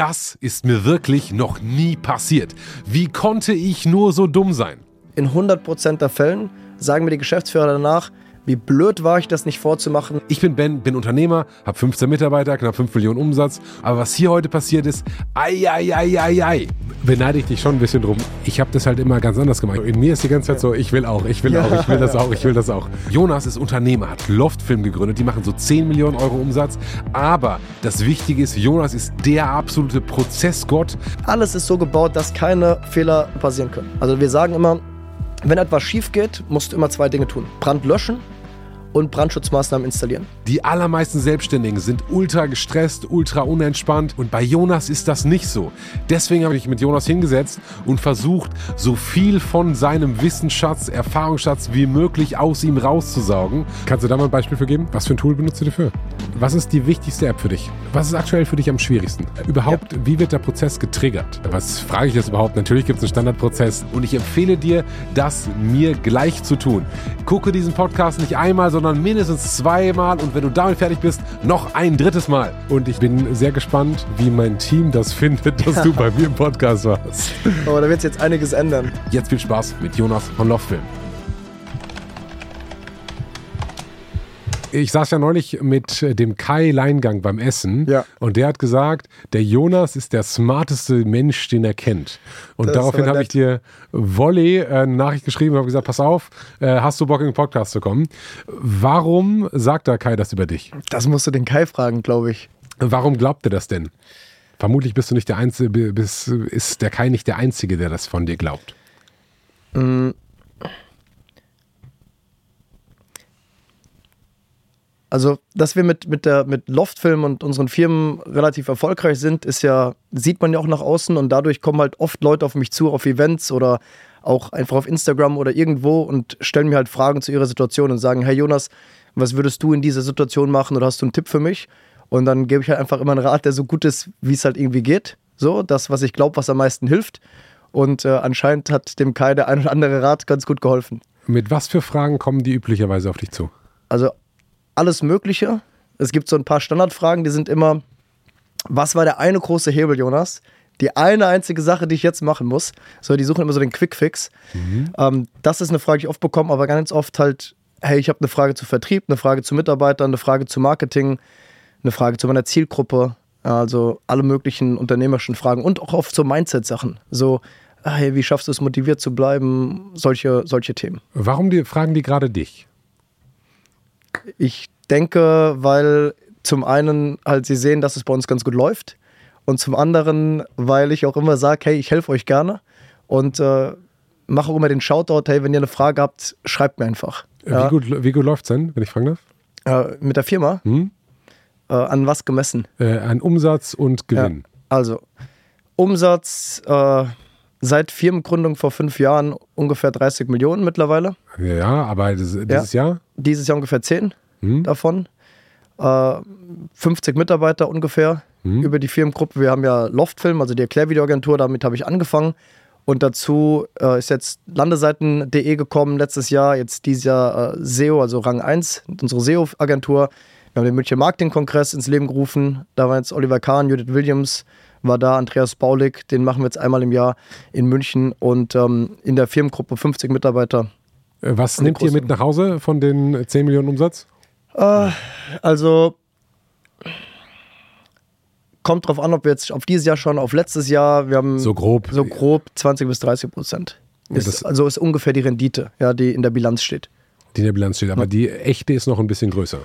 Das ist mir wirklich noch nie passiert. Wie konnte ich nur so dumm sein? In 100% der Fällen sagen mir die Geschäftsführer danach, wie blöd war ich, das nicht vorzumachen. Ich bin Ben, bin Unternehmer, habe 15 Mitarbeiter, knapp 5 Millionen Umsatz. Aber was hier heute passiert ist, ei, ei, ei, ei, ei. Beneide ich dich schon ein bisschen drum. Ich habe das halt immer ganz anders gemacht. In mir ist die ganze Zeit so, ich will auch, ich will auch, ich will das auch, ich will das auch. Jonas ist Unternehmer, hat Loftfilm gegründet. Die machen so 10 Millionen Euro Umsatz. Aber das Wichtige ist, Jonas ist der absolute Prozessgott. Alles ist so gebaut, dass keine Fehler passieren können. Also wir sagen immer, wenn etwas schief geht, musst du immer zwei Dinge tun. Brand löschen und Brandschutzmaßnahmen installieren. Die allermeisten Selbstständigen sind ultra gestresst, ultra unentspannt und bei Jonas ist das nicht so. Deswegen habe ich mich mit Jonas hingesetzt und versucht, so viel von seinem Wissensschatz, Erfahrungsschatz wie möglich aus ihm rauszusaugen. Kannst du da mal ein Beispiel für geben? Was für ein Tool benutzt du dafür? Was ist die wichtigste App für dich? Was ist aktuell für dich am schwierigsten? Überhaupt, ja. wie wird der Prozess getriggert? Was frage ich jetzt überhaupt? Natürlich gibt es einen Standardprozess und ich empfehle dir, das mir gleich zu tun. Gucke diesen Podcast nicht einmal, sondern sondern mindestens zweimal und wenn du damit fertig bist, noch ein drittes Mal. Und ich bin sehr gespannt, wie mein Team das findet, dass du bei mir im Podcast warst. Aber da wird jetzt einiges ändern. Jetzt viel Spaß mit Jonas von Loftfilm. Ich saß ja neulich mit dem Kai Leingang beim Essen ja. und der hat gesagt, der Jonas ist der smarteste Mensch, den er kennt. Und das daraufhin habe ich dir Volley äh, eine Nachricht geschrieben und habe gesagt, pass auf, äh, hast du Bock in den Podcast zu kommen? Warum sagt der Kai das über dich? Das musst du den Kai fragen, glaube ich. Warum glaubt er das denn? Vermutlich bist du nicht der Einzige, bist, ist der Kai nicht der Einzige, der das von dir glaubt. Mhm Also, dass wir mit, mit, der, mit Loftfilm und unseren Firmen relativ erfolgreich sind, ist ja, sieht man ja auch nach außen und dadurch kommen halt oft Leute auf mich zu, auf Events oder auch einfach auf Instagram oder irgendwo und stellen mir halt Fragen zu ihrer Situation und sagen, hey Jonas, was würdest du in dieser Situation machen oder hast du einen Tipp für mich? Und dann gebe ich halt einfach immer einen Rat, der so gut ist, wie es halt irgendwie geht. So, das, was ich glaube, was am meisten hilft. Und äh, anscheinend hat dem Kai der ein oder andere Rat ganz gut geholfen. Mit was für Fragen kommen die üblicherweise auf dich zu? Also alles Mögliche. Es gibt so ein paar Standardfragen, die sind immer, was war der eine große Hebel, Jonas? Die eine einzige Sache, die ich jetzt machen muss. So, die suchen immer so den Quickfix. Mhm. Ähm, das ist eine Frage, die ich oft bekomme, aber ganz oft halt, hey, ich habe eine Frage zu Vertrieb, eine Frage zu Mitarbeitern, eine Frage zu Marketing, eine Frage zu meiner Zielgruppe. Also alle möglichen unternehmerischen Fragen und auch oft so Mindset-Sachen. So, hey, wie schaffst du es, motiviert zu bleiben? Solche, solche Themen. Warum die, fragen die gerade dich? Ich denke, weil zum einen halt sie sehen, dass es bei uns ganz gut läuft und zum anderen, weil ich auch immer sage, hey, ich helfe euch gerne und äh, mache auch immer den Shoutout, hey, wenn ihr eine Frage habt, schreibt mir einfach. Wie ja. gut, wie gut läuft es denn, wenn ich fragen darf? Äh, mit der Firma? Hm? Äh, an was gemessen? Äh, an Umsatz und Gewinn. Ja, also, Umsatz äh, seit Firmengründung vor fünf Jahren ungefähr 30 Millionen mittlerweile. Ja, aber dieses ja. Jahr? Dieses Jahr ungefähr 10 hm. davon. Äh, 50 Mitarbeiter ungefähr hm. über die Firmengruppe. Wir haben ja Loftfilm, also die Erklärvideoagentur, damit habe ich angefangen. Und dazu äh, ist jetzt Landeseiten.de gekommen letztes Jahr, jetzt dieses Jahr äh, SEO, also Rang 1, unsere SEO-Agentur. Wir haben den München Marketing-Kongress ins Leben gerufen. Da war jetzt Oliver Kahn, Judith Williams, war da, Andreas Baulig, den machen wir jetzt einmal im Jahr in München und ähm, in der Firmengruppe 50 Mitarbeiter. Äh, was nehmt ihr mit nach Hause von den 10 Millionen Umsatz? Äh, also kommt drauf an, ob wir jetzt auf dieses Jahr schon, auf letztes Jahr, wir haben so grob, so grob 20 bis 30 Prozent. Ist, also ist ungefähr die Rendite, ja, die in der Bilanz steht. Die in der Bilanz steht, aber die echte ist noch ein bisschen größer.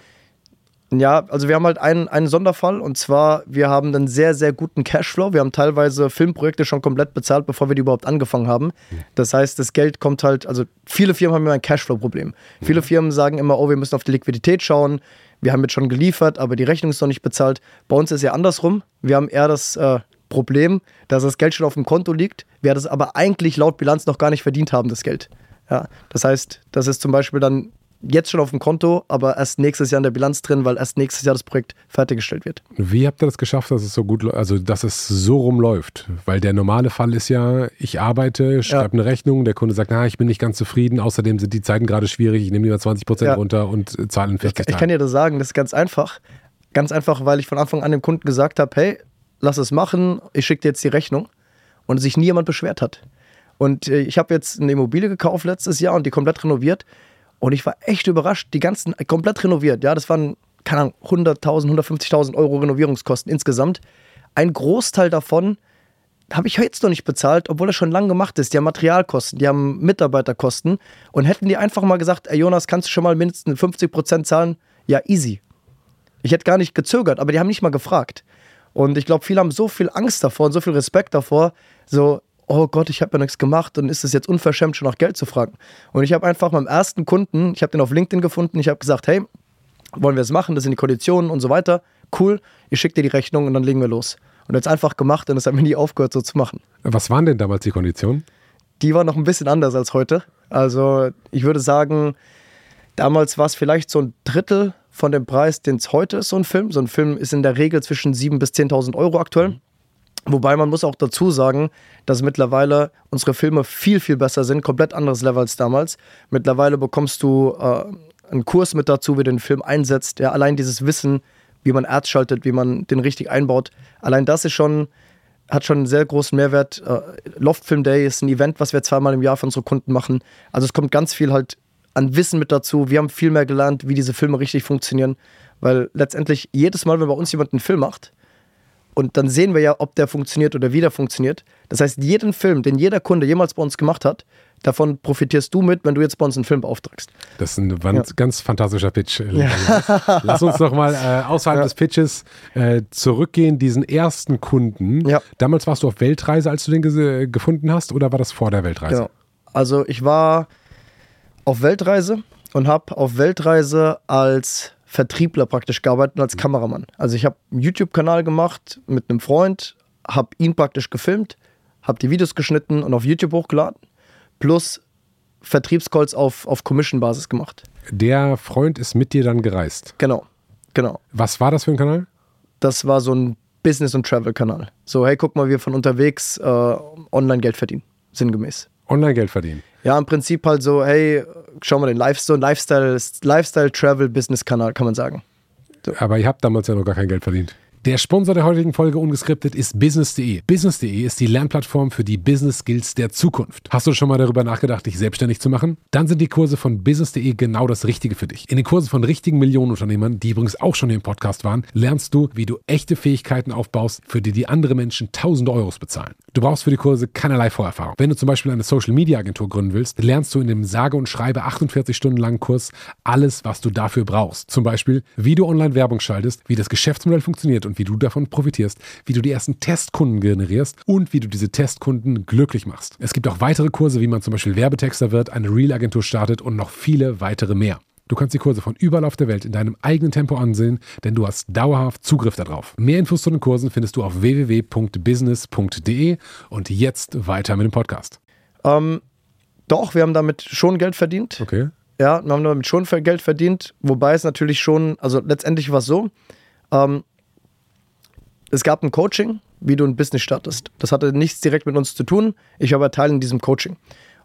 Ja, also wir haben halt einen, einen Sonderfall und zwar, wir haben einen sehr, sehr guten Cashflow. Wir haben teilweise Filmprojekte schon komplett bezahlt, bevor wir die überhaupt angefangen haben. Das heißt, das Geld kommt halt, also viele Firmen haben immer ein Cashflow-Problem. Viele Firmen sagen immer, oh, wir müssen auf die Liquidität schauen. Wir haben jetzt schon geliefert, aber die Rechnung ist noch nicht bezahlt. Bei uns ist ja andersrum. Wir haben eher das äh, Problem, dass das Geld schon auf dem Konto liegt, wir das aber eigentlich laut Bilanz noch gar nicht verdient haben, das Geld. Ja, das heißt, das ist zum Beispiel dann jetzt schon auf dem Konto, aber erst nächstes Jahr in der Bilanz drin, weil erst nächstes Jahr das Projekt fertiggestellt wird. Wie habt ihr das geschafft, dass es so gut, also dass es so rumläuft? Weil der normale Fall ist ja, ich arbeite, schreibe ja. eine Rechnung, der Kunde sagt, na, ich bin nicht ganz zufrieden, außerdem sind die Zeiten gerade schwierig, ich nehme lieber 20 Prozent ja. runter und zahle in 40 ich, ich kann dir das sagen, das ist ganz einfach. Ganz einfach, weil ich von Anfang an dem Kunden gesagt habe, hey, lass es machen, ich schicke dir jetzt die Rechnung. Und sich nie jemand beschwert hat. Und äh, ich habe jetzt eine Immobilie gekauft letztes Jahr und die komplett renoviert. Und ich war echt überrascht, die ganzen komplett renoviert. Ja, das waren, keine Ahnung, 100.000, 150.000 Euro Renovierungskosten insgesamt. Ein Großteil davon habe ich jetzt noch nicht bezahlt, obwohl das schon lang gemacht ist. Die haben Materialkosten, die haben Mitarbeiterkosten. Und hätten die einfach mal gesagt, ey Jonas, kannst du schon mal mindestens 50% zahlen? Ja, easy. Ich hätte gar nicht gezögert, aber die haben nicht mal gefragt. Und ich glaube, viele haben so viel Angst davor und so viel Respekt davor, so, oh Gott, ich habe ja nichts gemacht und ist es jetzt unverschämt, schon nach Geld zu fragen. Und ich habe einfach meinem ersten Kunden, ich habe den auf LinkedIn gefunden, ich habe gesagt, hey, wollen wir es machen, das sind die Konditionen und so weiter. Cool, ich schicke dir die Rechnung und dann legen wir los. Und jetzt einfach gemacht und es hat mir nie aufgehört, so zu machen. Was waren denn damals die Konditionen? Die waren noch ein bisschen anders als heute. Also ich würde sagen, damals war es vielleicht so ein Drittel von dem Preis, den es heute ist, so ein Film. So ein Film ist in der Regel zwischen 7.000 bis 10.000 Euro aktuell. Mhm. Wobei man muss auch dazu sagen, dass mittlerweile unsere Filme viel, viel besser sind, komplett anderes Level als damals. Mittlerweile bekommst du äh, einen Kurs mit dazu, wie du den Film einsetzt. Ja, allein dieses Wissen, wie man Erz schaltet, wie man den richtig einbaut. Allein das ist schon, hat schon einen sehr großen Mehrwert. Äh, Loft Film Day ist ein Event, was wir zweimal im Jahr für unsere Kunden machen. Also es kommt ganz viel halt an Wissen mit dazu. Wir haben viel mehr gelernt, wie diese Filme richtig funktionieren. Weil letztendlich jedes Mal, wenn bei uns jemand einen Film macht, und dann sehen wir ja, ob der funktioniert oder wie der funktioniert. Das heißt, jeden Film, den jeder Kunde jemals bei uns gemacht hat, davon profitierst du mit, wenn du jetzt bei uns einen Film beauftragst. Das ist ein ganz, ja. ganz fantastischer Pitch. Ja. Lass uns noch mal äh, außerhalb ja. des Pitches äh, zurückgehen, diesen ersten Kunden. Damals warst du auf Weltreise, als du den ge gefunden hast, oder war das vor der Weltreise? Genau. Also ich war auf Weltreise und habe auf Weltreise als Vertriebler praktisch gearbeitet als Kameramann. Also ich habe einen YouTube-Kanal gemacht mit einem Freund, habe ihn praktisch gefilmt, habe die Videos geschnitten und auf YouTube hochgeladen, plus Vertriebscalls auf, auf Commission-Basis gemacht. Der Freund ist mit dir dann gereist? Genau, genau. Was war das für ein Kanal? Das war so ein Business- und Travel-Kanal. So, hey, guck mal, wir von unterwegs äh, online Geld verdienen, sinngemäß. Online Geld verdienen? Ja, im Prinzip halt so, hey, schau mal den Lifestyle, Lifestyle, Lifestyle Travel Business Kanal, kann man sagen. So. Aber ihr habt damals ja noch gar kein Geld verdient. Der Sponsor der heutigen Folge ungeskriptet ist Business.de. Business.de ist die Lernplattform für die Business Skills der Zukunft. Hast du schon mal darüber nachgedacht, dich selbstständig zu machen? Dann sind die Kurse von Business.de genau das Richtige für dich. In den Kursen von richtigen Millionenunternehmern, die übrigens auch schon im Podcast waren, lernst du, wie du echte Fähigkeiten aufbaust, für die die andere Menschen tausende Euros bezahlen. Du brauchst für die Kurse keinerlei Vorerfahrung. Wenn du zum Beispiel eine Social Media Agentur gründen willst, lernst du in dem sage und schreibe 48 Stunden langen Kurs alles, was du dafür brauchst. Zum Beispiel, wie du online Werbung schaltest, wie das Geschäftsmodell funktioniert und wie du davon profitierst profitierst, wie du die ersten Testkunden generierst und wie du diese Testkunden glücklich machst. Es gibt auch weitere Kurse, wie man zum Beispiel Werbetexter wird, eine Real-Agentur startet und noch viele weitere mehr. Du kannst die Kurse von überall auf der Welt in deinem eigenen Tempo ansehen, denn du hast dauerhaft Zugriff darauf. Mehr Infos zu den Kursen findest du auf www.business.de und jetzt weiter mit dem Podcast. Ähm, doch, wir haben damit schon Geld verdient. Okay. Ja, wir haben damit schon Geld verdient, wobei es natürlich schon, also letztendlich war es so, ähm, es gab ein Coaching, wie du ein Business startest. Das hatte nichts direkt mit uns zu tun. Ich war Teil in diesem Coaching.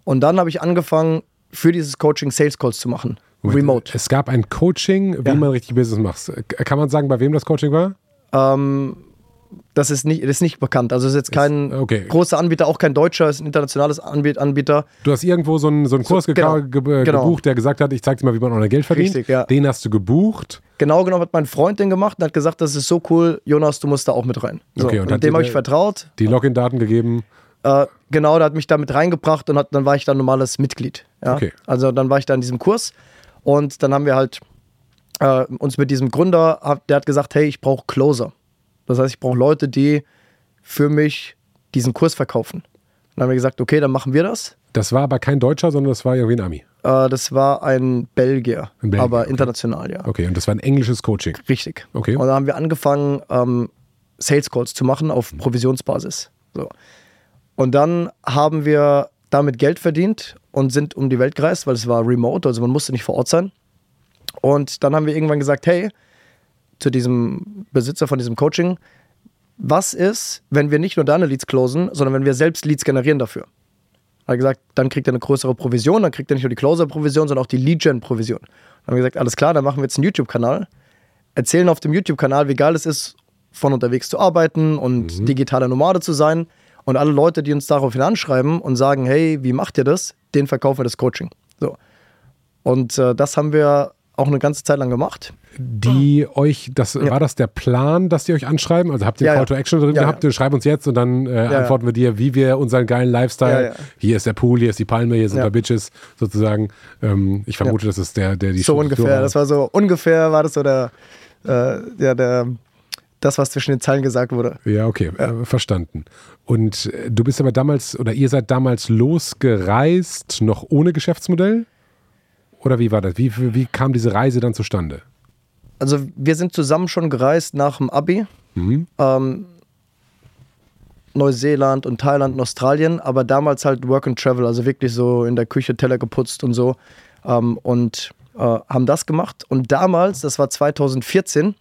Und dann habe ich angefangen, für dieses Coaching Sales Calls zu machen. Remote. Es gab ein Coaching, wie ja. man richtig Business macht. Kann man sagen, bei wem das Coaching war? Ähm, das ist nicht, das ist nicht bekannt. Also es ist jetzt kein ist, okay. großer Anbieter, auch kein deutscher, ist ein internationales Anbieter. Du hast irgendwo so einen, so einen Kurs so, genau, ge genau. gebucht, der gesagt hat, ich zeig dir mal, wie man euer Geld verdient. Richtig, ja. Den hast du gebucht. Genau genommen hat mein Freund den gemacht und hat gesagt, das ist so cool, Jonas, du musst da auch mit rein. So, okay, und, und dem habe ich vertraut. Die Login-Daten gegeben. Äh, genau, der hat mich da mit reingebracht und hat, dann war ich dann normales Mitglied. Ja? Okay. Also dann war ich da in diesem Kurs und dann haben wir halt äh, uns mit diesem Gründer, der hat gesagt, hey, ich brauche Closer. Das heißt, ich brauche Leute, die für mich diesen Kurs verkaufen. dann haben wir gesagt, okay, dann machen wir das. Das war aber kein Deutscher, sondern das war irgendwie ein Ami. Äh, das war ein Belgier, ein Belgier aber okay. international, ja. Okay, und das war ein englisches Coaching. Richtig. Okay. Und dann haben wir angefangen, ähm, Sales Calls zu machen auf Provisionsbasis. So. Und dann haben wir damit Geld verdient und sind um die Welt gereist, weil es war remote, also man musste nicht vor Ort sein. Und dann haben wir irgendwann gesagt, hey, zu diesem Besitzer von diesem Coaching, was ist, wenn wir nicht nur deine Leads closen, sondern wenn wir selbst Leads generieren dafür? Er hat gesagt, dann kriegt er eine größere Provision, dann kriegt er nicht nur die Closer-Provision, sondern auch die Lead-Gen-Provision. Dann haben wir gesagt, alles klar, dann machen wir jetzt einen YouTube-Kanal, erzählen auf dem YouTube-Kanal, wie geil es ist, von unterwegs zu arbeiten und mhm. digitaler Nomade zu sein. Und alle Leute, die uns daraufhin anschreiben und sagen, hey, wie macht ihr das? Den verkaufen wir das Coaching. So. Und äh, das haben wir auch eine ganze Zeit lang gemacht. Die euch, das ja. war das der Plan, dass die euch anschreiben? Also habt ihr ja, Call to Action drin ja, gehabt? Ja. Schreib uns jetzt und dann äh, antworten wir dir, wie wir unseren geilen Lifestyle. Hier ist der Pool, hier ist die Palme, hier sind ja. Bitches sozusagen. Ähm, ich vermute, das ist der, der die So ungefähr. Das war so ungefähr, war das so der, äh, ja, der das, was zwischen den Zeilen gesagt wurde. Ja, okay. Äh, verstanden. Und äh, du bist aber damals, oder ihr seid damals losgereist, noch ohne Geschäftsmodell? Oder wie war das? Wie, wie kam diese Reise dann zustande? Also wir sind zusammen schon gereist nach dem Abi. Mhm. Ähm, Neuseeland und Thailand und Australien, aber damals halt Work and Travel, also wirklich so in der Küche Teller geputzt und so. Ähm, und äh, haben das gemacht. Und damals, das war 2014,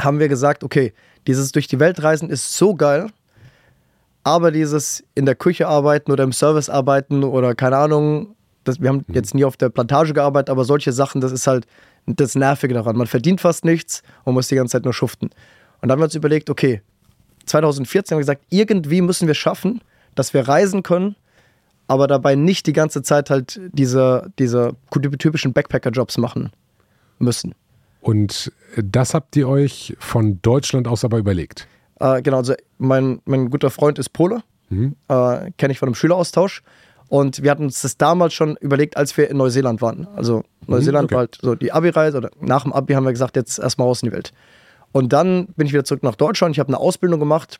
haben wir gesagt, okay, dieses durch die Welt reisen ist so geil, aber dieses in der Küche arbeiten oder im Service arbeiten oder keine Ahnung, das, wir haben mhm. jetzt nie auf der Plantage gearbeitet, aber solche Sachen, das ist halt das Nervige daran. Man verdient fast nichts und muss die ganze Zeit nur schuften. Und dann haben wir uns überlegt, okay, 2014 haben wir gesagt, irgendwie müssen wir schaffen, dass wir reisen können, aber dabei nicht die ganze Zeit halt diese, diese typischen Backpacker-Jobs machen müssen. Und das habt ihr euch von Deutschland aus aber überlegt? Äh, genau, also mein, mein guter Freund ist Pole, mhm. äh, kenne ich von einem Schüleraustausch. Und wir hatten uns das damals schon überlegt, als wir in Neuseeland waren. Also Neuseeland mhm, okay. war halt so die Abi-Reise oder nach dem Abi haben wir gesagt, jetzt erstmal raus in die Welt. Und dann bin ich wieder zurück nach Deutschland. Ich habe eine Ausbildung gemacht,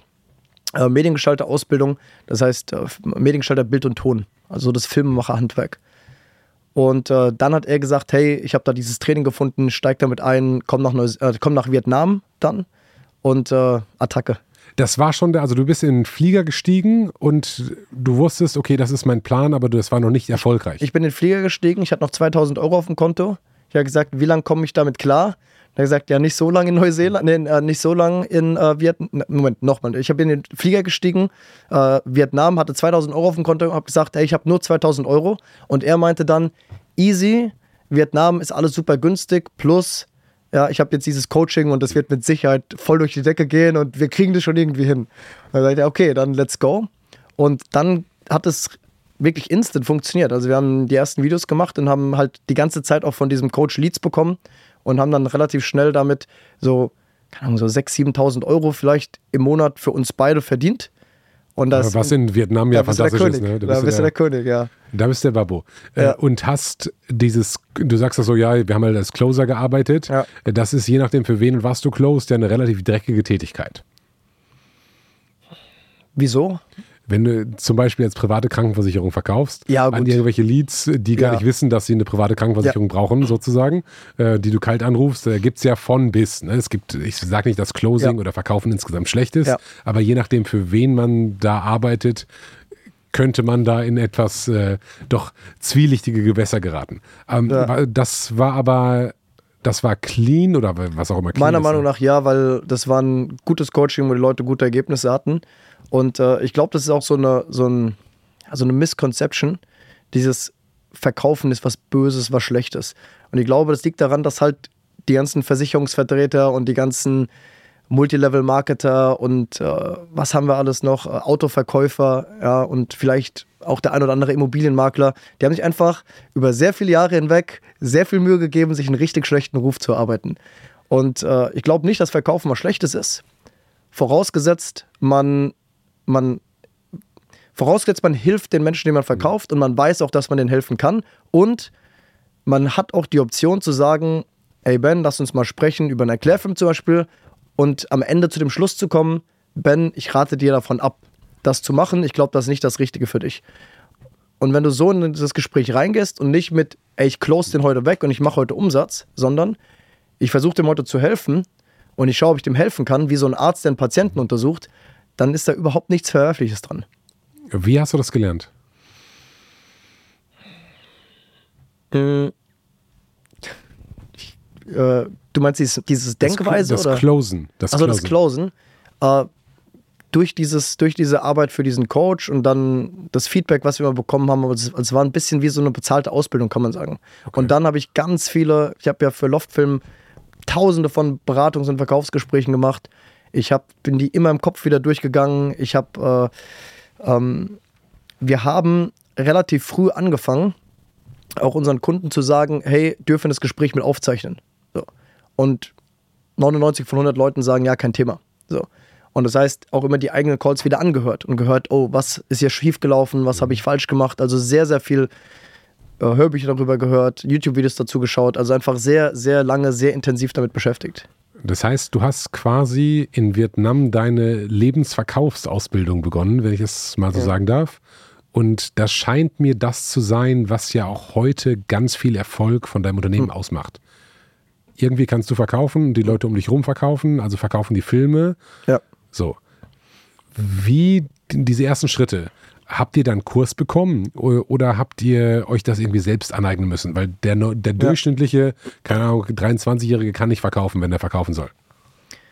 äh, Mediengestalter-Ausbildung, das heißt äh, Mediengestalter Bild und Ton, also das Filmemacher-Handwerk. Und äh, dann hat er gesagt, hey, ich habe da dieses Training gefunden, steig damit ein, komm nach, Neus äh, komm nach Vietnam dann und äh, Attacke. Das war schon der, also du bist in den Flieger gestiegen und du wusstest, okay, das ist mein Plan, aber das war noch nicht erfolgreich. Ich bin in den Flieger gestiegen, ich hatte noch 2000 Euro auf dem Konto. Ich habe gesagt, wie lange komme ich damit klar? Er hat gesagt, ja, nicht so lange in Neuseeland, nee, äh, nicht so lange in äh, Vietnam. Moment, nochmal. Ich habe in den Flieger gestiegen, äh, Vietnam, hatte 2000 Euro auf dem Konto, habe gesagt, ey, ich habe nur 2000 Euro. Und er meinte dann, easy, Vietnam ist alles super günstig, plus ja, ich habe jetzt dieses Coaching und das wird mit Sicherheit voll durch die Decke gehen und wir kriegen das schon irgendwie hin. Und dann sagte er, okay, dann let's go. Und dann hat es wirklich instant funktioniert. Also wir haben die ersten Videos gemacht und haben halt die ganze Zeit auch von diesem Coach Leads bekommen und haben dann relativ schnell damit so, keine Ahnung, so 6.000, 7.000 Euro vielleicht im Monat für uns beide verdient. Und das, Was in Vietnam ja fantastisch ist. Ne? Da bist, da bist du der, der, König, ja. Da bist der Babbo. Äh, ja. Und hast dieses, du sagst das so, ja, wir haben halt als Closer gearbeitet. Ja. Äh, das ist je nachdem, für wen und was du closed, ja eine relativ dreckige Tätigkeit. Wieso? Wenn du zum Beispiel jetzt private Krankenversicherung verkaufst, ja, an irgendwelche Leads, die gar ja. nicht wissen, dass sie eine private Krankenversicherung ja. brauchen, sozusagen, äh, die du kalt anrufst, äh, gibt es ja von bis. Ne? Es gibt, ich sage nicht, dass Closing oder Verkaufen insgesamt schlecht ist, aber je nachdem, für wen man da arbeitet, könnte man da in etwas äh, doch zwielichtige Gewässer geraten. Ähm, das war aber das war clean oder was auch immer clean Meiner ist, Meinung nach ja, weil das war ein gutes Coaching, wo die Leute gute Ergebnisse hatten. Und äh, ich glaube, das ist auch so eine, so, ein, so eine Misconception. Dieses Verkaufen ist was Böses, was Schlechtes. Und ich glaube, das liegt daran, dass halt die ganzen Versicherungsvertreter und die ganzen Multilevel-Marketer und äh, was haben wir alles noch? Äh, Autoverkäufer, ja, und vielleicht auch der ein oder andere Immobilienmakler, die haben sich einfach über sehr viele Jahre hinweg sehr viel Mühe gegeben, sich einen richtig schlechten Ruf zu erarbeiten. Und äh, ich glaube nicht, dass Verkaufen was Schlechtes ist. Vorausgesetzt, man man vorausgesetzt, man hilft den Menschen, den man verkauft und man weiß auch, dass man denen helfen kann und man hat auch die Option zu sagen, hey Ben, lass uns mal sprechen über einen Erklärfilm zum Beispiel und am Ende zu dem Schluss zu kommen, Ben, ich rate dir davon ab, das zu machen. Ich glaube, das ist nicht das Richtige für dich. Und wenn du so in das Gespräch reingehst und nicht mit, ey, ich close den heute weg und ich mache heute Umsatz, sondern ich versuche dem heute zu helfen und ich schaue, ob ich dem helfen kann, wie so ein Arzt, der einen Patienten untersucht, dann ist da überhaupt nichts Verwerfliches dran. Wie hast du das gelernt? Äh, äh, du meinst dieses, dieses Denkweise? Das, das Closen. Das also das Closen. Äh, durch, dieses, durch diese Arbeit für diesen Coach und dann das Feedback, was wir immer bekommen haben, es, es war ein bisschen wie so eine bezahlte Ausbildung, kann man sagen. Okay. Und dann habe ich ganz viele, ich habe ja für Loftfilm tausende von Beratungs- und Verkaufsgesprächen gemacht Ich hab, bin die immer im Kopf wieder durchgegangen. Ich habe, äh, ähm, wir haben relativ früh angefangen, auch unseren Kunden zu sagen, hey, dürfen das Gespräch mit aufzeichnen. So. Und 99 von 100 Leuten sagen, ja, kein Thema. So. Und das heißt, auch immer die eigenen Calls wieder angehört und gehört, oh, was ist hier schiefgelaufen, was habe ich falsch gemacht. Also sehr, sehr viel äh, Hörbücher darüber gehört, YouTube-Videos dazu geschaut. Also einfach sehr, sehr lange, sehr intensiv damit beschäftigt. Das heißt, du hast quasi in Vietnam deine Lebensverkaufsausbildung begonnen, wenn ich es mal so ja. sagen darf. Und das scheint mir das zu sein, was ja auch heute ganz viel Erfolg von deinem Unternehmen hm. ausmacht. Irgendwie kannst du verkaufen, die Leute um dich rum verkaufen, also verkaufen die Filme. Ja. So. Wie diese ersten Schritte, habt ihr dann Kurs bekommen oder habt ihr euch das irgendwie selbst aneignen müssen? Weil der, der durchschnittliche, keine Ahnung, 23-Jährige kann nicht verkaufen, wenn er verkaufen soll.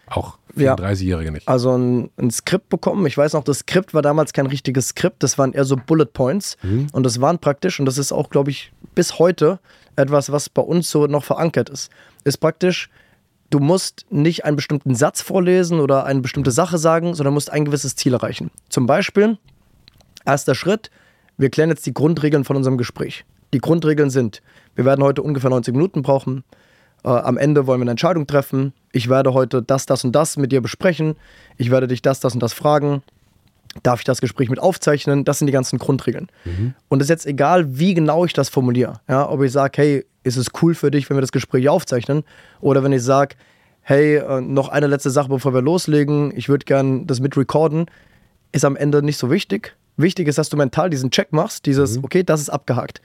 Auch 34-Jährige nicht. Also ein, ein, Skript bekommen. Ich weiß noch, das Skript war damals kein richtiges Skript, das waren eher so Bullet Points. Mhm. Und das waren praktisch, und das ist auch, glaube ich, bis heute etwas, was bei uns so noch verankert ist. Ist praktisch, du musst nicht einen bestimmten Satz vorlesen oder eine bestimmte Sache sagen, sondern musst ein gewisses Ziel erreichen. Zum Beispiel, erster Schritt, wir klären jetzt die Grundregeln von unserem Gespräch. Die Grundregeln sind, wir werden heute ungefähr 90 Minuten brauchen. Äh, am Ende wollen wir eine Entscheidung treffen. Ich werde heute das, das und das mit dir besprechen. Ich werde dich das, das und das fragen. Darf ich das Gespräch mit aufzeichnen? Das sind die ganzen Grundregeln. Mhm. Und es ist jetzt egal, wie genau ich das formuliere. Ja, ob ich sage, hey, ist es cool für dich, wenn wir das Gespräch aufzeichnen? Oder wenn ich sage, hey, äh, noch eine letzte Sache, bevor wir loslegen, ich würde gerne das mit recorden, ist am Ende nicht so wichtig. Wichtig ist, dass du mental diesen Check machst, dieses, mhm. okay, das ist abgehakt.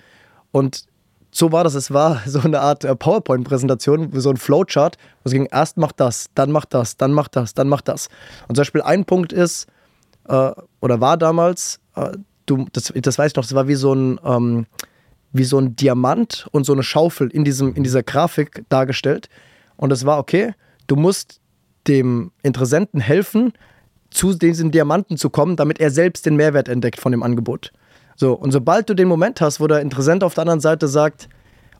Und so war das. Es war so eine Art äh, PowerPoint-Präsentation, so ein Flowchart, wo es ging, erst macht das, dann macht das, dann macht das, dann macht das. Und zum Beispiel ein Punkt ist, äh, oder war damals, äh, du, das, das weiß ich noch, das war wie so ein, ähm, wie so ein Diamant und so eine Schaufel in, diesem, in dieser Grafik dargestellt. Und es war okay, du musst dem Interessenten helfen, zu diesen Diamanten zu kommen, damit er selbst den Mehrwert entdeckt von dem Angebot. So, und sobald du den Moment hast, wo der Interessent auf der anderen Seite sagt,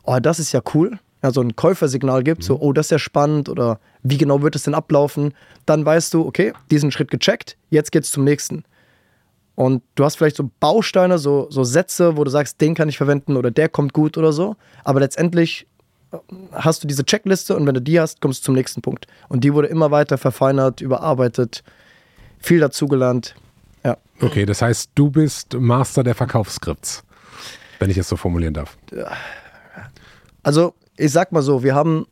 oh, das ist ja cool, so ein Käufersignal gibt, so, oh, das ist ja spannend oder wie genau wird es denn ablaufen, dann weißt du, okay, diesen Schritt gecheckt, jetzt geht's zum nächsten. Und du hast vielleicht so Bausteine, so, so Sätze, wo du sagst, den kann ich verwenden oder der kommt gut oder so, aber letztendlich äh, hast du diese Checkliste und wenn du die hast, kommst du zum nächsten Punkt. Und die wurde immer weiter verfeinert, überarbeitet, viel dazugelernt. Ja. Okay, das heißt, du bist Master der Verkaufsskripts, wenn ich es so formulieren darf. Also, ich sag mal so, wir haben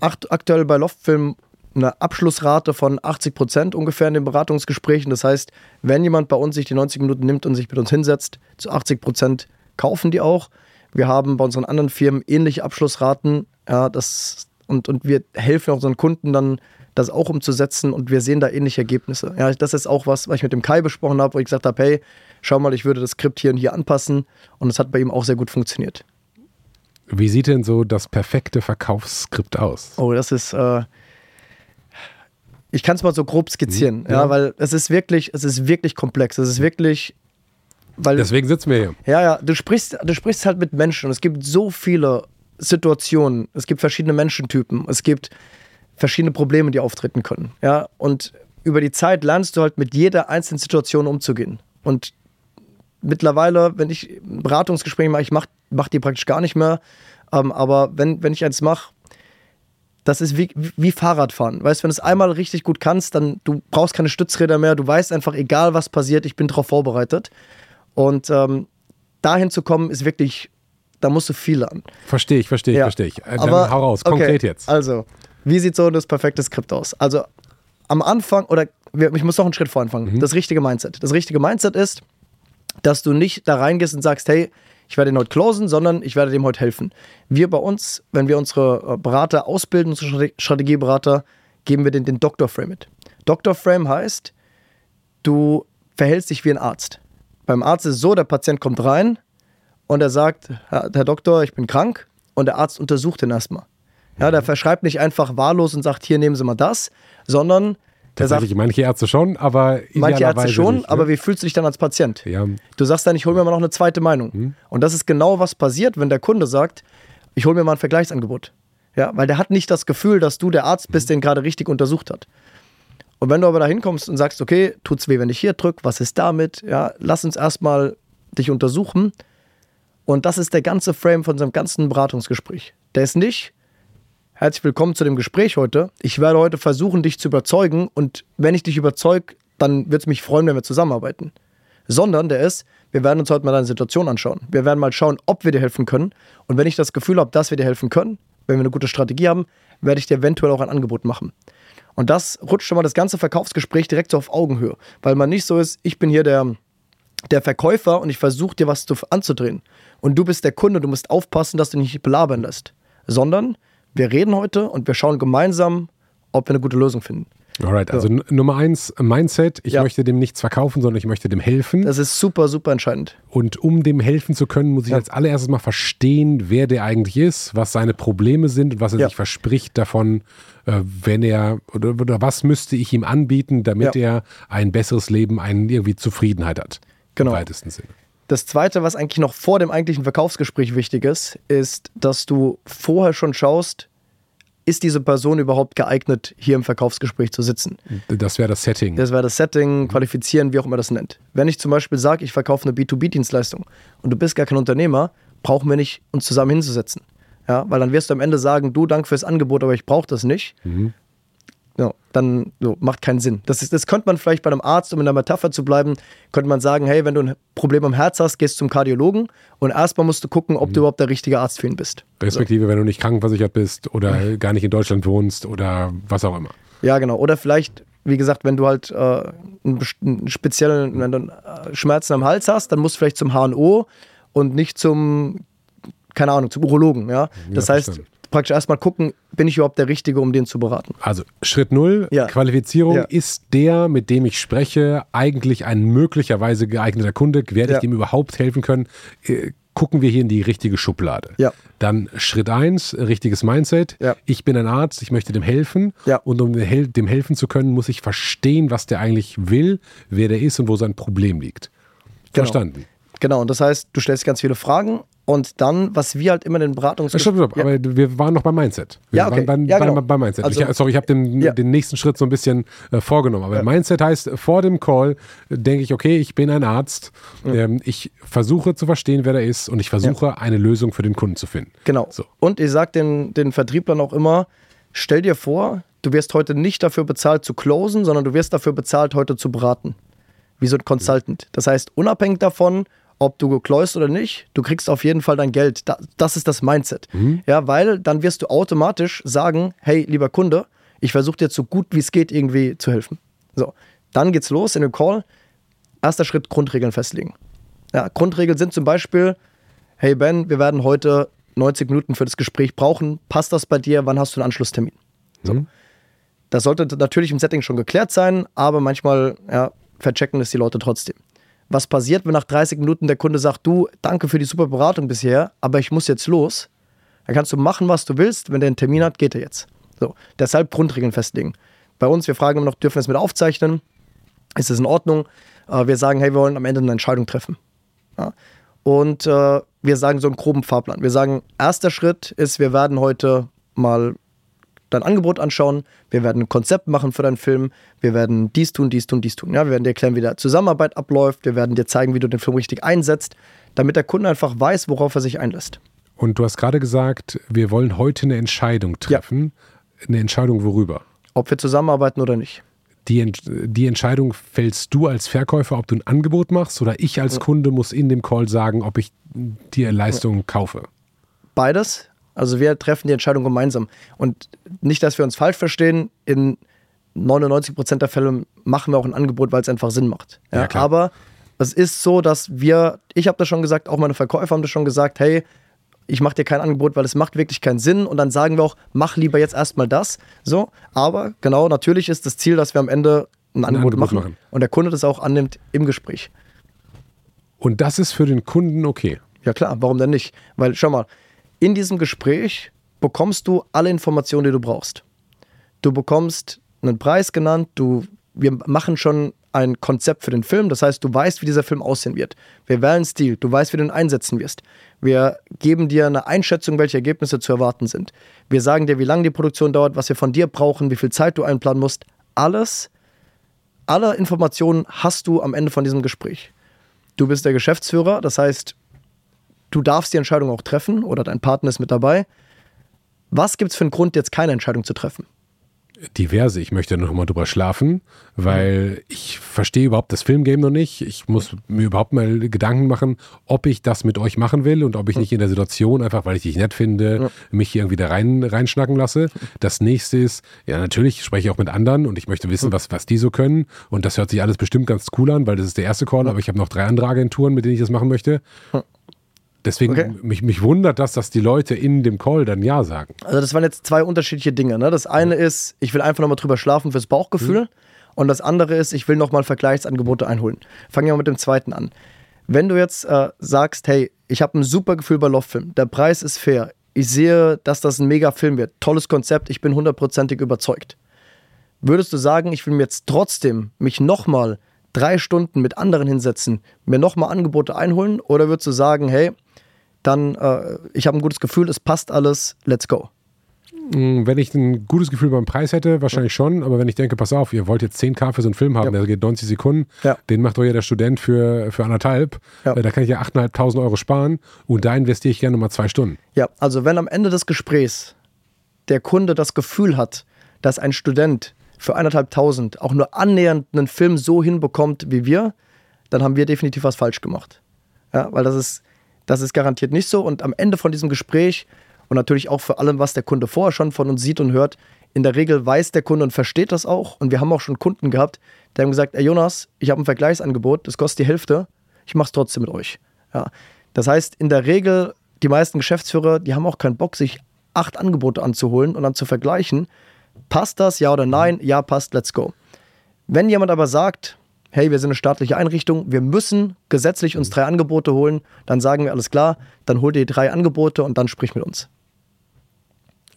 aktuell bei Loftfilm eine Abschlussrate von 80 Prozent ungefähr in den Beratungsgesprächen. Das heißt, wenn jemand bei uns sich die 90 Minuten nimmt und sich mit uns hinsetzt, zu 80 Prozent kaufen die auch. Wir haben bei unseren anderen Firmen ähnliche Abschlussraten. Ja, das, und, und wir helfen unseren Kunden dann das auch umzusetzen und wir sehen da ähnliche Ergebnisse. Ja, das ist auch was, was ich mit dem Kai besprochen habe, wo ich gesagt habe, hey, schau mal, ich würde das Skript hier und hier anpassen und es hat bei ihm auch sehr gut funktioniert. Wie sieht denn so das perfekte Verkaufsskript aus? Oh, das ist, äh, ich kann es mal so grob skizzieren, mhm. ja. ja, weil es ist wirklich, es ist wirklich komplex. Es ist wirklich, weil. Deswegen sitzen wir hier. Ja, ja, du sprichst, du sprichst halt mit Menschen und es gibt so viele Situationen, es gibt verschiedene Menschentypen, es gibt verschiedene Probleme, die auftreten können. Ja, und über die Zeit lernst du halt mit jeder einzelnen Situation umzugehen. Und mittlerweile, wenn ich Beratungsgespräche mache, ich mache mach die praktisch gar nicht mehr. Ähm, aber wenn, wenn ich eins mache, das ist wie, wie Fahrradfahren. Weißt du, wenn du es einmal richtig gut kannst, dann du brauchst keine Stützräder mehr, du weißt einfach, egal was passiert, ich bin darauf vorbereitet. Und ähm, dahin zu kommen, ist wirklich, da musst du viel lernen. Verstehe ich, verstehe ich, ja. verstehe ich. Äh, dann Aber, hau raus, konkret okay, jetzt. Also, wie sieht so das perfekte Skript aus? Also am Anfang, oder ich muss noch einen Schritt vor anfangen, mhm. das richtige Mindset. Das richtige Mindset ist, dass du nicht da reingehst und sagst, hey, ich werde ihn heute closen, sondern ich werde dem heute helfen. Wir bei uns, wenn wir unsere äh, Berater ausbilden, unsere Strategieberater, geben wir den, den Doctor Frame mit. Doctor Frame heißt, du verhältst dich wie ein Arzt. Beim Arzt ist es so, der Patient kommt rein und er sagt, Herr Doktor, ich bin krank und der Arzt untersucht ihn erstmal. Ja, der verschreibt nicht einfach wahllos und sagt, hier nehmen Sie mal das, sondern Tatsächlich, sagt, manche Ärzte schon, aber Manche Ärzte schon, nicht, ne? aber wie fühlst du dich dann als Patient? Ja. Du sagst dann, ich hole mir mal noch eine zweite Meinung. Hm. Und das ist genau, was passiert, wenn der Kunde sagt, ich hole mir mal ein Vergleichsangebot. Ja, weil der hat nicht das Gefühl, dass du der Arzt bist, hm. den gerade richtig untersucht hat. Und wenn du aber da hinkommst und sagst, okay, tut's weh, wenn ich hier drücke, was ist damit? Ja, lass uns erstmal dich untersuchen. Und das ist der ganze Frame von unserem ganzen Beratungsgespräch. Der ist nicht, herzlich willkommen zu dem Gespräch heute. Ich werde heute versuchen, dich zu überzeugen. Und wenn ich dich überzeuge, dann würde es mich freuen, wenn wir zusammenarbeiten. Sondern der ist, wir werden uns heute mal deine Situation anschauen. Wir werden mal schauen, ob wir dir helfen können. Und wenn ich das Gefühl habe, dass wir dir helfen können, wenn wir eine gute Strategie haben, werde ich dir eventuell auch ein Angebot machen. Und das rutscht schon mal das ganze Verkaufsgespräch direkt so auf Augenhöhe, weil man nicht so ist, ich bin hier der, der Verkäufer und ich versuche dir was zu, anzudrehen. Und du bist der Kunde, du musst aufpassen, dass du nicht belabern lässt. Sondern wir reden heute und wir schauen gemeinsam, ob wir eine gute Lösung finden. Alright, also ja. Nummer eins, Mindset. Ich ja. möchte dem nichts verkaufen, sondern ich möchte dem helfen. Das ist super, super entscheidend. Und um dem helfen zu können, muss ich ja. als allererstes mal verstehen, wer der eigentlich ist, was seine Probleme sind und was er sich verspricht davon, äh, wenn er, oder, oder, was müsste ich ihm anbieten, damit er ein besseres Leben, eine irgendwie Zufriedenheit hat. Genau. Im weitesten Sinne. Das Zweite, was eigentlich noch vor dem eigentlichen Verkaufsgespräch wichtig ist, ist, dass du vorher schon schaust, ist diese Person überhaupt geeignet, hier im Verkaufsgespräch zu sitzen? Das wäre das Setting. Das wäre das Setting, mhm. qualifizieren, wie auch immer das nennt. Wenn ich zum Beispiel sage, ich verkaufe eine B2B-Dienstleistung und du bist gar kein Unternehmer, brauchen wir nicht, uns zusammen hinzusetzen. Ja, weil dann wirst du am Ende sagen, du, danke fürs Angebot, aber ich brauche das nicht. Mhm ja, dann so, macht keinen Sinn. Das, ist, das könnte man vielleicht bei einem Arzt, um in der Metapher zu bleiben, könnte man sagen, hey, wenn du ein Problem am Herz hast, gehst zum Kardiologen und erstmal musst du gucken, ob mhm. du überhaupt der richtige Arzt für ihn bist. Respektive, so. wenn du nicht krankenversichert bist oder gar nicht in Deutschland wohnst oder was auch immer. Ja, genau. Oder vielleicht, wie gesagt, wenn du halt äh, einen, einen speziellen wenn du äh, Schmerzen am Hals hast, dann musst du vielleicht zum HNO und nicht zum, keine Ahnung, zum Urologen. Ja? Das ja, heißt, verstanden praktisch erstmal gucken, bin ich überhaupt der Richtige, um den zu beraten. Also Schritt null, ja. Qualifizierung, ja. ist der, mit dem ich spreche, eigentlich ein möglicherweise geeigneter Kunde? Werde ich dem überhaupt helfen können? Äh, gucken wir hier in die richtige Schublade. Ja. Dann Schritt eins, richtiges Mindset. Ja. Ich bin ein Arzt, ich möchte dem helfen. Ja. Und um dem helfen zu können, muss ich verstehen, was der eigentlich will, wer der ist und wo sein Problem liegt. Genau. Verstanden. Genau, und das heißt, du stellst ganz viele Fragen und dann, was wir halt immer in den Beratungsgesprächen. Stopp, stopp, ja. aber wir waren noch beim Mindset. Wir ja, okay. waren bei, ja, genau. beim Mindset. Also, ich, sorry, ich habe den, ja. den nächsten Schritt so ein bisschen äh, vorgenommen. Aber Mindset heißt, vor dem Call denke ich, okay, ich bin ein Arzt. Ähm, ich versuche zu verstehen, wer da ist und ich versuche, eine Lösung für den Kunden zu finden. Genau. So. Und ich sage den, den Vertrieblern auch immer, stell dir vor, du wirst heute nicht dafür bezahlt zu closen, sondern du wirst dafür bezahlt, heute zu beraten. Wie so ein Consultant. Das heißt, unabhängig davon, ob du gekläust oder nicht, du kriegst auf jeden Fall dein Geld. das ist das Mindset. Mhm. Ja, weil dann wirst du automatisch sagen, hey, lieber Kunde, ich versuche dir so gut wie es geht irgendwie zu helfen. So, dann geht's los in dem Call. Erster Schritt, Grundregeln festlegen. Ja, Grundregeln sind zum Beispiel, hey Ben, wir werden heute 90 Minuten für das Gespräch brauchen. Passt das bei dir? Wann hast du einen Anschlusstermin? So. Mhm. Das sollte natürlich im Setting schon geklärt sein, aber manchmal ja, verchecken es die Leute trotzdem was passiert, wenn nach 30 Minuten der Kunde sagt, du, danke für die super Beratung bisher, aber ich muss jetzt los. Dann kannst du machen, was du willst. Wenn der einen Termin hat, geht er jetzt. So, deshalb Grundregeln festlegen. Bei uns, wir fragen immer noch, dürfen wir es mit aufzeichnen? Ist es in Ordnung? Äh, wir sagen, hey, wir wollen am Ende eine Entscheidung treffen. Und äh, wir sagen so einen groben Fahrplan. Wir sagen, erster Schritt ist, wir werden heute mal dein Angebot anschauen, wir werden ein Konzept machen für deinen Film, wir werden dies tun, dies tun, dies tun. Ja, wir werden dir erklären, wie der Zusammenarbeit abläuft, wir werden dir zeigen, wie du den Film richtig einsetzt, damit der Kunde einfach weiß, worauf er sich einlässt. Und du hast gerade gesagt, wir wollen heute eine Entscheidung treffen. Ja. Eine Entscheidung worüber? Ob wir zusammenarbeiten oder nicht. Die, die, Entscheidung fällst du als Verkäufer, ob du ein Angebot machst oder ich als Kunde muss in dem Call sagen, ob ich dir Leistung kaufe? Beides. Also wir treffen die Entscheidung gemeinsam. Und nicht, dass wir uns falsch verstehen, in 99 Prozent der Fälle machen wir auch ein Angebot, weil es einfach Sinn macht. Ja, ja, aber es ist so, dass wir, ich habe das schon gesagt, auch meine Verkäufer haben das schon gesagt, hey, ich mache dir kein Angebot, weil es macht wirklich keinen Sinn. Und dann sagen wir auch, mach lieber jetzt erstmal das. So, aber genau, natürlich ist das Ziel, dass wir am Ende ein, ein Angebot, Angebot machen, machen und der Kunde das auch annimmt im Gespräch. Und das ist für den Kunden okay. Ja klar, warum denn nicht? Weil schau mal, in diesem Gespräch bekommst du alle Informationen, die du brauchst. Du bekommst einen Preis genannt, du, wir machen schon ein Konzept für den Film, das heißt, du weißt, wie dieser Film aussehen wird. Wir wählen Stil, du weißt, wie du ihn einsetzen wirst. Wir geben dir eine Einschätzung, welche Ergebnisse zu erwarten sind. Wir sagen dir, wie lange die Produktion dauert, was wir von dir brauchen, wie viel Zeit du einplanen musst. Alles Alle Informationen hast du am Ende von diesem Gespräch. Du bist der Geschäftsführer, das heißt, du darfst die Entscheidung auch treffen oder dein Partner ist mit dabei. Was gibt es für einen Grund, jetzt keine Entscheidung zu treffen? diverse. Ich möchte noch mal drüber schlafen, weil ich verstehe überhaupt das Filmgame noch nicht. Ich muss mir überhaupt mal Gedanken machen, ob ich das mit euch machen will und ob ich nicht in der Situation, einfach weil ich dich nett finde, mich hier irgendwie da rein, reinschnacken lasse. Das nächste ist, ja, natürlich spreche ich auch mit anderen und ich möchte wissen, was, was die so können. Und das hört sich alles bestimmt ganz cool an, weil das ist der erste Call, aber ich habe noch drei andere Agenturen, mit denen ich das machen möchte. Deswegen, okay. mich, mich wundert das, dass die Leute in dem Call dann Ja sagen. Also das waren jetzt zwei unterschiedliche Dinge. Ne? Das eine mhm. ist, ich will einfach nochmal drüber schlafen fürs Bauchgefühl. Mhm. Und das andere ist, ich will nochmal Vergleichsangebote einholen. Fangen wir mal mit dem zweiten an. Wenn du jetzt äh, sagst, hey, ich habe ein super Gefühl bei Love-Film, der Preis ist fair, ich sehe, dass das ein mega Film wird, tolles Konzept, ich bin hundertprozentig überzeugt. Würdest du sagen, ich will mir jetzt trotzdem mich nochmal drei Stunden mit anderen hinsetzen, mir nochmal Angebote einholen? Oder würdest du sagen, hey, dann äh, ich habe ein gutes Gefühl, es passt alles, let's go. Mm, wenn ich ein gutes Gefühl beim Preis hätte, wahrscheinlich schon, aber wenn ich denke, pass auf, ihr wollt jetzt 10k für so einen Film haben, ja. der geht 90 Sekunden, ja. den macht doch ja der Student für, für anderthalb, ja. Äh, da kann ich ja 8.500 Euro sparen und da investiere ich gerne mal zwei Stunden. Ja, also wenn am Ende des Gesprächs der Kunde das Gefühl hat, dass ein Student für 1.500 auch nur annähernd einen Film so hinbekommt wie wir, dann haben wir definitiv was falsch gemacht. Ja, weil das ist, das ist garantiert nicht so. Und am Ende von diesem Gespräch und natürlich auch für allem, was der Kunde vorher schon von uns sieht und hört, in der Regel weiß der Kunde und versteht das auch. Und wir haben auch schon Kunden gehabt, die haben gesagt, ey Jonas, ich habe ein Vergleichsangebot, das kostet die Hälfte, ich mache es trotzdem mit euch. Ja. Das heißt, in der Regel, die meisten Geschäftsführer, die haben auch keinen Bock, sich acht Angebote anzuholen und dann zu vergleichen. Passt das, ja oder nein? Ja, passt, let's go. Wenn jemand aber sagt, hey, wir sind eine staatliche Einrichtung, wir müssen gesetzlich uns drei Angebote holen, dann sagen wir alles klar, dann holt ihr die drei Angebote und dann sprich mit uns.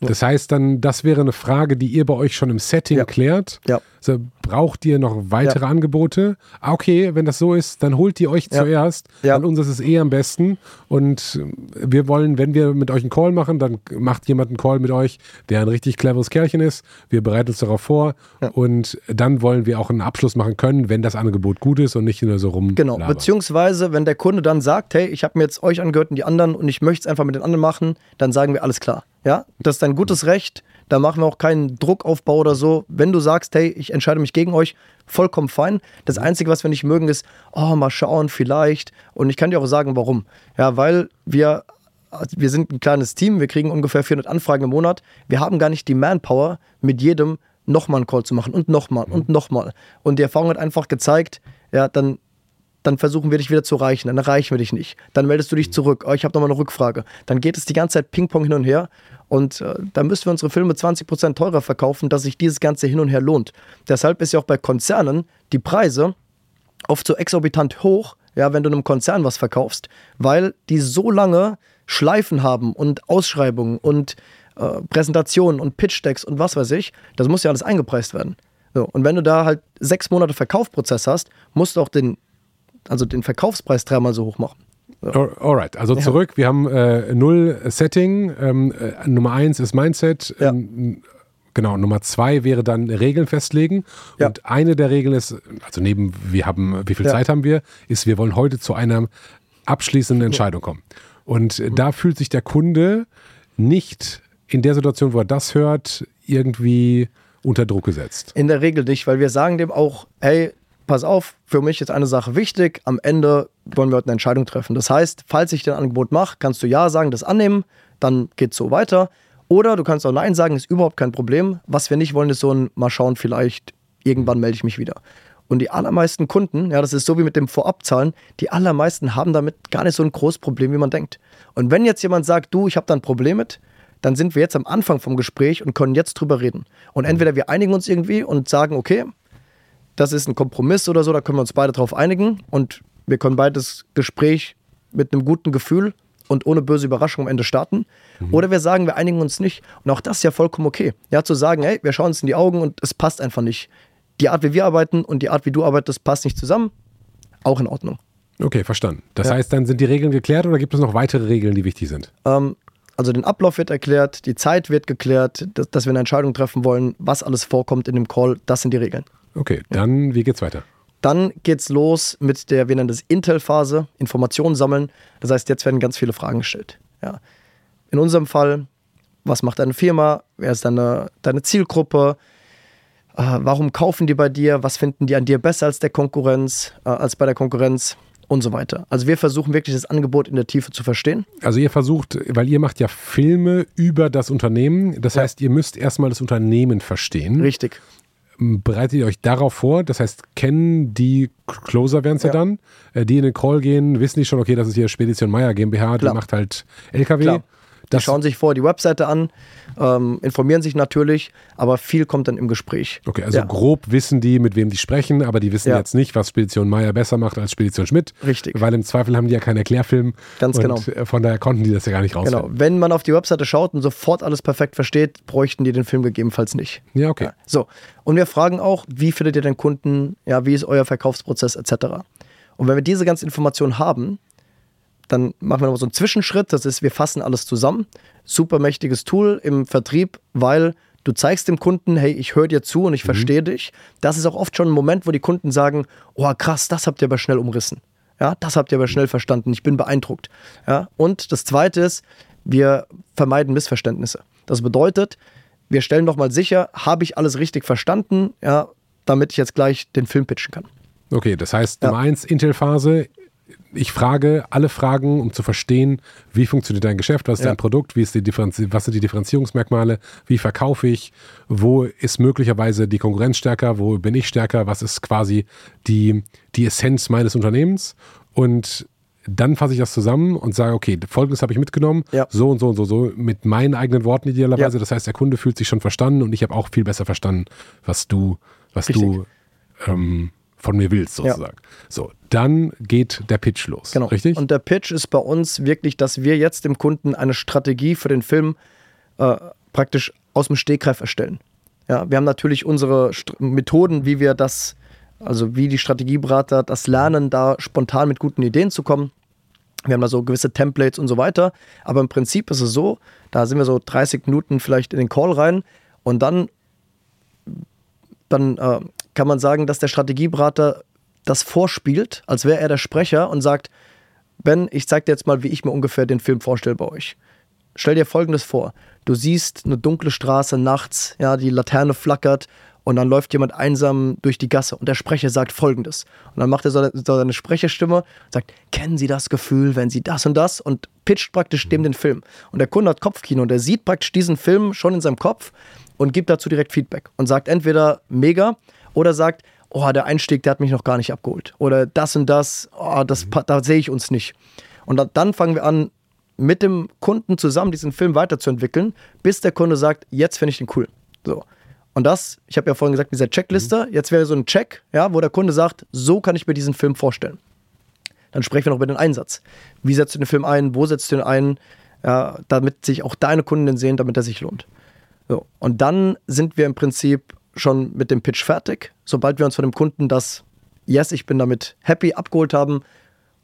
Das heißt dann, das wäre eine Frage, die ihr bei euch schon im Setting ja. klärt. Ja. Also braucht ihr noch weitere ja. Angebote? Ah, okay, wenn das so ist, dann holt ihr euch ja. zuerst. Ja. An uns ist es eh am besten. Und wir wollen, wenn wir mit euch einen Call machen, dann macht jemand einen Call mit euch, der ein richtig cleveres Kerlchen ist. Wir bereiten uns darauf vor. Und dann wollen wir auch einen Abschluss machen können, wenn das Angebot gut ist und nicht nur so rum. Genau, beziehungsweise wenn der Kunde dann sagt, hey, ich habe mir jetzt euch angehört und die anderen und ich möchte es einfach mit den anderen machen, dann sagen wir alles klar. Ja, das ist ein gutes Recht. Da machen wir auch keinen Druckaufbau oder so. Wenn du sagst, hey, ich entscheide mich gegen euch, vollkommen fein. Das Einzige, was wir nicht mögen, ist, oh, mal schauen, vielleicht. Und ich kann dir auch sagen, warum. Ja, weil wir, wir sind ein kleines Team, wir kriegen ungefähr 400 Anfragen im Monat. Wir haben gar nicht die Manpower, mit jedem nochmal einen Call zu machen und nochmal und nochmal. Und die Erfahrung hat einfach gezeigt, ja, dann dann versuchen wir dich wieder zu erreichen, dann erreichen wir dich nicht. Dann meldest du dich zurück, oh, ich habe nochmal eine Rückfrage. Dann geht es die ganze Zeit Ping-Pong hin und her und äh, da müssen wir unsere Filme 20% teurer verkaufen, dass sich dieses ganze hin und her lohnt. Deshalb ist ja auch bei Konzernen die Preise oft so exorbitant hoch, ja, wenn du einem Konzern was verkaufst, weil die so lange Schleifen haben und Ausschreibungen und äh, Präsentationen und Pitch-Decks und was weiß ich, das muss ja alles eingepreist werden. So, und wenn du da halt sechs Monate Verkaufsprozess hast, musst du auch den also den Verkaufspreis dreimal so hoch machen. So. Alright, also ja. zurück. Wir haben äh, null Setting. Ähm, äh, Nummer eins ist Mindset. Ja. Ähm, genau, Nummer zwei wäre dann Regeln festlegen. Ja. Und eine der Regeln ist, also neben wir haben, wie viel Zeit haben wir, ist, wir wollen heute zu einer abschließenden Entscheidung kommen. Und mhm. da fühlt sich der Kunde nicht in der Situation, wo er das hört, irgendwie unter Druck gesetzt. In der Regel nicht, weil wir sagen dem auch, hey, pass auf, für mich ist eine Sache wichtig, am Ende wollen wir heute eine Entscheidung treffen. Das heißt, falls ich dir ein Angebot mache, kannst du Ja sagen, das annehmen, dann geht es so weiter. Oder du kannst auch Nein sagen, ist überhaupt kein Problem. Was wir nicht wollen, ist so ein Mal schauen, vielleicht irgendwann melde ich mich wieder. Und die allermeisten Kunden, ja, das ist so wie mit dem Vorabzahlen, die allermeisten haben damit gar nicht so ein großes Problem, wie man denkt. Und wenn jetzt jemand sagt, du, ich habe da ein Problem mit, dann sind wir jetzt am Anfang vom Gespräch und können jetzt drüber reden. Und entweder wir einigen uns irgendwie und sagen, okay, das ist ein Kompromiss oder so, da können wir uns beide drauf einigen und wir können beides Gespräch mit einem guten Gefühl und ohne böse Überraschung am Ende starten. Mhm. Oder wir sagen, wir einigen uns nicht. Und auch das ist ja vollkommen okay. Ja, zu sagen, hey, wir schauen uns in die Augen und es passt einfach nicht. Die Art, wie wir arbeiten und die Art, wie du arbeitest, passt nicht zusammen. Auch in Ordnung. Okay, verstanden. Das ja. heißt, dann sind die Regeln geklärt oder gibt es noch weitere Regeln, die wichtig sind? Ähm, also den Ablauf wird erklärt, die Zeit wird geklärt, dass, dass wir eine Entscheidung treffen wollen, was alles vorkommt in dem Call, das sind die Regeln. Okay, dann wie geht's weiter? Dann geht's los mit der, wir nennen das Intel-Phase, Informationen sammeln. Das heißt, jetzt werden ganz viele Fragen gestellt. Ja. In unserem Fall, was macht deine Firma? Wer ist deine, deine Zielgruppe? Äh, warum kaufen die bei dir? Was finden die an dir besser als der Konkurrenz, äh, als bei der Konkurrenz? Und so weiter. Also wir versuchen wirklich das Angebot in der Tiefe zu verstehen. Also ihr versucht, weil ihr macht ja Filme über das Unternehmen. Das Ja. heißt, ihr müsst erstmal das Unternehmen verstehen. Richtig. Bereitet ihr euch darauf vor? Das heißt, kennen die Closer werden es ja. Dann, äh, die in den Call gehen, wissen die schon, okay, das ist hier Spedition Meier GmbH, die Klar. macht halt LKW. Klar. Die Das, schauen sich vorher die Webseite an, ähm, informieren sich natürlich, aber viel kommt dann im Gespräch. okay, also Ja. grob wissen die, mit wem die sprechen, aber die wissen Ja. jetzt nicht, was Spedition Meier besser macht als Spedition Schmidt. Richtig. Weil im Zweifel haben die ja keinen Erklärfilm. Ganz genau. äh, Von daher konnten die das ja gar nicht Genau. rausfinden. Wenn man auf die Webseite schaut und sofort alles perfekt versteht, bräuchten die den Film gegebenenfalls nicht. Ja, okay. Ja. So. Und wir fragen auch, wie findet ihr den Kunden? Ja, wie ist euer Verkaufsprozess etc. Und wenn wir diese ganzen Informationen haben, dann machen wir noch so einen Zwischenschritt. Das ist, wir fassen alles zusammen. Super mächtiges Tool im Vertrieb, weil du zeigst dem Kunden, hey, ich höre dir zu und ich verstehe dich. Das ist auch oft schon ein Moment, wo die Kunden sagen, oh krass, das habt ihr aber schnell umrissen. Ja, das habt ihr aber schnell verstanden. Ich bin beeindruckt. Ja, und das Zweite ist, wir vermeiden Missverständnisse. Das bedeutet, wir stellen doch mal sicher, habe ich alles richtig verstanden, ja, damit ich jetzt gleich den Film pitchen kann. Okay, das heißt, Ja. Nummer eins, Intel-Phase. Ich frage alle Fragen, um zu verstehen, wie funktioniert dein Geschäft, was ist Ja. dein Produkt, wie ist die Differenzi was sind die Differenzierungsmerkmale, wie verkaufe ich, wo ist möglicherweise die Konkurrenz stärker, wo bin ich stärker, was ist quasi die, die Essenz meines Unternehmens und dann fasse ich das zusammen und sage, okay, folgendes habe ich mitgenommen, Ja. so und so und so, so, mit meinen eigenen Worten idealerweise. Ja. Das heißt, der Kunde fühlt sich schon verstanden und ich habe auch viel besser verstanden, was du, was Richtig. du ähm, von mir willst, sozusagen. So, dann geht der Pitch los. Genau. Richtig? Und der Pitch ist bei uns wirklich, dass wir jetzt dem Kunden eine Strategie für den Film äh, praktisch aus dem Stegreif erstellen. Ja, wir haben natürlich unsere St Methoden, wie wir das, also wie die Strategieberater das lernen, da spontan mit guten Ideen zu kommen. Wir haben da so gewisse Templates und so weiter. Aber im Prinzip ist es so, da sind wir so 30 Minuten vielleicht in den Call rein und dann, dann äh, kann man sagen, dass der Strategieberater das vorspielt, als wäre er der Sprecher und sagt, Ben, ich zeig dir jetzt mal, wie ich mir ungefähr den Film vorstelle bei euch. Stell dir folgendes vor. Du siehst eine dunkle Straße nachts, ja, die Laterne flackert und dann läuft jemand einsam durch die Gasse und der Sprecher sagt folgendes. Und dann macht er so seine Sprecherstimme und sagt, kennen Sie das Gefühl, wenn Sie das und das und pitcht praktisch dem den Film. Und der Kunde hat Kopfkino und er sieht praktisch diesen Film schon in seinem Kopf und gibt dazu direkt Feedback und sagt entweder mega oder sagt, oh, der Einstieg, der hat mich noch gar nicht abgeholt. Oder das und das, oh, das, pa- da sehe ich uns nicht. Und da- dann fangen wir an, mit dem Kunden zusammen diesen Film weiterzuentwickeln, bis der Kunde sagt, jetzt finde ich den cool. So. Und das, ich habe ja vorhin gesagt, dieser Checkliste, jetzt wäre so ein Check, ja, wo der Kunde sagt, so kann ich mir diesen Film vorstellen. Dann sprechen wir noch über den Einsatz. Wie setzt du den Film ein? Wo setzt du ihn ein? Ja, damit sich auch deine Kunden den sehen, damit er sich lohnt. So. Und dann sind wir im Prinzip schon mit dem Pitch fertig, sobald wir uns von dem Kunden das Yes, ich bin damit happy abgeholt haben.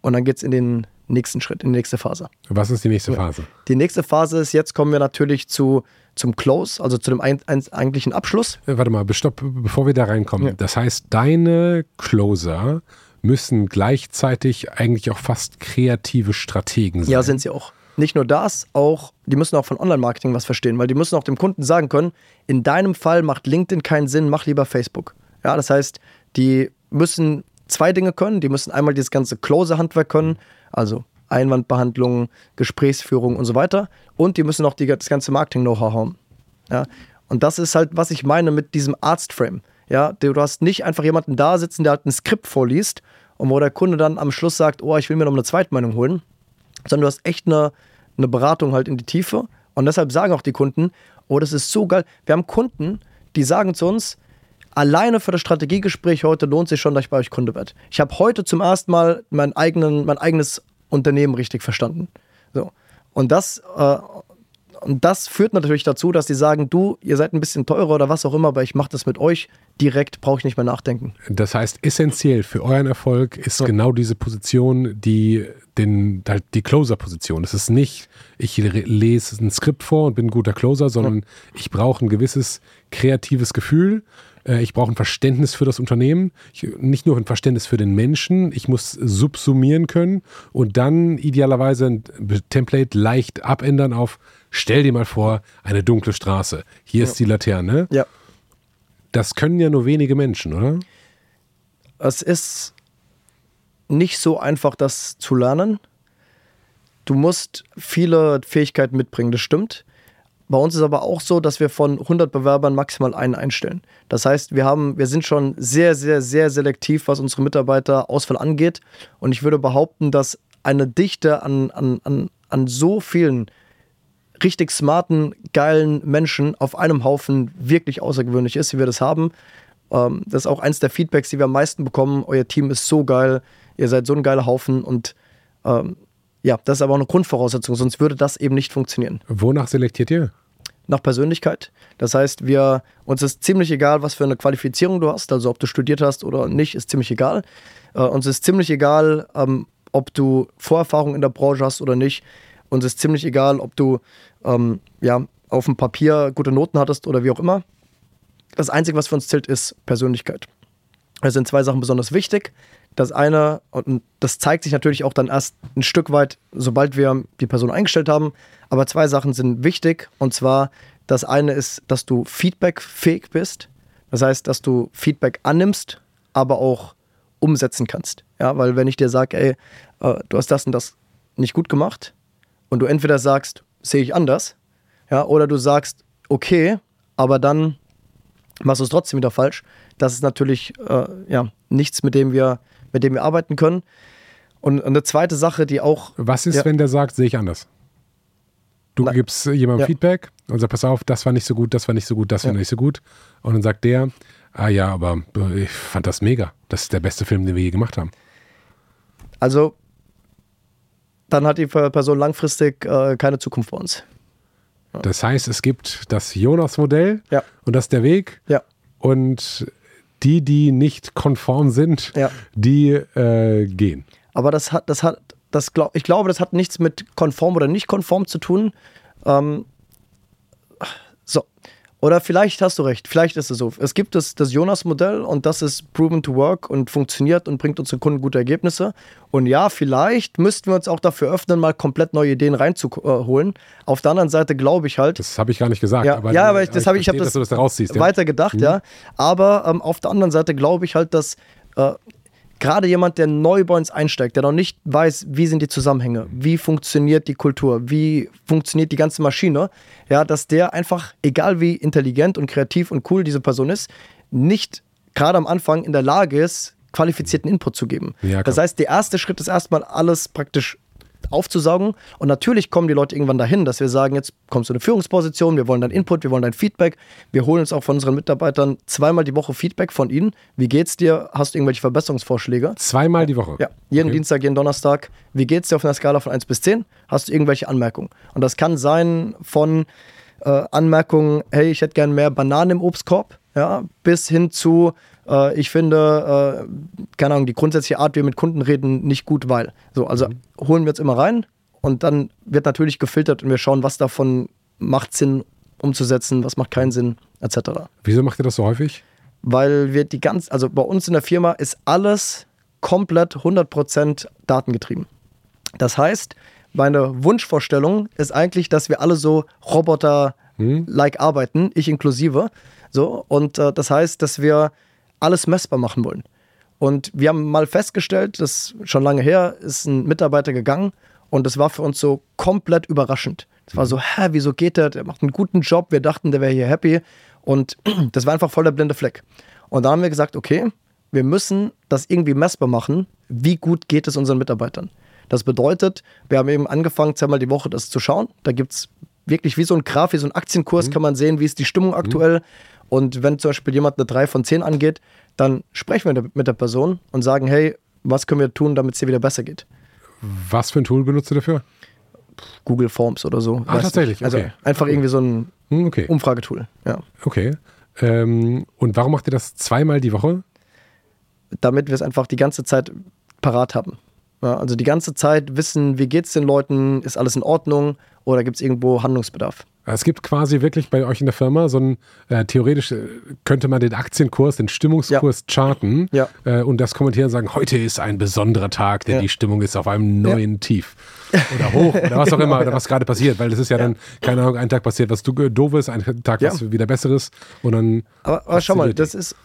Und dann geht es in den nächsten Schritt, in die nächste Phase. Was ist die nächste Phase? Die nächste Phase ist, jetzt kommen wir natürlich zu, zum Close, also zu dem ein, ein, eigentlichen Abschluss. Äh, Warte mal, stopp, bevor wir da reinkommen. Ja. Das heißt, deine Closer müssen gleichzeitig eigentlich auch fast kreative Strategen sein. Ja, sind sie auch. Nicht nur das, auch, die müssen auch von Online-Marketing was verstehen, weil die müssen auch dem Kunden sagen können, in deinem Fall macht LinkedIn keinen Sinn, mach lieber Facebook. Ja, das heißt, die müssen zwei Dinge können. Die müssen einmal dieses ganze Close-Handwerk können, also Einwandbehandlung, Gesprächsführung und so weiter. Und die müssen auch die, das ganze Marketing-Know-how haben. Ja? Und das ist halt, was ich meine mit diesem Arzt-Frame. Ja, du hast nicht einfach jemanden da sitzen, der halt ein Skript vorliest und wo der Kunde dann am Schluss sagt, oh, ich will mir noch eine Zweitmeinung holen, sondern du hast echt eine, eine Beratung halt in die Tiefe. Und deshalb sagen auch die Kunden, oh, das ist so geil. Wir haben Kunden, die sagen zu uns, alleine für das Strategiegespräch heute lohnt sich schon, dass ich bei euch Kunde werde. Ich habe heute zum ersten Mal mein, eigenen, mein eigenes Unternehmen richtig verstanden. So. Und das, äh, und das führt natürlich dazu, dass die sagen, du, ihr seid ein bisschen teurer oder was auch immer, aber ich mache das mit euch direkt, brauche ich nicht mehr nachdenken. Das heißt, essentiell für euren Erfolg ist genau diese Position, die den, halt die Closer-Position. Es ist nicht, ich lese ein Skript vor und bin ein guter Closer, sondern ich brauche ein gewisses kreatives Gefühl, Äh, ich brauche ein Verständnis für das Unternehmen, ich, nicht nur ein Verständnis für den Menschen, ich muss subsumieren können und dann idealerweise ein Template leicht abändern auf, stell dir mal vor, eine dunkle Straße, hier ja. ist die Laterne. Ja. Das können ja nur wenige Menschen, oder? Es ist nicht so einfach, das zu lernen. Du musst viele Fähigkeiten mitbringen, das stimmt. Bei uns ist aber auch so, dass wir von 100 Bewerbern maximal einen einstellen. Das heißt, wir, haben, wir sind schon sehr, sehr, sehr selektiv, was unsere Mitarbeiterauswahl angeht. Und ich würde behaupten, dass eine Dichte an, an, an, an so vielen richtig smarten, geilen Menschen auf einem Haufen wirklich außergewöhnlich ist, wie wir das haben. Ähm, das ist auch eins der Feedbacks, die wir am meisten bekommen. Euer Team ist so geil, ihr seid so ein geiler Haufen und ähm, ja, das ist aber auch eine Grundvoraussetzung, sonst würde das eben nicht funktionieren. Wonach selektiert ihr? Nach Persönlichkeit. Das heißt, wir, uns ist ziemlich egal, was für eine Qualifizierung du hast, also ob du studiert hast oder nicht, ist ziemlich egal. Äh, uns ist ziemlich egal, ähm, ob du Vorerfahrung in der Branche hast oder nicht. Uns ist ziemlich egal, ob du ähm, ja, auf dem Papier gute Noten hattest oder wie auch immer. Das Einzige, was für uns zählt, ist Persönlichkeit. Es sind zwei Sachen besonders wichtig. Das eine, und das zeigt sich natürlich auch dann erst ein Stück weit, sobald wir die Person eingestellt haben, aber zwei Sachen sind wichtig. Und zwar, das eine ist, dass du feedbackfähig bist. Das heißt, dass du Feedback annimmst, aber auch umsetzen kannst. Ja, weil wenn ich dir sage, ey, äh, du hast das und das nicht gut gemacht und du entweder sagst, sehe ich anders, ja, oder du sagst, okay, aber dann machst du es trotzdem wieder falsch. Das ist natürlich äh, ja, nichts, mit dem wir mit dem wir arbeiten können. Und eine zweite Sache, die auch. Was ist, ja, wenn der sagt, sehe ich anders? Du na, gibst jemandem ja. Feedback und sagst, pass auf, das war nicht so gut, das war nicht so gut, das war nicht so gut. Und dann sagt der, ah ja, aber ich fand das mega. Das ist der beste Film, den wir je gemacht haben. Also, dann hat die Person langfristig äh, keine Zukunft bei uns. Ja. Das heißt, es gibt das Jonas-Modell ja. und das ist der Weg. Ja. Und die, die nicht konform sind, ja. die äh, gehen. Aber das hat, das hat, das glaub, ich glaube, das hat nichts mit konform oder nicht konform zu tun. Ähm, oder vielleicht hast du recht, vielleicht ist es so. Es gibt das, das Jonas-Modell und das ist proven to work und funktioniert und bringt unseren Kunden gute Ergebnisse. Und ja, vielleicht müssten wir uns auch dafür öffnen, mal komplett neue Ideen reinzuholen. Auf der anderen Seite glaube ich halt. Das habe ich gar nicht gesagt. Ja, aber, ja, aber ich, das habe ich, hab das, das ja? weiter gedacht, mhm. ja. Aber ähm, auf der anderen Seite glaube ich halt, dass äh, gerade jemand, der neu bei uns einsteigt, der noch nicht weiß, wie sind die Zusammenhänge, wie funktioniert die Kultur, wie funktioniert die ganze Maschine, ja, dass der einfach, egal wie intelligent und kreativ und cool diese Person ist, nicht gerade am Anfang in der Lage ist, qualifizierten Input zu geben. Ja, das heißt, der erste Schritt ist erstmal alles praktisch aufzusaugen. Und natürlich kommen die Leute irgendwann dahin, dass wir sagen, jetzt kommst du in eine Führungsposition, wir wollen dein Input, wir wollen dein Feedback. Wir holen uns auch von unseren Mitarbeitern zweimal die Woche Feedback von ihnen. Wie geht's dir? Hast du irgendwelche Verbesserungsvorschläge? Zweimal die Woche? Ja, jeden okay. Dienstag, jeden Donnerstag. Wie geht's dir auf einer Skala von 1 bis 10? Hast du irgendwelche Anmerkungen? Und das kann sein von äh, Anmerkungen, hey, ich hätte gern mehr Bananen im Obstkorb, ja, bis hin zu, äh, ich finde, äh, keine Ahnung, die grundsätzliche Art, wie wir mit Kunden reden, nicht gut, weil. So, also mhm. holen wir jetzt immer rein und dann wird natürlich gefiltert und wir schauen, was davon macht Sinn umzusetzen, was macht keinen Sinn, etc. Wieso macht ihr das so häufig? Weil wir die ganz, also bei uns in der Firma ist alles komplett 100% datengetrieben. Das heißt, meine Wunschvorstellung ist eigentlich, dass wir alle so Roboter-like hm? arbeiten, ich inklusive. So, und äh, das heißt, dass wir alles messbar machen wollen. Und wir haben mal festgestellt, dass schon lange her ist ein Mitarbeiter gegangen und das war für uns so komplett überraschend. Es war so, hä, wieso geht der? Der macht einen guten Job. Wir dachten, der wäre hier happy. Und das war einfach voll der blinde Fleck. Und da haben wir gesagt, okay, wir müssen das irgendwie messbar machen. Wie gut geht es unseren Mitarbeitern? Das bedeutet, wir haben eben angefangen, zweimal die Woche das zu schauen. Da gibt es wirklich wie so ein Graph, wie so ein Aktienkurs, mhm. kann man sehen, wie ist die Stimmung aktuell. Mhm. Und wenn zum Beispiel jemand eine 3 von 10 angeht, dann sprechen wir mit der Person und sagen, hey, was können wir tun, damit es dir wieder besser geht. Was für ein Tool benutzt du dafür? Google Forms oder so. Ach, tatsächlich. Also okay. einfach irgendwie so ein hm, okay. Umfragetool. Ja. Okay. Ähm, und warum macht ihr das zweimal die Woche? Damit wir es einfach die ganze Zeit parat haben. Ja, also die ganze Zeit wissen, wie geht es den Leuten, ist alles in Ordnung oder gibt es irgendwo Handlungsbedarf. Es gibt quasi wirklich bei euch in der Firma so ein, äh, theoretisch äh, könnte man den Aktienkurs, den Stimmungskurs ja. charten ja. äh, und das kommentieren und sagen, heute ist ein besonderer Tag, denn ja. die Stimmung ist auf einem neuen Tief. Oder hoch oder was auch immer, oder was gerade passiert, weil das ist ja, dann, keine Ahnung, ein Tag passiert was du doofes, ein Tag was wieder besseres und dann. Aber, aber schau mal, das ist,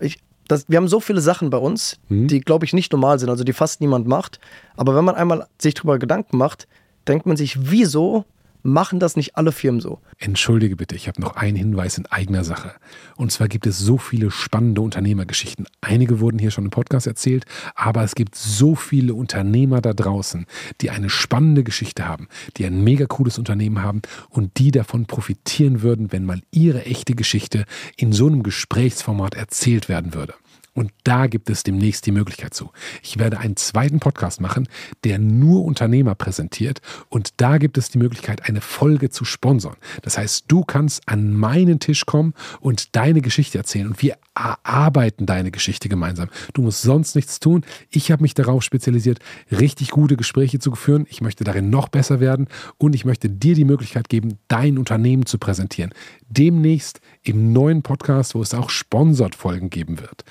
ich, das, wir haben so viele Sachen bei uns, mhm. die, glaube ich, nicht normal sind, also die fast niemand macht. Aber wenn man einmal sich darüber Gedanken macht, denkt man sich, wieso machen das nicht alle Firmen so? Entschuldige bitte, ich habe noch einen Hinweis in eigener Sache. Und zwar gibt es so viele spannende Unternehmergeschichten. Einige wurden hier schon im Podcast erzählt, aber es gibt so viele Unternehmer da draußen, die eine spannende Geschichte haben, die ein mega cooles Unternehmen haben und die davon profitieren würden, wenn mal ihre echte Geschichte in so einem Gesprächsformat erzählt werden würde. Und da gibt es demnächst die Möglichkeit zu. Ich werde einen zweiten Podcast machen, der nur Unternehmer präsentiert. Und da gibt es die Möglichkeit, eine Folge zu sponsern. Das heißt, du kannst an meinen Tisch kommen und deine Geschichte erzählen. Und wir erarbeiten deine Geschichte gemeinsam. Du musst sonst nichts tun. Ich habe mich darauf spezialisiert, richtig gute Gespräche zu führen. Ich möchte darin noch besser werden. Und ich möchte dir die Möglichkeit geben, dein Unternehmen zu präsentieren. Demnächst im neuen Podcast, wo es auch Sponsored-Folgen geben wird.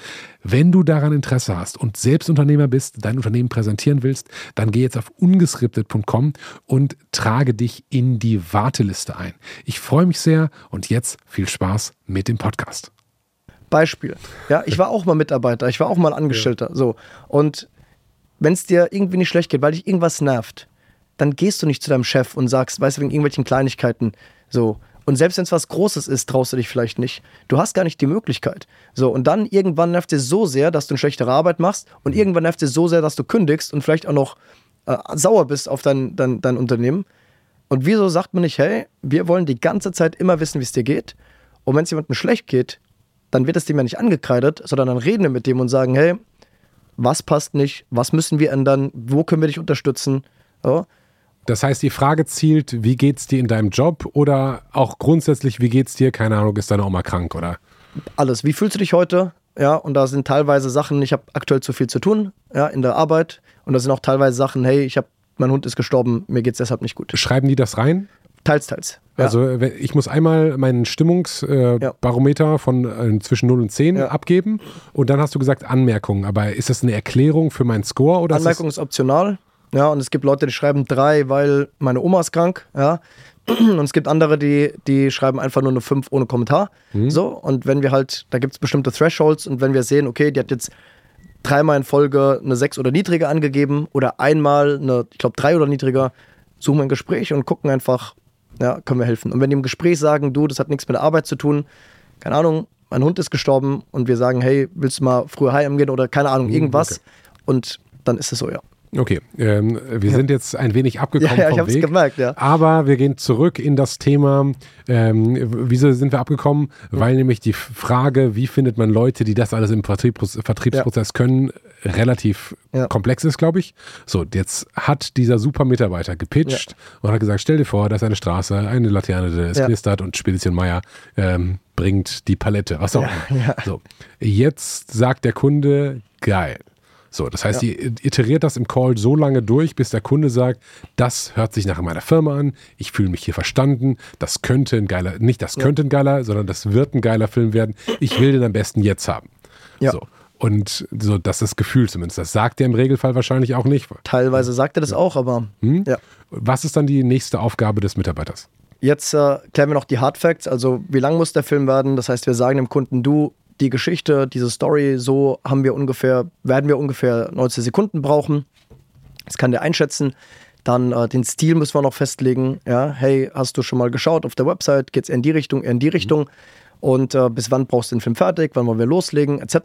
Wenn du daran Interesse hast und selbst Unternehmer bist, dein Unternehmen präsentieren willst, dann geh jetzt auf ungeskriptet.com und trage dich in die Warteliste ein. Ich freue mich sehr und jetzt viel Spaß mit dem Podcast. Beispiel. Ja, ich war auch mal Mitarbeiter, ich war auch mal Angestellter. Ja. So. Und wenn es dir irgendwie nicht schlecht geht, weil dich irgendwas nervt, dann gehst du nicht zu deinem Chef und sagst, weißt du, wegen irgendwelchen Kleinigkeiten, so, und selbst wenn es was Großes ist, traust du dich vielleicht nicht. Du hast gar nicht die Möglichkeit. So, und dann irgendwann nervt dir so sehr, dass du eine schlechtere Arbeit machst und irgendwann nervt dir so sehr, dass du kündigst und vielleicht auch noch äh, sauer bist auf dein, dein, dein Unternehmen. Und wieso sagt man nicht, hey, wir wollen die ganze Zeit immer wissen, wie es dir geht. Und wenn es jemandem schlecht geht, dann wird es dem ja nicht angekreidet, sondern dann reden wir mit dem und sagen, hey, was passt nicht, was müssen wir ändern, wo können wir dich unterstützen. So. Das heißt, die Frage zielt, wie geht's dir in deinem Job oder auch grundsätzlich, wie geht's dir? Keine Ahnung, ist deine Oma krank oder? Alles. Wie fühlst du dich heute? Ja, und da sind teilweise Sachen, ich habe aktuell zu viel zu tun, ja, in der Arbeit. Und da sind auch teilweise Sachen, hey, ich habe, mein Hund ist gestorben, mir geht's deshalb nicht gut. Schreiben die das rein? Teils, teils. Ja. Also ich muss einmal meinen Stimmungsbarometer äh, ja. von äh, zwischen 0 und 10 ja. abgeben und dann hast du gesagt Anmerkungen. Aber ist das eine Erklärung für meinen Score? Oder Anmerkung ist, ist optional. Ja, und es gibt Leute, die schreiben drei, weil meine Oma ist krank. Ja. Und es gibt andere, die, die schreiben einfach nur eine 5 ohne Kommentar. Mhm. So, und wenn wir halt, da gibt es bestimmte Thresholds und wenn wir sehen, okay, die hat jetzt dreimal in Folge eine 6 oder niedriger angegeben oder einmal eine, ich glaube, 3 oder niedriger, suchen wir ein Gespräch und gucken einfach, ja, können wir helfen. Und wenn die im Gespräch sagen, du, das hat nichts mit der Arbeit zu tun, keine Ahnung, mein Hund ist gestorben und wir sagen, hey, willst du mal früher heim gehen oder keine Ahnung, mhm, irgendwas. Okay. Und dann ist es so, ja. Okay, ähm, wir ja. sind jetzt ein wenig abgekommen ja, ja, vom Weg. gemerkt, ja. Aber wir gehen zurück in das Thema. Ähm, wieso sind wir abgekommen? Mhm. Weil nämlich die Frage, wie findet man Leute, die das alles im Vertriebs Vertriebsprozess ja. können, relativ komplex ist, glaube ich. So, jetzt hat dieser super Mitarbeiter gepitcht und hat gesagt: Stell dir vor, da ist eine Straße, eine Laterne, es knistert und Spedition Meier ähm, bringt die Palette. Was auch immer. So, jetzt sagt der Kunde: Geil so, das heißt, ja. ihr iteriert das im Call so lange durch, bis der Kunde sagt, das hört sich nach meiner Firma an, ich fühle mich hier verstanden, das könnte ein geiler, nicht das könnte ein geiler, sondern das wird ein geiler Film werden. Ich will den am besten jetzt haben. Ja. So. Und so, das ist das Gefühl zumindest. Das sagt er im Regelfall wahrscheinlich auch nicht. Teilweise sagt er das auch, aber. Hm? Ja. Was ist dann die nächste Aufgabe des Mitarbeiters? Jetzt äh, klären wir noch die Hard Facts, also wie lang muss der Film werden? Das heißt, wir sagen dem Kunden, du, die Geschichte, diese Story, so haben wir ungefähr, werden wir ungefähr 90 Sekunden brauchen. Das kann der einschätzen. Dann äh, den Stil müssen wir noch festlegen. Ja, hey, hast du schon mal geschaut auf der Website? Geht es eher in die Richtung, eher in die Richtung? Und äh, bis wann brauchst du den Film fertig? Wann wollen wir loslegen? Etc.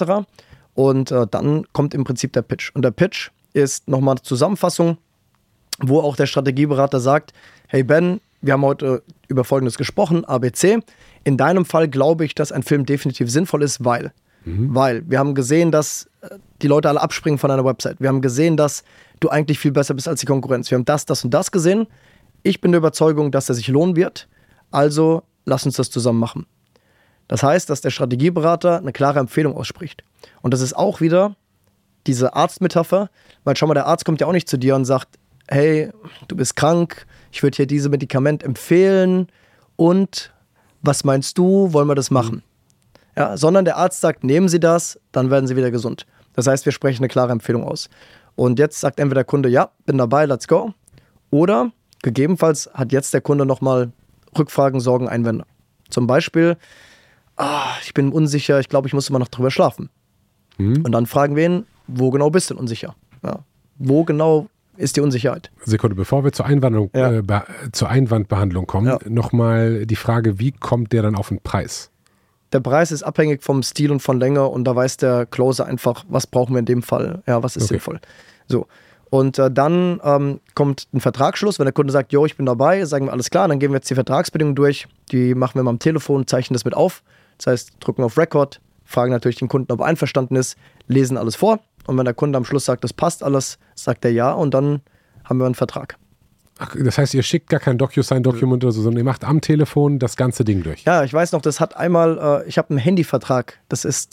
Und äh, dann kommt im Prinzip der Pitch. Und der Pitch ist nochmal eine Zusammenfassung, wo auch der Strategieberater sagt: Hey Ben, wir haben heute über Folgendes gesprochen, ABC. In deinem Fall glaube ich, dass ein Film definitiv sinnvoll ist, weil. Mhm. Weil wir haben gesehen, dass äh, die Leute alle abspringen von einer Website. Wir haben gesehen, dass du eigentlich viel besser bist als die Konkurrenz. Wir haben das, das und das gesehen. Ich bin der Überzeugung, dass er sich lohnen wird. Also lass uns das zusammen machen. Das heißt, dass der Strategieberater eine klare Empfehlung ausspricht. Und das ist auch wieder diese Arztmetapher, weil schau mal, der Arzt kommt ja auch nicht zu dir und sagt, hey, du bist krank, ich würde dir diese Medikament empfehlen und was meinst du, wollen wir das machen? Ja, sondern der Arzt sagt, nehmen Sie das, dann werden Sie wieder gesund. Das heißt, wir sprechen eine klare Empfehlung aus. Und jetzt sagt entweder der Kunde, ja, bin dabei, let's go. Oder gegebenenfalls hat jetzt der Kunde nochmal Rückfragen, Sorgen, Einwände. Zum Beispiel, ah, ich bin unsicher, ich glaube, ich muss immer noch drüber schlafen. Mhm. Und dann fragen wir ihn, wo genau bist du denn unsicher? Ja. Wo genau ist die Unsicherheit? Sekunde, bevor wir zur, Einwandlung, Ja. äh, zur Einwandbehandlung kommen, Ja. nochmal die Frage, wie kommt der dann auf den Preis? Der Preis ist abhängig vom Stil und von Länge und da weiß der Closer einfach, was brauchen wir in dem Fall, ja, was ist Okay. sinnvoll. So. Und äh, dann ähm, kommt ein Vertragsschluss, wenn der Kunde sagt, jo, ich bin dabei, sagen wir alles klar, dann gehen wir jetzt die Vertragsbedingungen durch, die machen wir mal am Telefon, zeichnen das mit auf, das heißt, drücken auf Record, fragen natürlich den Kunden, ob er einverstanden ist, lesen alles vor und wenn der Kunde am Schluss sagt, das passt alles, sagt er ja und dann haben wir einen Vertrag. Ach, das heißt, ihr schickt gar kein DocuSign-Dokument oder so, sondern ihr macht am Telefon das ganze Ding durch. Ja, ich weiß noch, das hat einmal, äh, ich habe einen Handyvertrag, das ist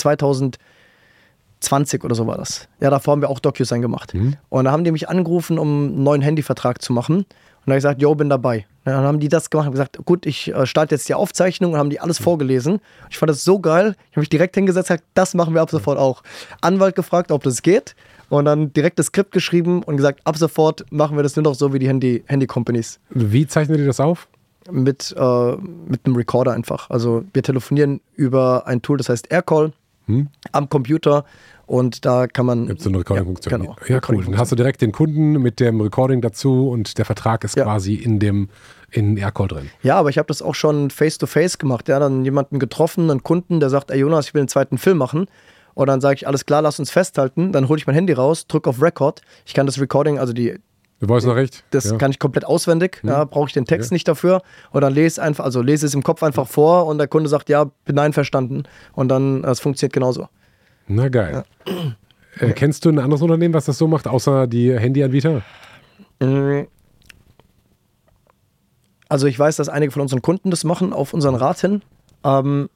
2020 oder so war das. Ja, davor haben wir auch DocuSign gemacht. Und da haben die mich angerufen, um einen neuen Handyvertrag zu machen. Und da habe ich gesagt, jo, bin dabei. Ja, dann haben die das gemacht und gesagt, gut, ich äh, starte jetzt die Aufzeichnung und haben die alles vorgelesen. Ich fand das so geil. Ich habe mich direkt hingesetzt und gesagt, das machen wir ab sofort auch. Anwalt gefragt, ob das geht. Und dann direkt das Skript geschrieben und gesagt, ab sofort machen wir das nur noch so wie die Handy- Handy-Companies Wie zeichnet ihr das auf? mit, äh, mit einem Recorder einfach. Also wir telefonieren über ein Tool, das heißt Aircall am Computer und da kann man. Gibt so eine Recording-Funktion? Ja, genau. Ja, cool. Dann hast du direkt den Kunden mit dem Recording dazu und der Vertrag ist Ja. quasi in dem in Aircall drin. Ja, aber ich habe das auch schon face-to-face gemacht. Ja, dann jemanden getroffen, einen Kunden, der sagt, ey Jonas, ich will einen zweiten Film machen. Und dann sage ich, alles klar, lass uns festhalten. Dann hole ich mein Handy raus, drücke auf Record. Ich kann das Recording, also die, Du wolltest noch recht? das ja. kann ich komplett auswendig. Ja, brauche ich den Text Ja. nicht dafür. Und dann lese einfach, also lese es im Kopf einfach vor und der Kunde sagt, ja, bin einverstanden. Und dann, das funktioniert genauso. Na geil. Äh, kennst du ein anderes Unternehmen, was das so macht, außer die Handyanbieter? Mm. Also ich weiß, dass einige von unseren Kunden das machen auf unseren Rat hin. Ähm,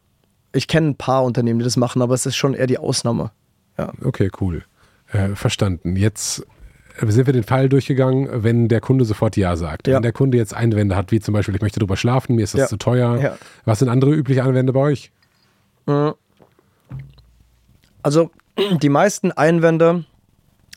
ich kenne ein paar Unternehmen, die das machen, aber es ist schon eher die Ausnahme. Ja. Okay, cool. Äh, verstanden. Jetzt äh, sind wir den Fall durchgegangen, wenn der Kunde sofort Ja sagt. Ja. Wenn der Kunde jetzt Einwände hat, wie zum Beispiel, ich möchte drüber schlafen, mir ist das Ja. zu teuer. Ja. Was sind andere übliche Einwände bei euch? Also die meisten Einwände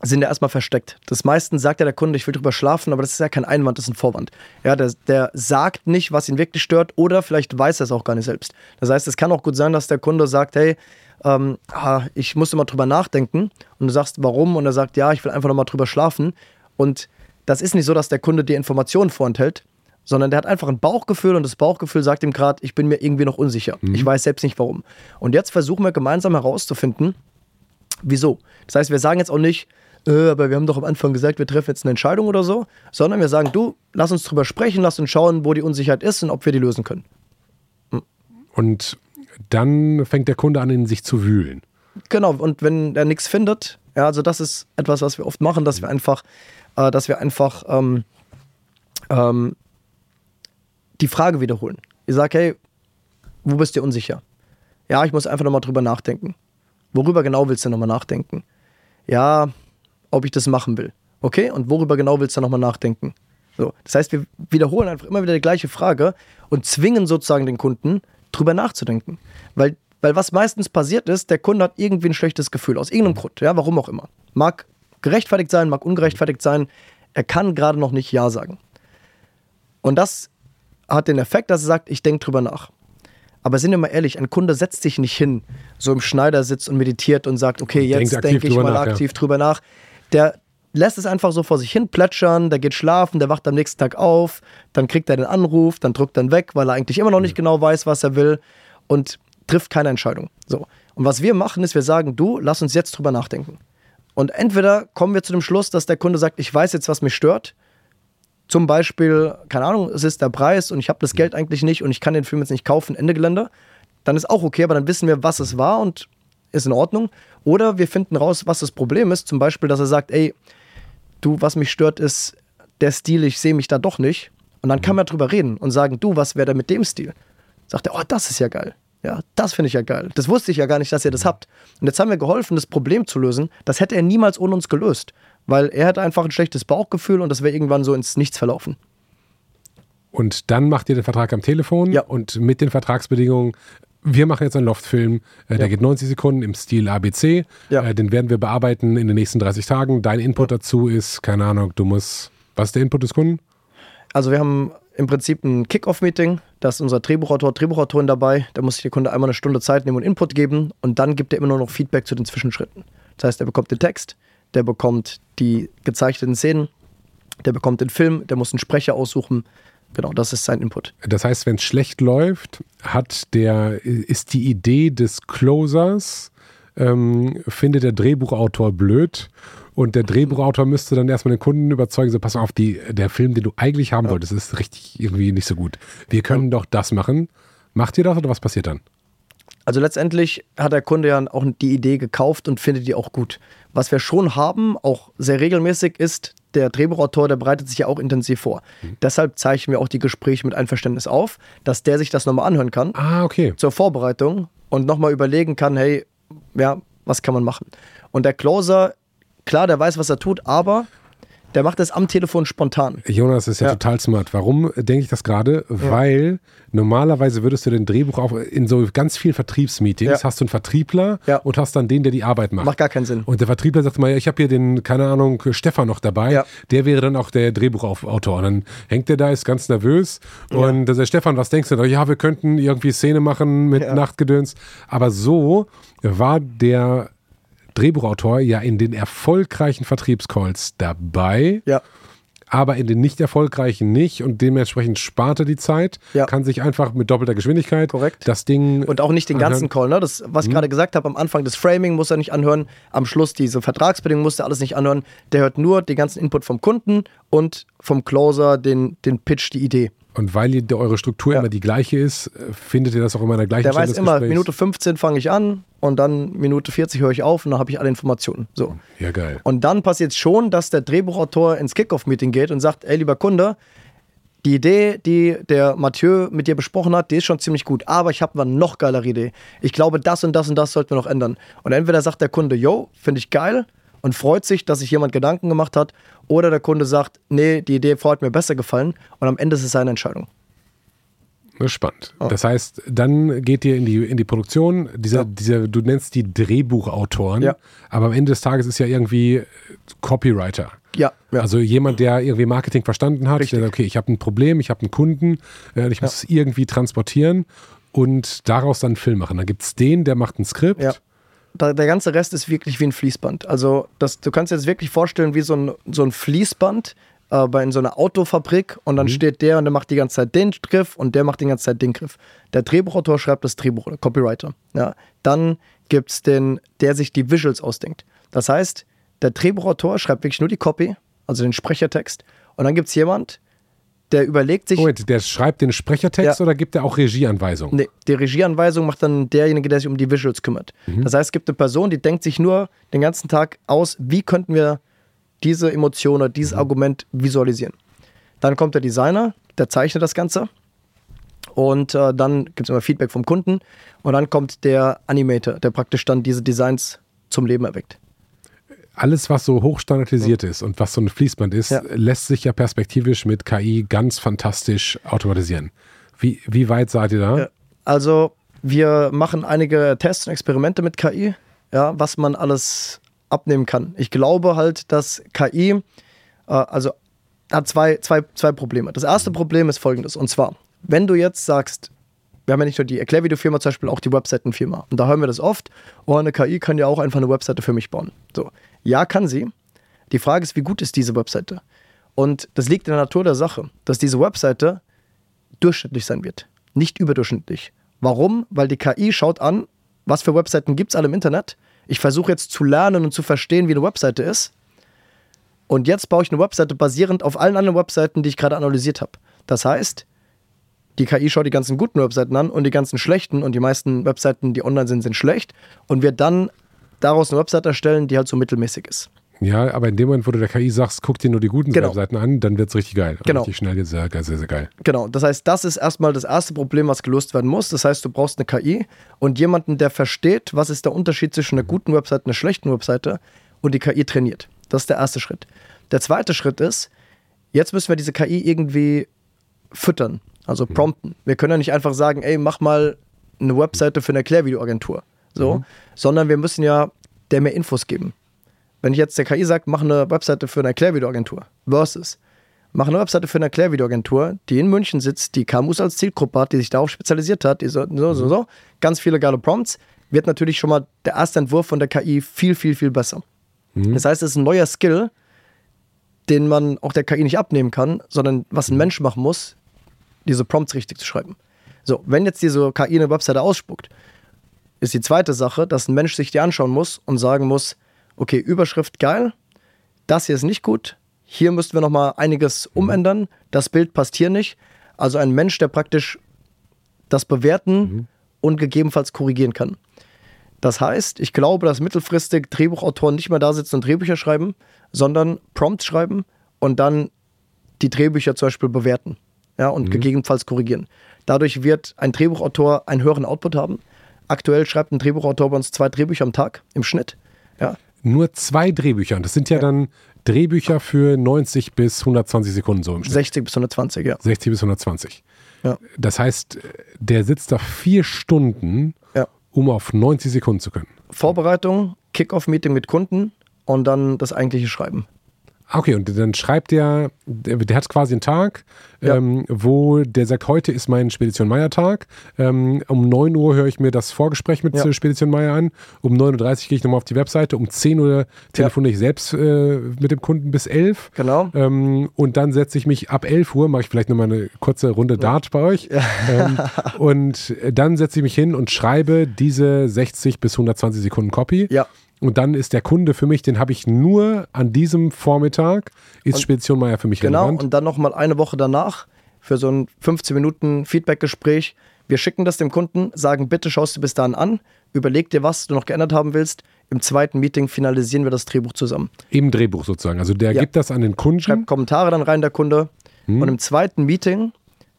sind ja erstmal versteckt. Das meisten sagt ja der Kunde, ich will drüber schlafen, aber das ist ja kein Einwand, das ist ein Vorwand. Ja, der, der sagt nicht, was ihn wirklich stört oder vielleicht weiß er es auch gar nicht selbst. Das heißt, es kann auch gut sein, dass der Kunde sagt, hey, ähm, ah, ich musste mal drüber nachdenken und du sagst, warum? Und er sagt, ja, ich will einfach nochmal drüber schlafen. Und das ist nicht so, dass der Kunde dir Informationen vorenthält, sondern der hat einfach ein Bauchgefühl und das Bauchgefühl sagt ihm gerade, ich bin mir irgendwie noch unsicher. Ich weiß selbst nicht warum. Und jetzt versuchen wir gemeinsam herauszufinden, wieso. Das heißt, wir sagen jetzt auch nicht, äh, aber wir haben doch am Anfang gesagt, wir treffen jetzt eine Entscheidung oder so, sondern wir sagen, du, lass uns drüber sprechen, lass uns schauen, wo die Unsicherheit ist und ob wir die lösen können. Und dann fängt der Kunde an, in sich zu wühlen. Genau, und wenn er nichts findet, ja, also das ist etwas, was wir oft machen, dass wir einfach, äh, dass wir einfach ähm, ähm, die Frage wiederholen. Ich sage, hey, wo bist du unsicher? Ja, ich muss einfach nochmal drüber nachdenken. Worüber genau willst du nochmal nachdenken? Ja, ob ich das machen will. Okay, und worüber genau willst du nochmal nachdenken? So, das heißt, wir wiederholen einfach immer wieder die gleiche Frage und zwingen sozusagen den Kunden, drüber nachzudenken. Weil, weil was meistens passiert ist, der Kunde hat irgendwie ein schlechtes Gefühl, aus irgendeinem Grund, ja, warum auch immer. Mag gerechtfertigt sein, mag ungerechtfertigt sein, er kann gerade noch nicht Ja sagen. Und das hat den Effekt, dass er sagt, ich denke drüber nach. Aber sind wir mal ehrlich, ein Kunde setzt sich nicht hin, so im Schneidersitz und meditiert und sagt, okay, jetzt denke ich mal nach, ja. aktiv drüber nach. Der lässt es einfach so vor sich hin plätschern, der geht schlafen, der wacht am nächsten Tag auf, dann kriegt er den Anruf, dann drückt er weg, weil er eigentlich immer noch nicht genau weiß, was er will und trifft keine Entscheidung. So. Und was wir machen, ist, wir sagen, du, lass uns jetzt drüber nachdenken. Und entweder kommen wir zu dem Schluss, dass der Kunde sagt, ich weiß jetzt, was mich stört. Zum Beispiel, keine Ahnung, es ist der Preis und ich habe das Geld eigentlich nicht und ich kann den Film jetzt nicht kaufen, Ende Gelände. Dann ist auch okay, aber dann wissen wir, was es war und ist in Ordnung. Oder wir finden raus, was das Problem ist. Zum Beispiel, dass er sagt, ey, du, was mich stört, ist der Stil, ich sehe mich da doch nicht. Und dann kann man drüber reden und sagen, du, was wäre da mit dem Stil? Sagt er, oh, das ist ja geil. Ja, das finde ich ja geil. Das wusste ich ja gar nicht, dass ihr das habt. Und jetzt haben wir geholfen, das Problem zu lösen. Das hätte er niemals ohne uns gelöst. Weil er hätte einfach ein schlechtes Bauchgefühl und das wäre irgendwann so ins Nichts verlaufen. Und dann macht ihr den Vertrag am Telefon Ja. und mit den Vertragsbedingungen. Wir machen jetzt einen Loftfilm, äh, der Ja. geht 90 Sekunden im Stil ABC. Ja. Äh, den werden wir bearbeiten in den nächsten 30 Tagen. Dein Input dazu ist, keine Ahnung, du musst. Was ist der Input des Kunden? Also wir haben im Prinzip ein Kick-Off-Meeting, da ist unser Drehbuchautor, Drehbuchautorin dabei, da muss sich der Kunde einmal eine Stunde Zeit nehmen und Input geben und dann gibt er immer nur noch Feedback zu den Zwischenschritten. Das heißt, er bekommt den Text, der bekommt die gezeichneten Szenen, der bekommt den Film, der muss einen Sprecher aussuchen. Genau, das ist sein Input. Das heißt, wenn es schlecht läuft, hat der, ist die Idee des Closers, ähm, findet der Drehbuchautor blöd und der Drehbuchautor müsste dann erstmal den Kunden überzeugen, so pass auf, die, der Film, den du eigentlich haben wolltest, ist richtig irgendwie nicht so gut. Wir können doch das machen. Macht ihr das oder was passiert dann? Also letztendlich hat der Kunde ja auch die Idee gekauft und findet die auch gut. Was wir schon haben, auch sehr regelmäßig, ist, der Drehbuchautor, der bereitet sich ja auch intensiv vor. Deshalb zeichnen wir auch die Gespräche mit Einverständnis auf, dass der sich das nochmal anhören kann Ah, okay. zur Vorbereitung und nochmal überlegen kann, hey, ja, was kann man machen? Und der Closer, klar, der weiß, was er tut, aber der macht es am Telefon spontan. Jonas ist ja, Ja. total smart. Warum denke ich das gerade? Weil normalerweise würdest du den Drehbuch auch in so ganz vielen Vertriebsmeetings Ja. hast du einen Vertriebler Ja. und hast dann den, der die Arbeit macht. Macht gar keinen Sinn. Und der Vertriebler sagt mal, ja, ich habe hier den, keine Ahnung, Stefan noch dabei. Ja. Der wäre dann auch der Drehbuchautor. Und dann hängt der da, ist ganz nervös. Und der sagt, Stefan, was denkst du? Ja, wir könnten irgendwie Szene machen mit Ja. Nachtgedöns. Aber so war der Drehbuchautor ja in den erfolgreichen Vertriebscalls dabei Ja, aber in den nicht erfolgreichen nicht und dementsprechend spart er die Zeit, Ja. kann sich einfach mit doppelter Geschwindigkeit Korrekt. das Ding und auch nicht den ganzen Call. Ne? Das, was ich gerade gesagt habe, am Anfang des Framing muss er nicht anhören, am Schluss diese Vertragsbedingungen muss er alles nicht anhören. Der hört nur den ganzen Input vom Kunden und vom Closer den, den Pitch, die Idee. Und weil ihr, eure Struktur Ja. immer die gleiche ist, äh, findet ihr das auch immer an der gleichen Der Stelle weiß immer, Gesprächs? Minute 15 fange ich an und dann Minute 40 höre ich auf und dann habe ich alle Informationen. So. Ja, geil. Und dann passiert schon, dass der Drehbuchautor ins Kickoff-Meeting geht und sagt, ey, lieber Kunde, die Idee, die der Mathieu mit dir besprochen hat, die ist schon ziemlich gut, aber ich habe eine noch geilere Idee. Ich glaube, das und das und das sollten wir noch ändern. Und entweder sagt der Kunde, yo, finde ich geil und freut sich, dass sich jemand Gedanken gemacht hat, oder der Kunde sagt, nee, die Idee vorher hat mir besser gefallen und am Ende ist es seine Entscheidung. Das ist spannend. Das heißt, dann geht ihr in die, in die Produktion. Dieser, Ja. dieser, du nennst die Drehbuchautoren, Ja. aber am Ende des Tages ist ja irgendwie Copywriter. Ja, ja. Also jemand, der irgendwie Marketing verstanden hat, Richtig. der sagt, okay, ich habe ein Problem, ich habe einen Kunden, äh, ich muss es irgendwie transportieren und daraus dann einen Film machen. Dann gibt es den, der macht ein Skript. Da, der ganze Rest ist wirklich wie ein Fließband. Also das, du kannst dir das wirklich vorstellen wie so ein, so ein Fließband äh, bei in so einer Autofabrik und dann steht der und der macht die ganze Zeit den Griff und der macht die ganze Zeit den Griff. Der Drehbuchautor schreibt das Drehbuch, der Copywriter. Ja. Dann gibt es den, der sich die Visuals ausdenkt. Das heißt, der Drehbuchautor schreibt wirklich nur die Copy, also den Sprechertext und dann gibt es jemand, der überlegt sich, Moment, der schreibt den Sprechertext Ja. oder gibt er auch Regieanweisungen? Nee, die Regieanweisung macht dann derjenige, der sich um die Visuals kümmert. Das heißt, es gibt eine Person, die denkt sich nur den ganzen Tag aus, wie könnten wir diese Emotion oder dieses Argument visualisieren. Dann kommt der Designer, der zeichnet das Ganze. Und äh, dann gibt es immer Feedback vom Kunden. Und dann kommt der Animator, der praktisch dann diese Designs zum Leben erweckt. Alles, was so hochstandardisiert ist und was so ein Fließband ist, Ja. lässt sich ja perspektivisch mit KI ganz fantastisch automatisieren. Wie, wie weit seid ihr da? Ja. Also, wir machen einige Tests und Experimente mit KI, ja, was man alles abnehmen kann. Ich glaube halt, dass KI, äh, also hat zwei, zwei, zwei Probleme. Das erste Problem ist folgendes, und zwar, wenn du jetzt sagst, wir haben ja nicht nur die Erklärvideofirma, zum Beispiel auch die Webseitenfirma. Und da hören wir das oft, oh, eine KI kann ja auch einfach eine Webseite für mich bauen. So, ja, kann sie. Die Frage ist, wie gut ist diese Webseite? Und das liegt in der Natur der Sache, dass diese Webseite durchschnittlich sein wird, nicht überdurchschnittlich. Warum? Weil die KI schaut an, was für Webseiten gibt es alle im Internet. Ich versuche jetzt zu lernen und zu verstehen, wie eine Webseite ist. Und jetzt baue ich eine Webseite basierend auf allen anderen Webseiten, die ich gerade analysiert habe. Das heißt, die KI schaut die ganzen guten Webseiten an und die ganzen schlechten und die meisten Webseiten, die online sind, sind schlecht und wird dann daraus eine Webseite erstellen, die halt so mittelmäßig ist. Ja, aber in dem Moment, wo du der KI sagst, guck dir nur die guten Genau. Webseiten an, dann wird es richtig geil. Genau. Richtig schnell, sehr, sehr, sehr, sehr geil. Genau, das heißt, das ist erstmal das erste Problem, was gelöst werden muss. Das heißt, du brauchst eine KI und jemanden, der versteht, was ist der Unterschied zwischen einer guten Webseite und einer schlechten Webseite und die KI trainiert. Das ist der erste Schritt. Der zweite Schritt ist, jetzt müssen wir diese KI irgendwie füttern, also prompten. Wir können ja nicht einfach sagen, ey, mach mal eine Webseite für eine Erklärvideoagentur. So, Mhm. sondern wir müssen ja der mehr Infos geben. Wenn ich jetzt der KI sage, mach eine Webseite für eine Erklärvideoagentur versus mach eine Webseite für eine Erklärvideoagentur, die in München sitzt, die KMUs als Zielgruppe hat, die sich darauf spezialisiert hat, die so, so, so, so, ganz viele geile Prompts, wird natürlich schon mal der erste Entwurf von der KI viel, viel, viel besser. Das heißt, es ist ein neuer Skill, den man auch der KI nicht abnehmen kann, sondern was ein Mensch machen muss, diese Prompts richtig zu schreiben. So, wenn jetzt diese KI eine Webseite ausspuckt, ist die zweite Sache, dass ein Mensch sich die anschauen muss und sagen muss, okay, Überschrift geil, das hier ist nicht gut, hier müssten wir nochmal einiges umändern, das Bild passt hier nicht. Also ein Mensch, der praktisch das bewerten und gegebenenfalls korrigieren kann. Das heißt, ich glaube, dass mittelfristig Drehbuchautoren nicht mehr da sitzen und Drehbücher schreiben, sondern Prompts schreiben und dann die Drehbücher zum Beispiel bewerten ja, und gegebenenfalls korrigieren. Dadurch wird ein Drehbuchautor einen höheren Output haben. Aktuell schreibt ein Drehbuchautor bei uns zwei Drehbücher am Tag im Schnitt. Ja, Nur zwei Drehbücher. Und das sind ja, dann Drehbücher für 90 bis 120 Sekunden so im Schnitt. 60 bis 120, ja. 60 bis 120. Ja. Das heißt, der sitzt da vier Stunden, ja. um auf 90 Sekunden zu können. Vorbereitung, Kick-Off-Meeting mit Kunden und dann das eigentliche Schreiben. Ah, Okay, und dann schreibt der, der, der hat quasi einen Tag, Ja. ähm, wo der sagt, heute ist mein Spedition Meier Tag. Ähm, um 9 Uhr höre ich mir das Vorgespräch mit Ja. äh, Spedition Meier an. Um 9.30 Uhr gehe ich nochmal auf die Webseite. Um 10 Uhr telefoniere ich selbst äh, mit dem Kunden bis 11. Genau. Ähm, und dann setze ich mich ab 11 Uhr, mache ich vielleicht nochmal eine kurze Runde Dart bei euch. Ähm, und dann setze ich mich hin und schreibe diese 60 bis 120 Sekunden Copy. Ja. Und dann ist der Kunde für mich, den habe ich nur an diesem Vormittag, ist Spedition Meier für mich Genau, relevant. und dann nochmal eine Woche danach für so ein 15 Minuten Feedback-Gespräch. Wir schicken das dem Kunden, sagen, bitte schaust du bis dahin an, überleg dir, was du noch geändert haben willst. Im zweiten Meeting finalisieren wir das Drehbuch zusammen. Im Drehbuch sozusagen. Also der Ja. gibt das an den Kunden. Schreibt Kommentare dann rein, der Kunde. Und im zweiten Meeting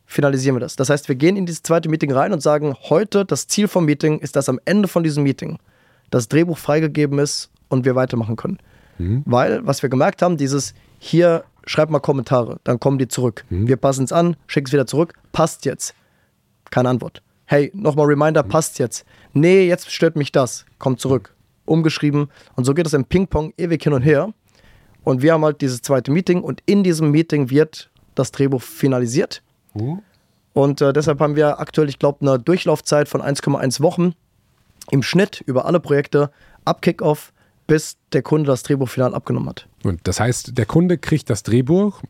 finalisieren wir das. Das heißt, wir gehen in dieses zweite Meeting rein und sagen, heute das Ziel vom Meeting ist, dass am Ende von diesem Meeting das Drehbuch freigegeben ist und wir weitermachen können. Weil, was wir gemerkt haben, dieses hier, schreib mal Kommentare, dann kommen die zurück. Wir passen es an, schicken es wieder zurück, passt jetzt. Keine Antwort. Hey, nochmal Reminder, passt jetzt. Nee, jetzt stört mich das. Kommt zurück. Umgeschrieben. Und so geht es im Ping-Pong ewig hin und her. Und wir haben halt dieses zweite Meeting und in diesem Meeting wird das Drehbuch finalisiert. Und äh, deshalb haben wir aktuell, ich glaube, eine Durchlaufzeit von 1,1 Wochen im Schnitt über alle Projekte ab Kickoff, bis der Kunde das Drehbuch final abgenommen hat. Und das heißt, der Kunde kriegt das Drehbuch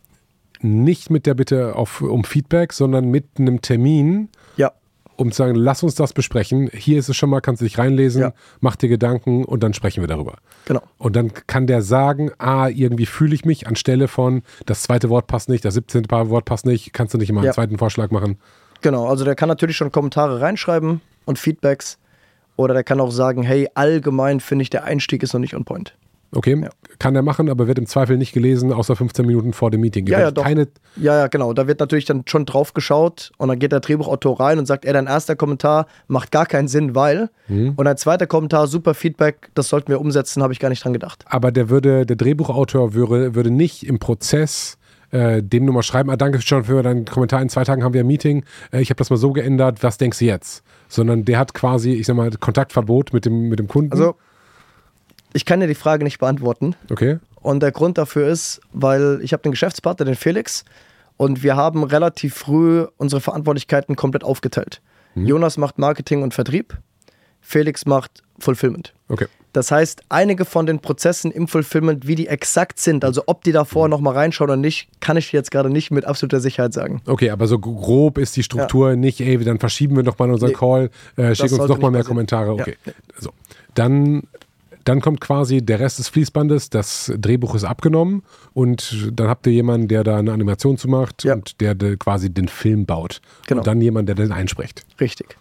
nicht mit der Bitte auf, um Feedback, sondern mit einem Termin, Ja, um zu sagen, lass uns das besprechen. Hier ist es schon mal, kannst du dich reinlesen, Ja. mach dir Gedanken und dann sprechen wir darüber. genau. Und dann kann der sagen, ah, irgendwie fühle ich mich anstelle von, das zweite Wort passt nicht, das 17. Paar Wort passt nicht, kannst du nicht immer einen Ja. zweiten Vorschlag machen. Genau, also der kann natürlich schon Kommentare reinschreiben und Feedbacks. Oder der kann auch sagen, hey, allgemein finde ich, der Einstieg ist noch nicht on point. Okay, kann er machen, aber wird im Zweifel nicht gelesen, außer 15 Minuten vor dem Meeting. Ja, ja, doch. Keine, Ja, ja, genau. Da wird natürlich dann schon drauf geschaut und dann geht der Drehbuchautor rein und sagt, ey, dein erster Kommentar macht gar keinen Sinn, weil. Und ein zweiter Kommentar, super Feedback, das sollten wir umsetzen, habe ich gar nicht dran gedacht. aber der würde, der Drehbuchautor würde, würde nicht im Prozess äh, dem nur mal schreiben, ah, danke schon für deinen Kommentar, in zwei Tagen haben wir ein Meeting, äh, ich habe das mal so geändert, was denkst du jetzt? Sondern der hat quasi, ich sag mal, Kontaktverbot mit dem, mit dem Kunden. Also, ich kann dir die Frage nicht beantworten. okay. Und der Grund dafür ist, weil ich habe den Geschäftspartner, den Felix, und wir haben relativ früh unsere Verantwortlichkeiten komplett aufgeteilt. Jonas macht Marketing und Vertrieb, Felix macht Fulfillment. Okay. Das heißt, einige von den Prozessen im Fulfillment, wie die exakt sind, also ob die davor noch mal reinschauen oder nicht, kann ich dir jetzt gerade nicht mit absoluter Sicherheit sagen. Okay, aber so grob ist die Struktur nicht, ey, dann verschieben wir nochmal unseren Nee, Call, äh, schick uns nochmal mehr passieren. Kommentare. Ja. Okay. So. Dann, dann kommt quasi der Rest des Fließbandes, das Drehbuch ist abgenommen und dann habt ihr jemanden, der da eine Animation zu macht Ja. und der, der quasi den Film baut. Genau. Und dann jemand, der den einspricht. Richtig.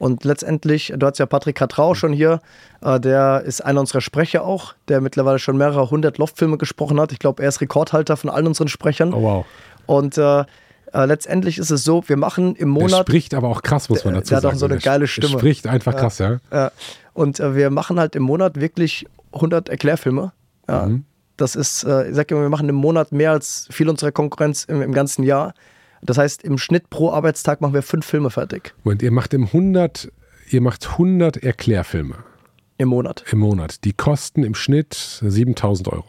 Und letztendlich, du hast ja Patrick Katrau schon hier, äh, der ist einer unserer Sprecher auch, der mittlerweile schon mehrere hundert Loftfilme gesprochen hat. Ich glaube, er ist Rekordhalter von allen unseren Sprechern. Oh wow. Und äh, äh, letztendlich ist es so, wir machen im Der Monat. spricht aber auch krass, muss man Der- dazu der hat sagen. auch so eine Der geile der Stimme. spricht einfach krass, ja. Ja. Und äh, wir machen halt im Monat wirklich 100 Erklärfilme. Ja. Mhm. Das ist, äh, ich sag immer, wir machen im Monat mehr als viel unserer Konkurrenz im, im ganzen Jahr, Das heißt, im Schnitt pro Arbeitstag machen wir fünf Filme fertig. Und ihr macht im 100, ihr macht 100 Erklärfilme Im Monat. im Monat. Die kosten im Schnitt 7000 Euro.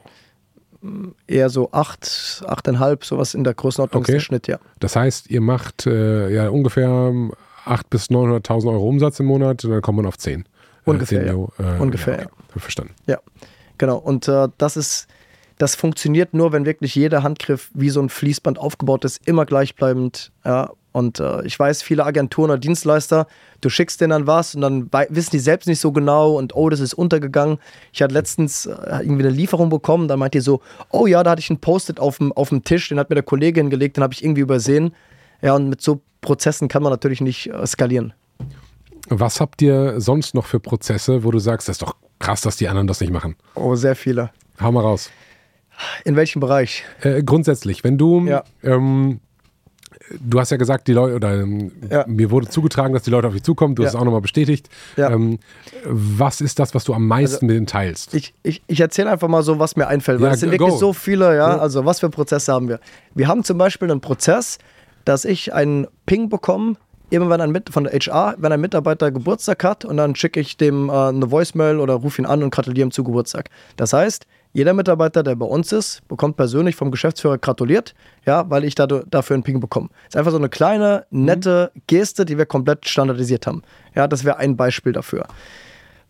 Eher so acht, achteinhalb, sowas in der Größenordnung Okay. ist der Schnitt, ja. Das heißt, ihr macht äh, ja ungefähr 800.000 bis 900.000 Euro Umsatz im Monat und dann kommt man auf 10. Ungefähr, 10 ja. Euro, äh, Ungefähr, okay. Verstanden. Ja, genau. Und äh, das ist, das funktioniert nur, wenn wirklich jeder Handgriff wie so ein Fließband aufgebaut ist, immer gleichbleibend. Ja. Und äh, ich weiß, viele Agenturen oder Dienstleister, du schickst denen dann was und dann wissen die selbst nicht so genau und oh, das ist untergegangen. Ich hatte letztens äh, irgendwie eine Lieferung bekommen, dann meint die so, oh ja, da hatte ich einen Post-it auf dem, auf dem Tisch, den hat mir der Kollege hingelegt, den habe ich irgendwie übersehen. Ja, und mit so Prozessen kann man natürlich nicht äh, skalieren. Was habt ihr sonst noch für Prozesse, wo du sagst, das ist doch krass, dass die anderen das nicht machen? Oh, sehr viele. Hau mal raus. In welchem Bereich? Äh, grundsätzlich, wenn du, Ja. ähm, du hast ja gesagt, die Leute, oder ähm, Ja. mir wurde zugetragen, dass die Leute auf dich zukommen, du hast Ja. es auch nochmal bestätigt. Ja. Ähm, was ist das, was du am meisten Also, mit denen teilst? Ich, ich, ich erzähle einfach mal so, was mir einfällt, weil Ja, es sind go. wirklich so viele, ja. Also, was für Prozesse haben wir? Wir haben zum Beispiel einen Prozess, dass ich einen Ping bekomme, immer wenn ein von der HR, wenn ein Mitarbeiter Geburtstag hat und dann schicke ich dem äh, eine Voicemail oder rufe ihn an und gratuliere ihm zu Geburtstag. Das heißt, jeder Mitarbeiter, der bei uns ist, bekommt persönlich vom Geschäftsführer gratuliert, ja, weil ich dafür einen Ping bekomme. Ist einfach so eine kleine, nette Geste, die wir komplett standardisiert haben. Ja, das wäre ein Beispiel dafür.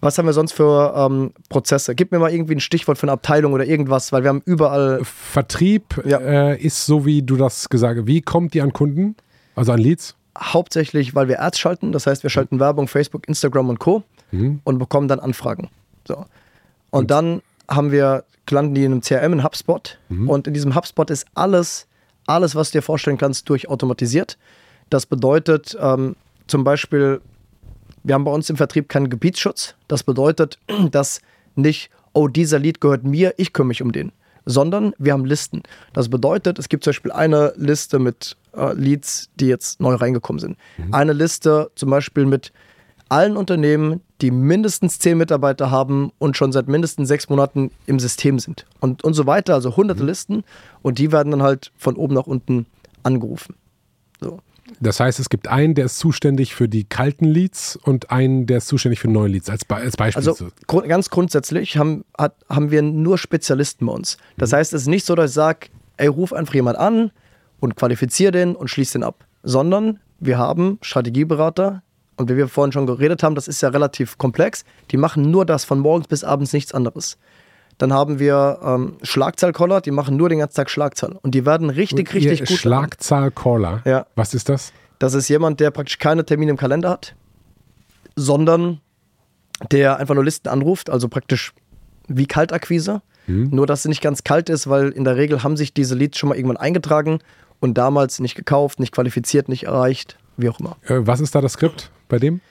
Was haben wir sonst für ähm, Prozesse? Gib mir mal irgendwie ein Stichwort für eine Abteilung oder irgendwas, weil wir haben überall. Vertrieb Ja. äh, ist so, wie du das gesagt hast. Wie kommt ihr an Kunden? Also an Leads? Hauptsächlich, weil wir Ads schalten. Das heißt, wir schalten Werbung, Facebook, Instagram und Co. und bekommen dann Anfragen. So. Und dann haben wir, landen die in einem CRM, in HubSpot. Und in diesem HubSpot ist alles, alles, was du dir vorstellen kannst, durchautomatisiert. Das bedeutet ähm, zum Beispiel, wir haben bei uns im Vertrieb keinen Gebietsschutz. Das bedeutet, dass nicht, oh, dieser Lead gehört mir, ich kümmere mich um den. Sondern wir haben Listen. Das bedeutet, es gibt zum Beispiel eine Liste mit äh, Leads, die jetzt neu reingekommen sind. Eine Liste zum Beispiel mit allen Unternehmen, die mindestens zehn Mitarbeiter haben und schon seit mindestens sechs Monaten im System sind. Und, und so weiter, also hunderte Listen. Und die werden dann halt von oben nach unten angerufen. So. Das heißt, es gibt einen, der ist zuständig für die kalten Leads und einen, der ist zuständig für neue Leads. Als, als Beispiel. Also grund, ganz grundsätzlich haben, hat, haben wir nur Spezialisten bei uns. Das heißt, es ist nicht so, dass ich sage, ey, ruf einfach jemand an und qualifiziere den und schließe den ab. Sondern wir haben Strategieberater und wie wir vorhin schon geredet haben, das ist ja relativ komplex. Die machen nur das von morgens bis abends nichts anderes. Dann haben wir ähm, Schlagzahlcaller, die machen nur den ganzen Tag Schlagzahl. Und die werden richtig, richtig gut. Schlagzahl-Caller. Ja. Was ist das? Das ist jemand, der praktisch keine Termine im Kalender hat, sondern der einfach nur Listen anruft, also praktisch wie Kaltakquise. Nur, dass sie nicht ganz kalt ist, weil in der Regel haben sich diese Leads schon mal irgendwann eingetragen und damals nicht gekauft, nicht qualifiziert, nicht erreicht, wie auch immer. Äh, was ist da das Skript bei dem?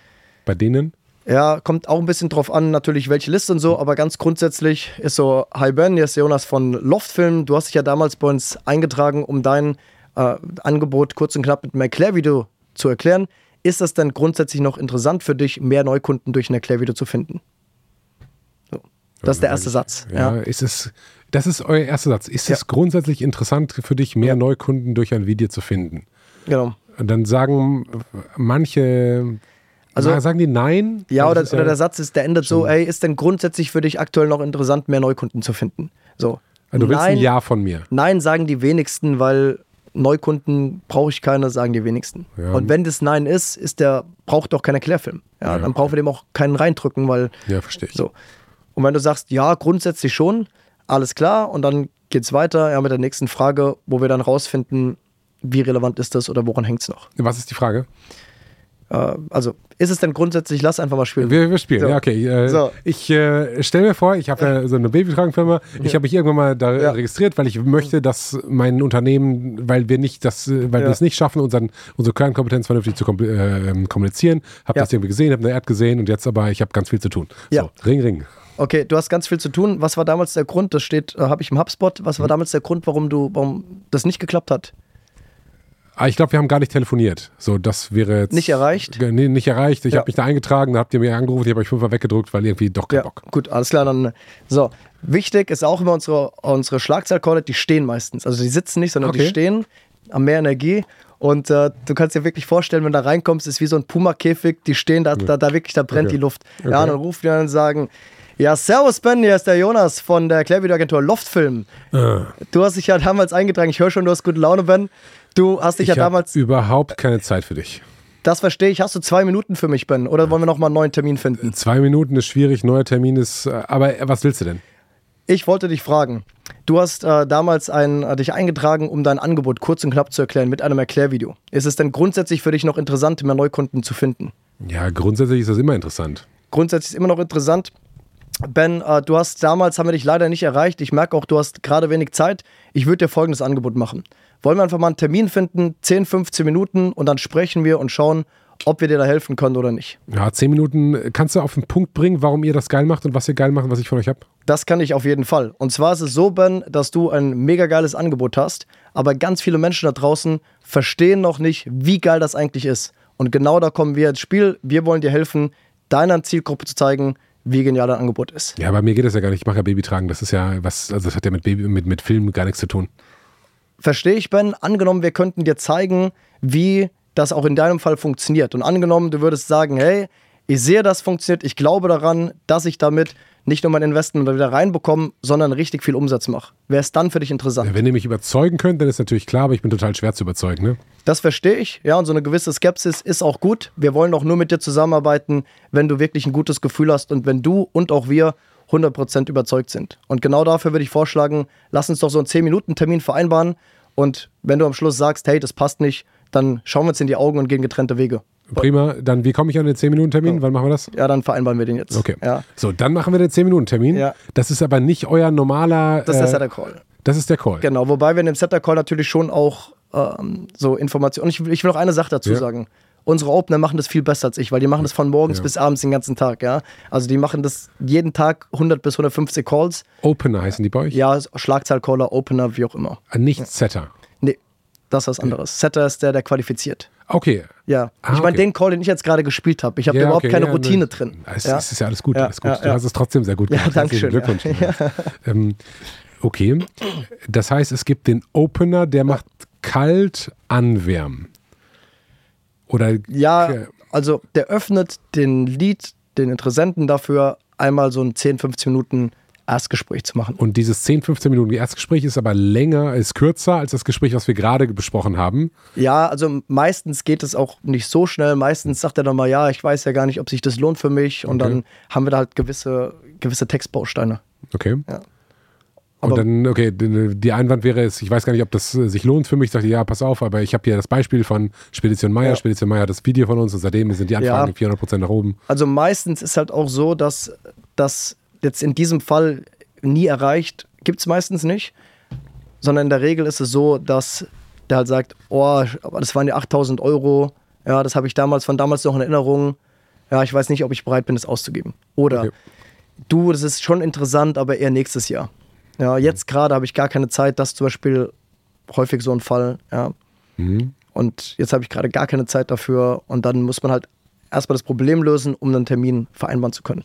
Bei denen? Ja, kommt auch ein bisschen drauf an, natürlich welche Liste und so, aber ganz grundsätzlich ist so, hi Ben, hier ist Jonas von Loftfilm. Du hast dich ja damals bei uns eingetragen, um dein äh, Angebot kurz und knapp mit einem Erklärvideo zu erklären. Ist es denn grundsätzlich noch interessant für dich, mehr Neukunden durch ein Erklärvideo zu finden? So. Das ist der erste Satz. Ja, Ja. ist es, das ist euer erster Satz. Ist Ja. es grundsätzlich interessant für dich, mehr Neukunden durch ein Video zu finden? Genau. Und dann sagen manche, Also- na, sagen die nein? Ja, oder, oder der Satz ist, der endet so, ey, ist denn grundsätzlich für dich aktuell noch interessant, mehr Neukunden zu finden? So. Also du willst Nein, ein Ja von mir. Nein, sagen die wenigsten, weil Neukunden brauche ich keine, sagen die wenigsten. Ja. Und wenn das Nein ist, ist der, braucht doch keinen Erklärfilm. Ja, Ja, dann brauchen wir dem auch keinen reindrücken, weil Ja, verstehe ich. so. Und wenn du sagst, ja, grundsätzlich schon, alles klar, und dann geht's weiter ja, mit der nächsten Frage, wo wir dann rausfinden, wie relevant ist das oder woran hängt es noch. Was ist die Frage? Äh, also, ist es denn grundsätzlich, lass einfach mal spielen. Wir, wir spielen, So. ja, okay. Äh, So. Ich äh, stelle mir vor, ich habe ja so eine Babytragenfirma. Ich habe mich irgendwann mal da Ja. registriert, weil ich möchte, dass mein Unternehmen, weil wir nicht das, äh, weil Ja. wir es nicht schaffen, unseren, unsere Kernkompetenz vernünftig zu kom äh, kommunizieren. Habe Ja. das irgendwie gesehen, habe eine Ad gesehen und jetzt aber, ich habe ganz viel zu tun. Ja. So, Ring, Ring. Okay, du hast ganz viel zu tun. Was war damals der Grund? Das steht, äh, habe ich im HubSpot. Was war Mhm. damals der Grund, warum du, warum das nicht geklappt hat? Ah, ich glaube, wir haben gar nicht telefoniert. So, das wäre jetzt. Nicht erreicht? Nee, nicht erreicht. Ich Ja. habe mich da eingetragen, da habt ihr mir angerufen, ich habe euch fünfmal weggedrückt, weil irgendwie doch kein Ja, Bock. gut, alles klar. Dann, so, wichtig ist auch immer unsere, unsere Schlagzahlcaller, die stehen meistens. Also die sitzen nicht, sondern die Okay. stehen. haben mehr Energie. Und äh, du kannst dir wirklich vorstellen, wenn du da reinkommst, ist wie so ein Puma-Käfig, die stehen da, da, da wirklich, da brennt Okay. die Luft. Okay. Ja, und dann rufen die an und sagen, ja, servus Ben, hier ist der Jonas von der Erklärvideoagentur Loftfilm. Äh, Du hast dich ja damals eingetragen, ich höre schon, du hast gute Laune, Ben. Du hast dich ich ja habe damals, überhaupt keine Zeit für dich. das verstehe ich, hast du zwei Minuten für mich, Ben? Oder wollen wir nochmal einen neuen Termin finden? Zwei Minuten ist schwierig, neuer Termin ist. äh, Aber was willst du denn? Ich wollte dich fragen. Du hast äh, damals ein, äh, dich eingetragen, um dein Angebot kurz und knapp zu erklären mit einem Erklärvideo. Ist es denn grundsätzlich für dich noch interessant, mehr Neukunden zu finden? Ja, grundsätzlich ist das immer interessant. Grundsätzlich ist immer noch interessant. Ben, äh, du hast damals, haben wir dich leider nicht erreicht. Ich merke auch, du hast gerade wenig Zeit. Ich würde dir folgendes Angebot machen. Wollen wir einfach mal einen Termin finden, 10, 15 Minuten und dann sprechen wir und schauen, ob wir dir da helfen können oder nicht. Ja, zehn Minuten. Kannst du auf den Punkt bringen, warum ihr das geil macht und was ihr geil macht, und was ich von euch habe? Das kann ich auf jeden Fall. Und zwar ist es so, Ben, dass du ein mega geiles Angebot hast, aber ganz viele Menschen da draußen verstehen noch nicht, wie geil das eigentlich ist. Und genau da kommen wir ins Spiel. Wir wollen dir helfen, deiner Zielgruppe zu zeigen, wie genial dein Angebot ist. Ja, bei mir geht das ja gar nicht. Ich mache ja Babytragen. Das ist ja was, also das hat ja mit Baby, mit, mit Film gar nichts zu tun. Verstehe ich, Ben? Angenommen, wir könnten dir zeigen, wie das auch in deinem Fall funktioniert. Und angenommen, du würdest sagen, hey, ich sehe, das funktioniert, ich glaube daran, dass ich damit nicht nur mein Investment wieder reinbekomme, sondern richtig viel Umsatz mache. Wäre es dann für dich interessant? Wenn ihr mich überzeugen könnt, dann ist natürlich klar, aber ich bin total schwer zu überzeugen. Ne? Das verstehe ich, ja, und so eine gewisse Skepsis ist auch gut. Wir wollen auch nur mit dir zusammenarbeiten, wenn du wirklich ein gutes Gefühl hast und wenn du und auch wir 100% überzeugt sind. Und genau dafür würde ich vorschlagen, lass uns doch so einen 10-Minuten-Termin vereinbaren und wenn du am Schluss sagst, hey, das passt nicht, dann schauen wir uns in die Augen und gehen getrennte Wege. Prima. Dann, wie komme ich an den 10-Minuten-Termin? Wann machen wir das? Ja, dann vereinbaren wir den jetzt. Okay. Ja, So, dann machen wir den 10-Minuten-Termin. Ja. Das ist aber nicht euer normaler. das ist äh, der Setter Call. Das ist der Call. Genau, wobei wir in dem Setter Call natürlich schon auch ähm, so Informationen. Und ich, will- ich will noch eine Sache dazu Ja. sagen. Unsere Opener machen das viel besser als ich, weil die machen das von morgens Ja. bis abends den ganzen Tag, ja. Also die machen das jeden Tag 100 bis 150 Calls. Opener heißen die bei euch? Ja, Schlagzahlcaller, Opener, wie auch immer. Äh, Nicht Setter. Nee, das ist was anderes. Setter ist der, der qualifiziert. Okay. Ja. Ah, ich meine, okay. den Call, den ich jetzt gerade gespielt habe. Ich habe Ja, da überhaupt okay, keine ja, Routine ne. drin. Es, ja. es ist ja alles gut, Ja, alles gut. ja, Du ja. hast es trotzdem sehr gut Ja, gemacht. danke Herzlichen schön, Glückwunsch. ähm, okay. Das heißt, es gibt den Opener, der macht kalt anwärmen. Oder Ja, also der öffnet den Lied, den Interessenten dafür, einmal so ein 10, 15 Minuten Erstgespräch zu machen. Und dieses 10, 15 Minuten Erstgespräch ist aber länger, ist kürzer als das Gespräch, was wir gerade besprochen haben. Ja, also meistens geht es auch nicht so schnell. Meistens sagt er dann mal, ja, ich weiß ja gar nicht, ob sich das lohnt für mich. Und Okay. dann haben wir da halt gewisse, gewisse Textbausteine. Okay. Ja. Und Aber- dann, okay, die Einwand wäre es, ich weiß gar nicht, ob das äh, sich lohnt für mich. Ich dachte, ja, pass auf, aber ich habe hier das Beispiel von Spedition Meier. Ja. Spedition Meier hat das Video von uns und seitdem sind die Anfragen Ja. 400% nach oben. Also meistens ist halt auch so, dass das jetzt in diesem Fall nie erreicht, gibt es meistens nicht. Sondern in der Regel ist es so, dass der halt sagt, oh, das waren ja 8000 Euro. Ja, das habe ich damals von damals noch in Erinnerung. Ja, ich weiß nicht, ob ich bereit bin, das auszugeben. Oder Okay. du, das ist schon interessant, aber eher nächstes Jahr. Ja, jetzt gerade habe ich gar keine Zeit, das ist zum Beispiel häufig so ein Fall, ja. Mhm. Und jetzt habe ich gerade gar keine Zeit dafür und dann muss man halt erstmal das Problem lösen, um einen Termin vereinbaren zu können.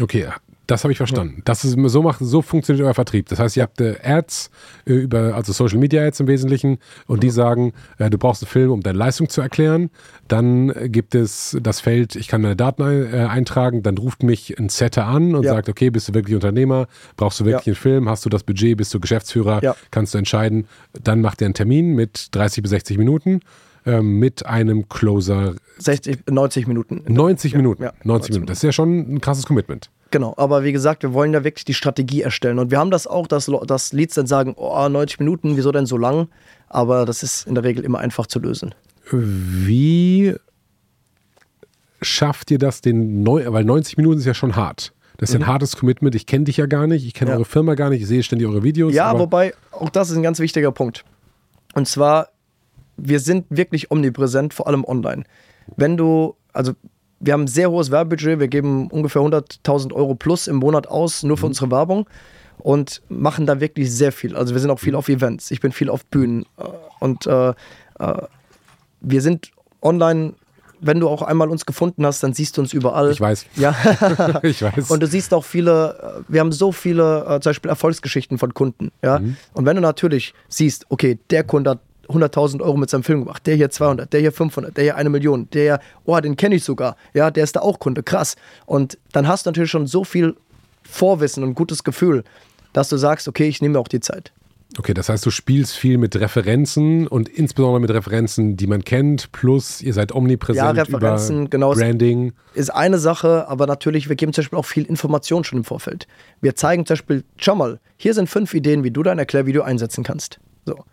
Okay, das habe ich verstanden. Das ist, so, macht, so funktioniert euer Vertrieb. Das heißt, ihr habt äh, Ads, äh, über, also Social Media Ads im Wesentlichen, und die sagen, äh, du brauchst einen Film, um deine Leistung zu erklären. Dann äh, gibt es das Feld, ich kann meine Daten ein, äh, eintragen. Dann ruft mich ein Setter an und Ja. sagt, okay, bist du wirklich Unternehmer? Brauchst du wirklich Ja. einen Film? Hast du das Budget? Bist du Geschäftsführer? Ja. Kannst du entscheiden. Dann macht er einen Termin mit 30 bis 60 Minuten ähm, mit einem Closer. 60, 90 Minuten. 90 Minuten. ja, 90 Minuten. Das ist ja schon ein krasses Commitment. Genau, aber wie gesagt, wir wollen ja wirklich die Strategie erstellen. Und wir haben das auch, dass, dass Leads dann sagen, oh, 90 Minuten, wieso denn so lang? Aber das ist in der Regel immer einfach zu lösen. Wie schafft ihr das, den neu, weil 90 Minuten ist ja schon hart. Das ist ja ein hartes Commitment. Ich kenne dich ja gar nicht, ich kenne Mhm. Ja. eure Firma gar nicht, ich sehe ständig eure Videos. Ja, wobei, auch das ist ein ganz wichtiger Punkt. Und zwar, wir sind wirklich omnipräsent, vor allem online. Wenn du, also wir haben ein sehr hohes Werbebudget, wir geben ungefähr 100.000 Euro plus im Monat aus, nur für Mhm. unsere Werbung und machen da wirklich sehr viel. Also wir sind auch viel auf Events, ich bin viel auf Bühnen äh, und äh, äh, wir sind online, wenn du auch einmal uns gefunden hast, dann siehst du uns überall. ich weiß, Ja. ich weiß. Und du siehst auch viele, äh, wir haben so viele äh, zum Beispiel Erfolgsgeschichten von Kunden. Ja? Mhm. Und wenn du natürlich siehst, okay, der Kunde hat 100.000 Euro mit seinem Film gemacht, der hier 200, der hier 500, der hier eine Million, der oh, den kenne ich sogar, ja, der ist da auch Kunde, krass. Und dann hast du natürlich schon so viel Vorwissen und gutes Gefühl, dass du sagst, okay, ich nehme mir auch die Zeit. Okay, das heißt, du spielst viel mit Referenzen und insbesondere mit Referenzen, die man kennt, plus ihr seid omnipräsent ja, Referenzen, über genau, Branding. Ist eine Sache, aber natürlich, wir geben zum Beispiel auch viel Information schon im Vorfeld. Wir zeigen zum Beispiel, schau mal, hier sind fünf Ideen, wie du dein Erklärvideo einsetzen kannst. So.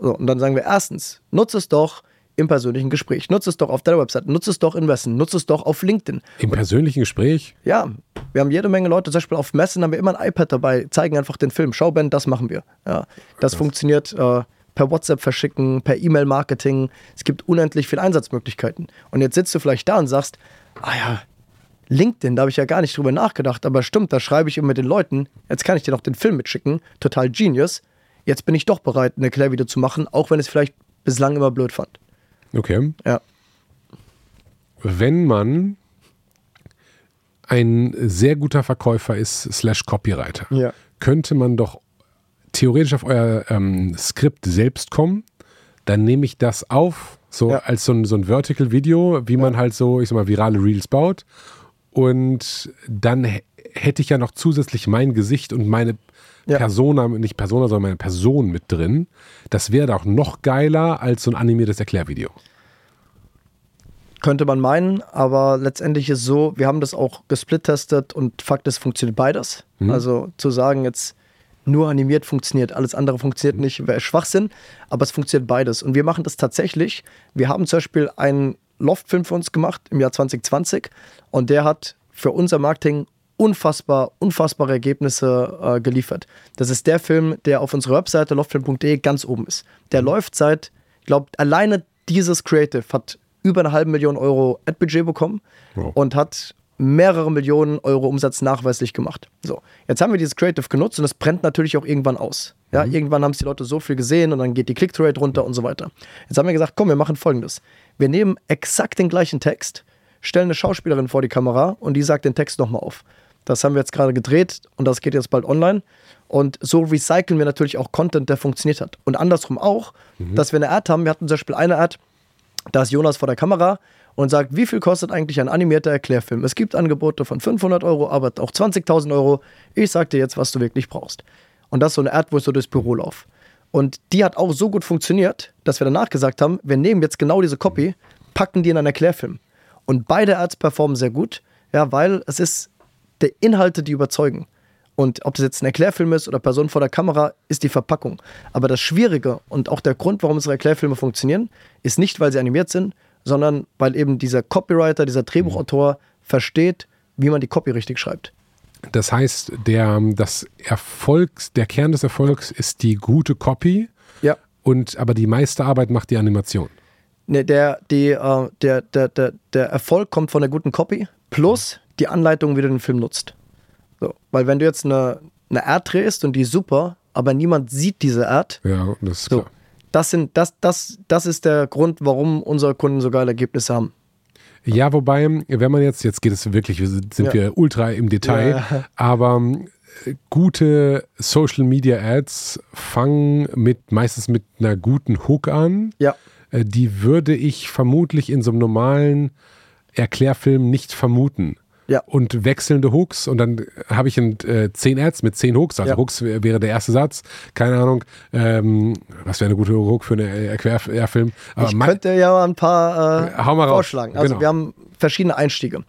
So. Und dann sagen wir erstens, nutze es doch im persönlichen Gespräch. Nutze es doch auf deiner Website, nutze es doch in Messen, nutze es doch auf LinkedIn. Im persönlichen Gespräch? Ja, wir haben jede Menge Leute, zum Beispiel auf Messen haben wir immer ein iPad dabei, zeigen einfach den Film. Schau, Ben, das machen wir. Ja, das Krass. funktioniert äh, per WhatsApp verschicken, per E-Mail-Marketing. Es gibt unendlich viele Einsatzmöglichkeiten. Und jetzt sitzt du vielleicht da und sagst, ah ja, LinkedIn, da habe ich ja gar nicht drüber nachgedacht, aber stimmt, da schreibe ich immer mit den Leuten, jetzt kann ich dir noch den Film mitschicken, total genius. Jetzt bin ich doch bereit, ein Erklärvideo zu machen, auch wenn ich es vielleicht bislang immer blöd fand. Okay. Ja. Wenn man ein sehr guter Verkäufer ist, slash Copywriter, ja. könnte man doch theoretisch auf euer ähm, Skript selbst kommen. Dann nehme ich das auf, so ja. als so ein, so ein Vertical-Video, wie ja. man halt so, ich sag mal, virale Reels baut. Und dann hätte ich ja noch zusätzlich mein Gesicht und meine ja. Persona, nicht Persona, sondern meine Person mit drin. Das wäre doch noch geiler als so ein animiertes Erklärvideo. Könnte man meinen, aber letztendlich ist es so, wir haben das auch gesplittestet und Fakt ist, funktioniert beides. Mhm. Also zu sagen, jetzt nur animiert funktioniert, alles andere funktioniert nicht, wäre Schwachsinn, aber es funktioniert beides. Und wir machen das tatsächlich. Wir haben zum Beispiel einen Loftfilm für uns gemacht im Jahr 2020 und der hat für unser Marketing unfassbar, unfassbare Ergebnisse äh, geliefert. Das ist der Film, der auf unserer Webseite loftfilm.de ganz oben ist. Der mhm. läuft seit, ich glaube, alleine dieses Creative hat über eine halbe Million Euro Ad-Budget bekommen wow. und hat mehrere Millionen Euro Umsatz nachweislich gemacht. So, jetzt haben wir dieses Creative genutzt und es brennt natürlich auch irgendwann aus. Ja, mhm. irgendwann haben es die Leute so viel gesehen und dann geht die Click-Rate runter und so weiter. Jetzt haben wir gesagt, komm, wir machen folgendes. Wir nehmen exakt den gleichen Text, stellen eine Schauspielerin vor die Kamera und die sagt den Text nochmal auf. Das haben wir jetzt gerade gedreht und das geht jetzt bald online. Und so recyceln wir natürlich auch Content, der funktioniert hat. Und andersrum auch, mhm. dass wir eine Ad haben. Wir hatten zum Beispiel eine Ad, da ist Jonas vor der Kamera und sagt, wie viel kostet eigentlich ein animierter Erklärfilm? Es gibt Angebote von 500 Euro, aber auch 20.000 Euro. Ich sag dir jetzt, was du wirklich brauchst. Und das ist so eine Ad, wo ich so durchs Büro laufe. Und die hat auch so gut funktioniert, dass wir danach gesagt haben, wir nehmen jetzt genau diese Copy, packen die in einen Erklärfilm. Und beide Ads performen sehr gut, ja, weil es ist der Inhalte, die überzeugen. Und ob das jetzt ein Erklärfilm ist oder Person vor der Kamera, ist die Verpackung. Aber das Schwierige und auch der Grund, warum unsere Erklärfilme funktionieren, ist nicht, weil sie animiert sind, sondern weil eben dieser Copywriter, dieser Drehbuchautor versteht, wie man die Copy richtig schreibt. Das heißt, der, das Erfolgs, der Kern des Erfolgs ist die gute Copy. Ja. Und aber die meiste Arbeit macht die Animation. Ne, der, die, äh, der, der, der, der Erfolg kommt von der guten Copy plus die Anleitung, wie du den Film nutzt. So, weil wenn du jetzt eine, eine Ad drehst und die ist super, aber niemand sieht diese Ad. Ja, das ist so, klar. Das, sind, das, das, das ist der Grund, warum unsere Kunden so geile Ergebnisse haben. Ja, wobei, wenn man jetzt, jetzt geht es wirklich, sind ja. wir ultra im Detail, ja. aber äh, gute Social Media Ads fangen mit meistens mit einer guten Hook an. Ja. Äh, die würde ich vermutlich in so einem normalen Erklärfilm nicht vermuten. Ja. Und wechselnde Hooks und dann habe ich ein, äh, zehn Ads mit zehn Hooks. Also ja. Hooks wäre der erste Satz. Keine Ahnung, ähm, was wäre eine gute Hook für einen Erklärfilm. Aber ich könnte ja mal ein paar äh, hau mal vorschlagen. Also genau. wir haben verschiedene Einstiege.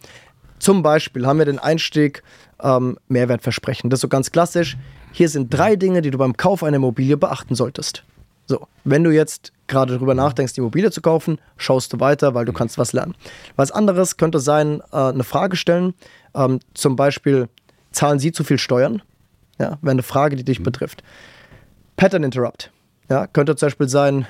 Zum Beispiel haben wir den Einstieg ähm, Mehrwertversprechen. Das ist so ganz klassisch. Hier sind drei Dinge, die du beim Kauf einer Immobilie beachten solltest. So, wenn du jetzt gerade darüber nachdenkst, die Immobilie zu kaufen, schaust du weiter, weil du kannst was lernen. Was anderes könnte sein, äh, eine Frage stellen, ähm, zum Beispiel, zahlen Sie zu viel Steuern? Ja, wäre eine Frage, die dich mhm. betrifft. Pattern Interrupt. Ja, könnte zum Beispiel sein,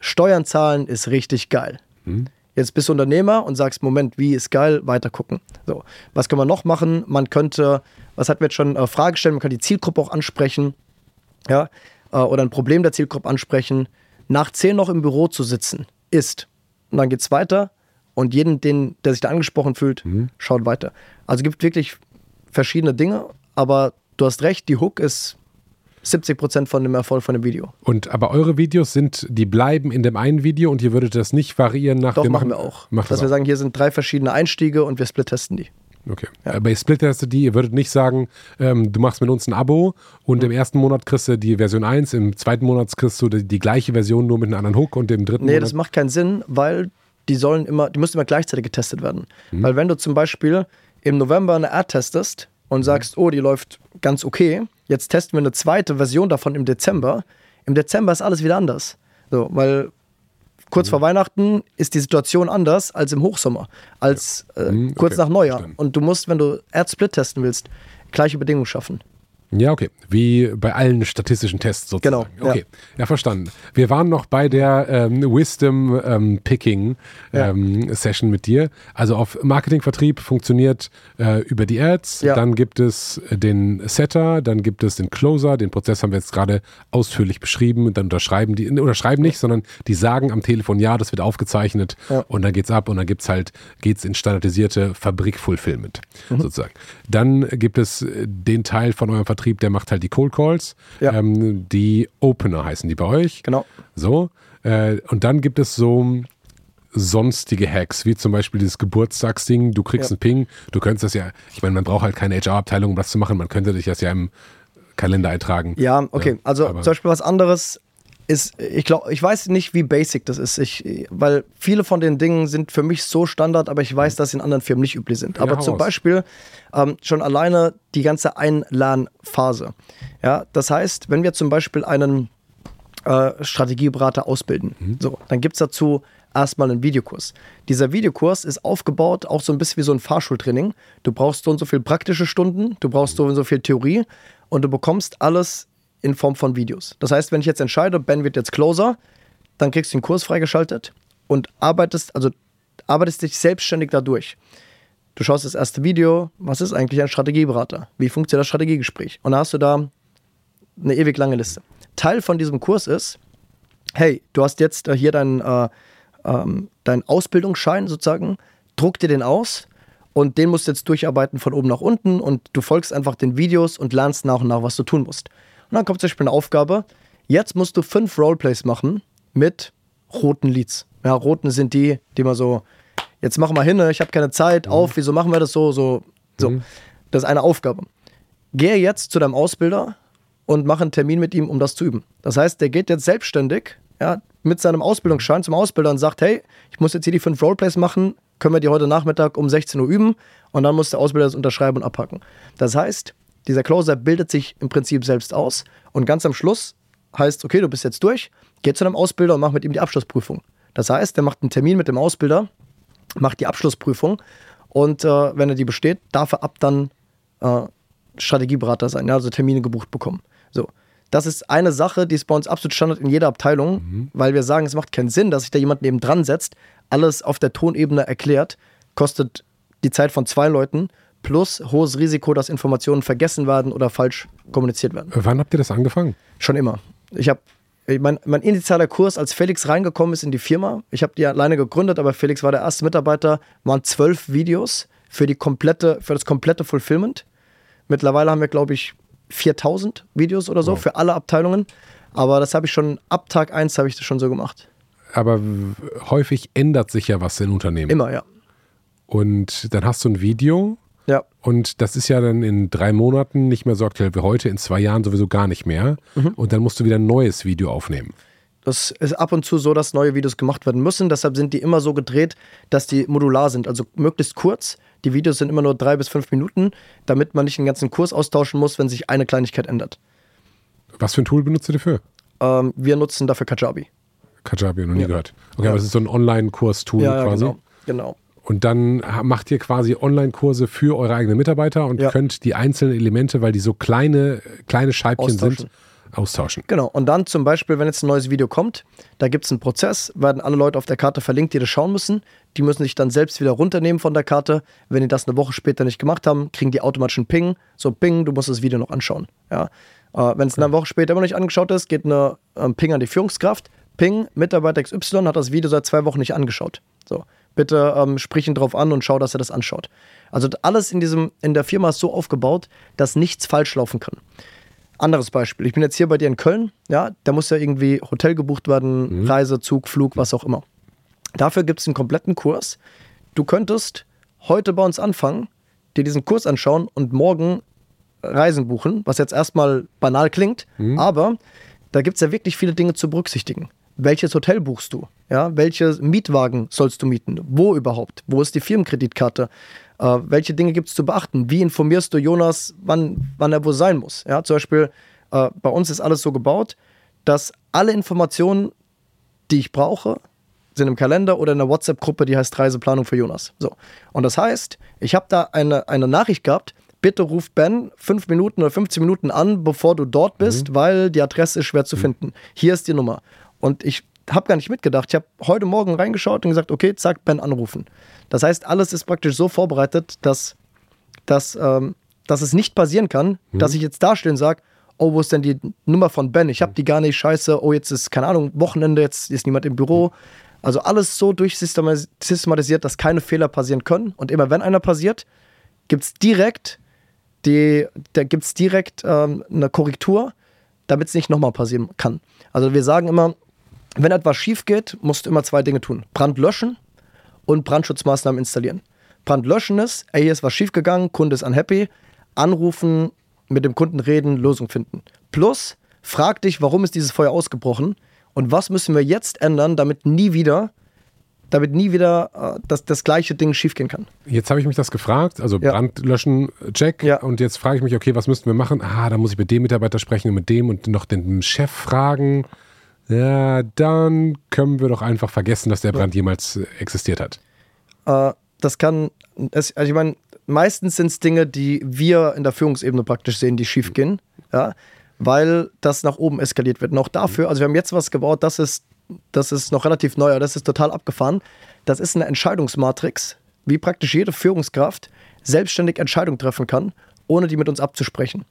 Steuern zahlen ist richtig geil. Mhm. Jetzt bist du Unternehmer und sagst, Moment, wie ist geil, weiter gucken. So, was können wir noch machen? Man könnte, was hatten wir jetzt schon, äh, Frage stellen, man kann die Zielgruppe auch ansprechen. Ja, äh, oder ein Problem der Zielgruppe ansprechen, nach 10 noch im Büro zu sitzen, ist. Und dann geht es weiter und jeden, den, der sich da angesprochen fühlt, mhm. schaut weiter. Also gibt wirklich verschiedene Dinge, aber du hast recht, die Hook ist 70 Prozent von dem Erfolg von dem Video. Und aber eure Videos sind, die bleiben in dem einen Video und ihr würdet das nicht variieren nach Doch, wir machen wir auch. Dass das wir auch. sagen, hier sind drei verschiedene Einstiege und wir split-testen die. Okay. Aber ihr splittet die, ihr würdet nicht sagen, ähm, du machst mit uns ein Abo und im ersten Monat kriegst du die Version 1, im zweiten Monat kriegst du die, die gleiche Version nur mit einem anderen Hook und im dritten Nee, Monat. das macht keinen Sinn, weil die sollen immer, die müssen immer gleichzeitig getestet werden. Mhm. Weil wenn du zum Beispiel im November eine Ad testest Mhm. und sagst, oh, die läuft ganz okay, jetzt testen wir eine zweite Version davon im Dezember. Im Dezember ist alles wieder anders. So, weil kurz Mhm. vor Weihnachten ist die Situation anders als im Hochsommer, als äh, Mhm, kurz okay, nach Neujahr. verstanden. Und du musst, wenn du Ad-Split testen willst, gleiche Bedingungen schaffen. Ja, okay. Wie bei allen statistischen Tests sozusagen. Genau, ja. Okay, ja, verstanden. Wir waren noch bei der ähm, Wisdom ähm, Picking Ja. ähm, Session mit dir. Also auf Marketingvertrieb funktioniert äh, über die Ads. Ja. Dann gibt es den Setter, dann gibt es den Closer. Den Prozess haben wir jetzt gerade ausführlich beschrieben. Dann unterschreiben die, oder schreiben nicht, sondern die sagen am Telefon, ja, das wird aufgezeichnet. Ja. Und dann geht's ab und dann gibt's halt, geht's in standardisierte Fabrik-Fulfillment Mhm. sozusagen. Dann gibt es den Teil von eurem Vertrieb, der macht halt die Cold Calls. Ja. Ähm, die Opener heißen die bei euch. Genau. So. Äh, und dann gibt es so sonstige Hacks, wie zum Beispiel dieses Geburtstagsding. Du kriegst Ja. einen Ping. Du könntest das ja, ich meine, man braucht halt keine HR-Abteilung, um das zu machen. Man könnte dich das ja im Kalender eintragen. Ja, okay. also aber- zum Beispiel was anderes ist, ich glaube, ich weiß nicht, wie basic das ist. Ich, weil viele von den Dingen sind für mich so Standard, aber ich weiß, dass sie in anderen Firmen nicht üblich sind. Ja, aber zum raus. Beispiel ähm, schon alleine die ganze Einlernphase. Ja, das heißt, wenn wir zum Beispiel einen äh, Strategieberater ausbilden, Mhm. so, dann gibt es dazu erstmal einen Videokurs. Dieser Videokurs ist aufgebaut, auch so ein bisschen wie so ein Fahrschultraining. Du brauchst so und so viel praktische Stunden, du brauchst so und so viel Theorie und du bekommst alles in Form von Videos. Das heißt, wenn ich jetzt entscheide, Ben wird jetzt Closer, dann kriegst du den Kurs freigeschaltet und arbeitest, also arbeitest dich selbstständig dadurch. Du schaust das erste Video, was ist eigentlich ein Strategieberater? Wie funktioniert das Strategiegespräch? Und dann hast du da eine ewig lange Liste. Teil von diesem Kurs ist, hey, du hast jetzt äh, hier deinen, äh, ähm, deinen Ausbildungsschein sozusagen, druck dir den aus und den musst du jetzt durcharbeiten von oben nach unten und du folgst einfach den Videos und lernst nach und nach, was du tun musst. Und dann kommt zum Beispiel eine Aufgabe, jetzt musst du fünf Roleplays machen mit roten Leads. Ja, roten sind die, die man so, jetzt mach mal hin, ne, ich habe keine Zeit, auf, wieso machen wir das so, so, so. Das ist eine Aufgabe. Gehe jetzt zu deinem Ausbilder und mache einen Termin mit ihm, um das zu üben. Das heißt, der geht jetzt selbstständig ja, mit seinem Ausbildungsschein zum Ausbilder und sagt, hey, ich muss jetzt hier die fünf Roleplays machen, können wir die heute Nachmittag um 16 Uhr üben und dann muss der Ausbilder das unterschreiben und abhaken. Das heißt, dieser Closer bildet sich im Prinzip selbst aus und ganz am Schluss heißt, okay, du bist jetzt durch, geh zu deinem Ausbilder und mach mit ihm die Abschlussprüfung. Das heißt, der macht einen Termin mit dem Ausbilder, macht die Abschlussprüfung und äh, wenn er die besteht, darf er ab dann äh, Strategieberater sein, ja, also Termine gebucht bekommen. So. Das ist eine Sache, die ist bei uns absolut Standard in jeder Abteilung, weil wir sagen, es macht keinen Sinn, dass sich da jemand neben dran setzt, alles auf der Tonebene erklärt, kostet die Zeit von zwei Leuten plus hohes Risiko, dass Informationen vergessen werden oder falsch kommuniziert werden. Wann habt ihr das angefangen? Schon immer. Ich habe mein, mein initialer Kurs, als Felix reingekommen ist in die Firma, ich habe die alleine gegründet, aber Felix war der erste Mitarbeiter, waren zwölf Videos für, die komplette, für das komplette Fulfillment. Mittlerweile haben wir, glaube ich, 4000 Videos oder so Wow. für alle Abteilungen. Aber das habe ich schon, ab Tag 1 habe ich das schon so gemacht. Aber häufig ändert sich ja was in Unternehmen. Immer, ja. Und dann hast du ein Video und das ist ja dann in drei Monaten nicht mehr so aktuell wie heute, in zwei Jahren sowieso gar nicht mehr. Mhm. Und dann musst du wieder ein neues Video aufnehmen. das ist ab und zu so, dass neue Videos gemacht werden müssen. Deshalb sind die immer so gedreht, dass die modular sind. Also möglichst kurz. Die Videos sind immer nur drei bis fünf Minuten, damit man nicht den ganzen Kurs austauschen muss, wenn sich eine Kleinigkeit ändert. Was für ein Tool benutzt ihr dafür? Ähm, wir nutzen dafür Kajabi. Kajabi, noch nie Ja. gehört. Okay, aber es ist so ein Online-Kurs-Tool quasi. genau. genau. Und dann macht ihr quasi Online-Kurse für eure eigenen Mitarbeiter und Ja. könnt die einzelnen Elemente, weil die so kleine, kleine Scheibchen sind, Austauschen. Genau. Und dann zum Beispiel, wenn jetzt ein neues Video kommt, da gibt es einen Prozess, werden alle Leute auf der Karte verlinkt, die das schauen müssen. Die müssen sich dann selbst wieder runternehmen von der Karte. Wenn die das eine Woche später nicht gemacht haben, kriegen die automatisch einen Ping. So, Ping, du musst das Video noch anschauen. Ja. Äh, wenn es eine Woche später immer noch nicht angeschaut ist, geht eine ähm, Ping an die Führungskraft. Ping, Mitarbeiter XY hat das Video seit zwei Wochen nicht angeschaut. So, bitte ähm, sprich ihn drauf an und schau, dass er das anschaut. Also alles in, diesem, in der Firma ist so aufgebaut, dass nichts falsch laufen kann. Anderes Beispiel. Ich bin jetzt hier bei dir in Köln, ja, da muss ja irgendwie Hotel gebucht werden, Mhm. Reise, Zug, Flug, was auch immer. Dafür gibt es einen kompletten Kurs. Du könntest heute bei uns anfangen, dir diesen Kurs anschauen und morgen Reisen buchen, was jetzt erstmal banal klingt, aber da gibt es ja wirklich viele Dinge zu berücksichtigen. Welches Hotel buchst du? Ja, welche Mietwagen sollst du mieten? Wo überhaupt? Wo ist die Firmenkreditkarte? Äh, welche Dinge gibt es zu beachten? Wie informierst du Jonas, wann, wann er wo sein muss? Ja, zum Beispiel, äh, bei uns ist alles so gebaut, dass alle Informationen, die ich brauche, sind im Kalender oder in der WhatsApp-Gruppe, die heißt Reiseplanung für Jonas. So. Und das heißt, ich habe da eine, eine Nachricht gehabt, bitte ruf Ben fünf Minuten oder 15 Minuten an, bevor du dort bist, weil die Adresse ist schwer zu finden. Hier ist die Nummer. Und ich habe gar nicht mitgedacht. Ich habe heute Morgen reingeschaut und gesagt, okay, zack, Ben anrufen. Das heißt, alles ist praktisch so vorbereitet, dass, dass, ähm, dass es nicht passieren kann, dass ich jetzt dastehe und sage, oh, wo ist denn die Nummer von Ben? Ich habe die gar nicht, scheiße, oh, jetzt ist, keine Ahnung, Wochenende, jetzt ist niemand im Büro. Also alles so durchsystematisiert, dass keine Fehler passieren können. Und immer wenn einer passiert, gibt es direkt, die, da gibt's direkt ähm, eine Korrektur, damit es nicht nochmal passieren kann. Also wir sagen immer, wenn etwas schief geht, musst du immer zwei Dinge tun. Brand löschen und Brandschutzmaßnahmen installieren. Brand löschen ist, ey, hier ist was schiefgegangen, Kunde ist unhappy, anrufen, mit dem Kunden reden, Lösung finden. Plus, frag dich, warum ist dieses Feuer ausgebrochen und was müssen wir jetzt ändern, damit nie wieder, damit nie wieder äh, das, das gleiche Ding schiefgehen kann. Jetzt habe ich mich das gefragt, also Ja. Brand löschen, check. Ja. Und jetzt frage ich mich, okay, was müssten wir machen? Ah, da muss ich mit dem Mitarbeiter sprechen und mit dem und noch den Chef fragen. Ja, dann können wir doch einfach vergessen, dass der Brand jemals äh, existiert hat. Äh, das kann, es, also ich meine, meistens sind es Dinge, die wir in der Führungsebene praktisch sehen, die schief gehen, ja, weil das nach oben eskaliert wird. Auch dafür, also wir haben jetzt was gebaut, das ist, das ist noch relativ neu, das ist total abgefahren. Das ist eine Entscheidungsmatrix, wie praktisch jede Führungskraft selbstständig Entscheidungen treffen kann, ohne die mit uns abzusprechen.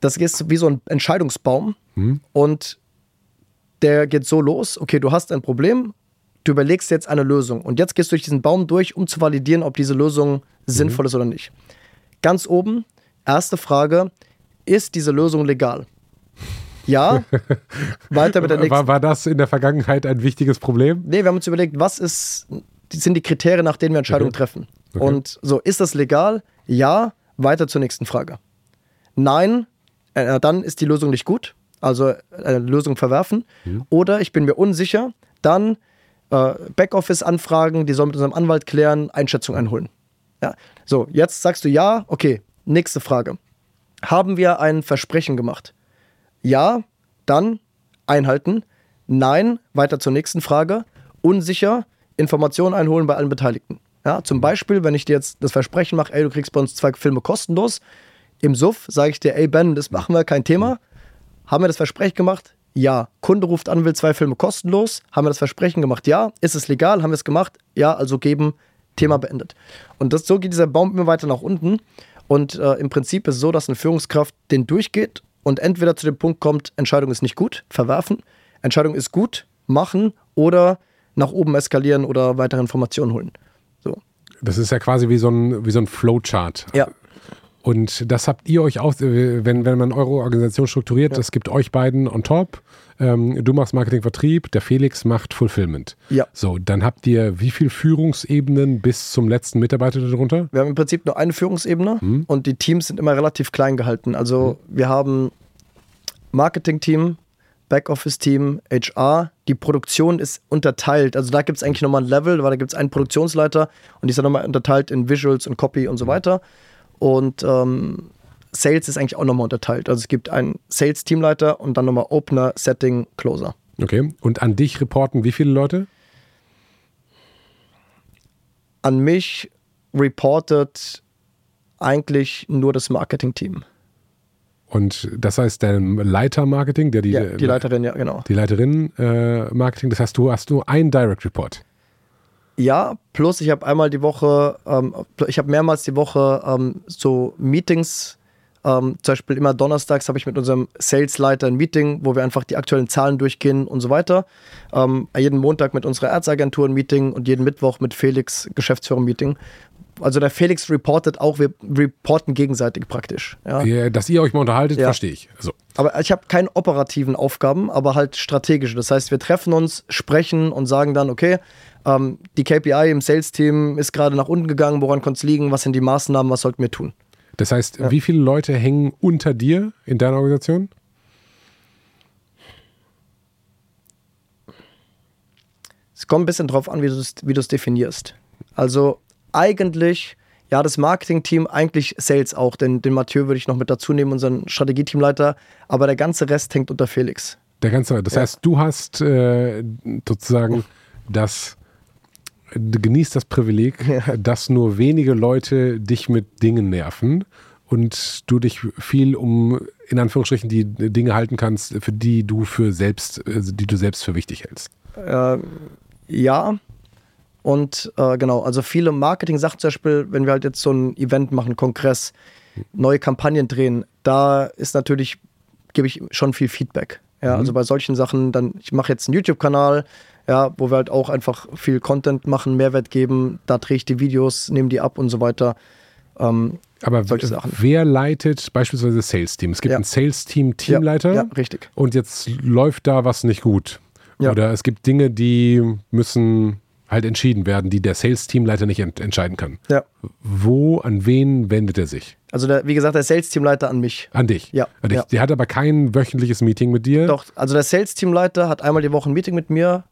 Das ist wie so ein Entscheidungsbaum und der geht so los, okay, du hast ein Problem, du überlegst jetzt eine Lösung und jetzt gehst du durch diesen Baum durch, um zu validieren, ob diese Lösung sinnvoll ist oder nicht. Ganz oben, erste Frage, ist diese Lösung legal? Ja, weiter mit der nächsten. War, war das in der Vergangenheit ein wichtiges Problem? Nee, wir haben uns überlegt, was ist, sind die Kriterien, nach denen wir Entscheidungen Okay. treffen. Okay. Und so, ist das legal? Ja, weiter zur nächsten Frage. Nein, äh, dann ist die Lösung nicht gut, also eine Lösung verwerfen. Mhm. Oder ich bin mir unsicher, dann äh, Backoffice anfragen, die sollen mit unserem Anwalt klären, Einschätzung einholen. Ja. So, jetzt sagst du ja, okay, nächste Frage. Haben wir ein Versprechen gemacht? Ja, dann einhalten. Nein, weiter zur nächsten Frage. Unsicher, Informationen einholen bei allen Beteiligten. Ja, zum Beispiel, wenn ich dir jetzt das Versprechen mache, ey, du kriegst bei uns zwei Filme kostenlos. Im Suff sage ich dir, ey Ben, das machen wir, kein Thema. Haben wir das Versprechen gemacht? Ja. Kunde ruft an, will zwei Filme kostenlos. Haben wir das Versprechen gemacht? Ja. Ist es legal? Haben wir es gemacht? Ja, also geben. Thema beendet. Und das, so geht dieser Baum immer weiter nach unten. Und äh, im Prinzip ist es so, dass eine Führungskraft den durchgeht und entweder zu dem Punkt kommt, Entscheidung ist nicht gut, verwerfen. Entscheidung ist gut, machen oder nach oben eskalieren oder weitere Informationen holen. So. Das ist ja quasi wie so ein, wie so ein Flowchart. Ja. Und das habt ihr euch auch, äh, wenn, wenn man eure Organisation strukturiert, das gibt euch beiden on top. Ähm, du machst Marketing Vertrieb, der Felix macht Fulfillment. Ja. So, dann habt ihr wie viel Führungsebenen bis zum letzten Mitarbeiter darunter? Wir haben im Prinzip nur eine Führungsebene und die Teams sind immer relativ klein gehalten. Also wir haben Marketing-Team, Backoffice-Team, HR. Die Produktion ist unterteilt. Also da gibt es eigentlich nochmal ein Level, weil da gibt es einen Produktionsleiter und die ist dann nochmal unterteilt in Visuals und Copy und so weiter. Und ähm, Sales ist eigentlich auch nochmal unterteilt. Also es gibt einen Sales-Teamleiter und dann nochmal Opener, Setting, Closer. Okay. Und an dich reporten wie viele Leute? An mich reportet eigentlich nur das Marketing-Team. Und das heißt, der Leiter Marketing, der die, Ja, die Leiterin, ja, genau. die Leiterin äh, Marketing, das heißt, du hast nur einen Direct Report. Ja, plus ich habe einmal die Woche, ähm, ich habe mehrmals die Woche ähm, so Meetings. Ähm, zum Beispiel immer donnerstags habe ich mit unserem Salesleiter ein Meeting, wo wir einfach die aktuellen Zahlen durchgehen und so weiter. Ähm, jeden Montag mit unserer Erzagentur ein Meeting und jeden Mittwoch mit Felix Geschäftsführer ein Meeting, also der Felix reportet auch, wir reporten gegenseitig praktisch. Ja. Ja, Dass ihr euch mal unterhaltet, Ja. verstehe ich. So. Aber ich habe keine operativen Aufgaben, aber halt strategische. Das heißt, wir treffen uns, sprechen und sagen dann, okay, ähm, die KPI im Sales-Team ist gerade nach unten gegangen, woran kann es liegen, was sind die Maßnahmen, was sollten wir tun? Das heißt, wie viele Leute hängen unter dir in deiner Organisation? Es kommt ein bisschen drauf an, wie du es wie du's definierst. Also eigentlich, ja, das Marketing-Team, eigentlich Sales auch, denn den Mathieu würde ich noch mit dazu nehmen, unseren Strategieteamleiter, aber der ganze Rest hängt unter Felix. Der ganze, das heißt, du hast äh, sozusagen das, genießt das Privileg, dass nur wenige Leute dich mit Dingen nerven und du dich viel um, in Anführungsstrichen, die Dinge halten kannst, für die du für selbst, also die du selbst für wichtig hältst. Äh, ja. Und äh, genau, also viele Marketing-Sachen zum Beispiel, wenn wir halt jetzt so ein Event machen, Kongress, neue Kampagnen drehen, da ist natürlich, gebe ich schon viel Feedback. Ja, also bei solchen Sachen, dann, ich mache jetzt einen YouTube-Kanal, ja, wo wir halt auch einfach viel Content machen, Mehrwert geben, da drehe ich die Videos, nehme die ab und so weiter. Ähm, Aber Sachen. wer leitet beispielsweise das Sales-Team? Es gibt Ja. ein Sales-Team, Teamleiter. Ja, ja, richtig. Und jetzt läuft da was nicht gut. Ja. Oder es gibt Dinge, die müssen halt entschieden werden, die der Sales-Teamleiter nicht ent entscheiden kann. Ja. Wo, an wen wendet er sich? Also der, wie gesagt, der Sales-Teamleiter an mich. An dich. Ja, An dich. ja. Der hat aber kein wöchentliches Meeting mit dir. Doch, also der Sales-Teamleiter hat einmal die Woche ein Meeting mit mir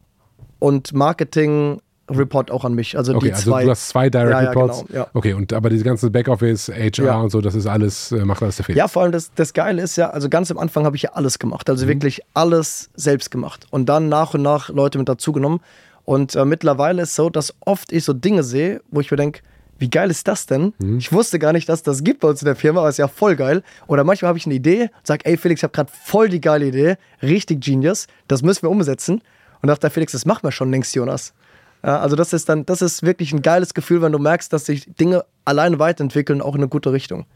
und Marketing Report auch an mich. Also Okay, die also zwei. du hast zwei Direct Ja, ja, Reports. genau, ja. Okay, und aber diese ganze Backoffice, HR und so, das ist alles, äh, macht alles der Felix. Ja, vor allem das, das Geile ist ja, also ganz am Anfang habe ich ja alles gemacht. Also wirklich alles selbst gemacht. Und dann nach und nach Leute mit dazugenommen. Und äh, mittlerweile ist so, dass oft ich so Dinge sehe, wo ich mir denke, wie geil ist das denn? Ich wusste gar nicht, dass das gibt bei uns in der Firma, aber ist ja voll geil. Oder manchmal habe ich eine Idee und sage, ey Felix, ich habe gerade voll die geile Idee, richtig genius, das müssen wir umsetzen. Und dachte Felix, das machen wir schon längst, Jonas. Ja, also das ist dann, das ist wirklich ein geiles Gefühl, wenn du merkst, dass sich Dinge alleine weiterentwickeln, auch in eine gute Richtung.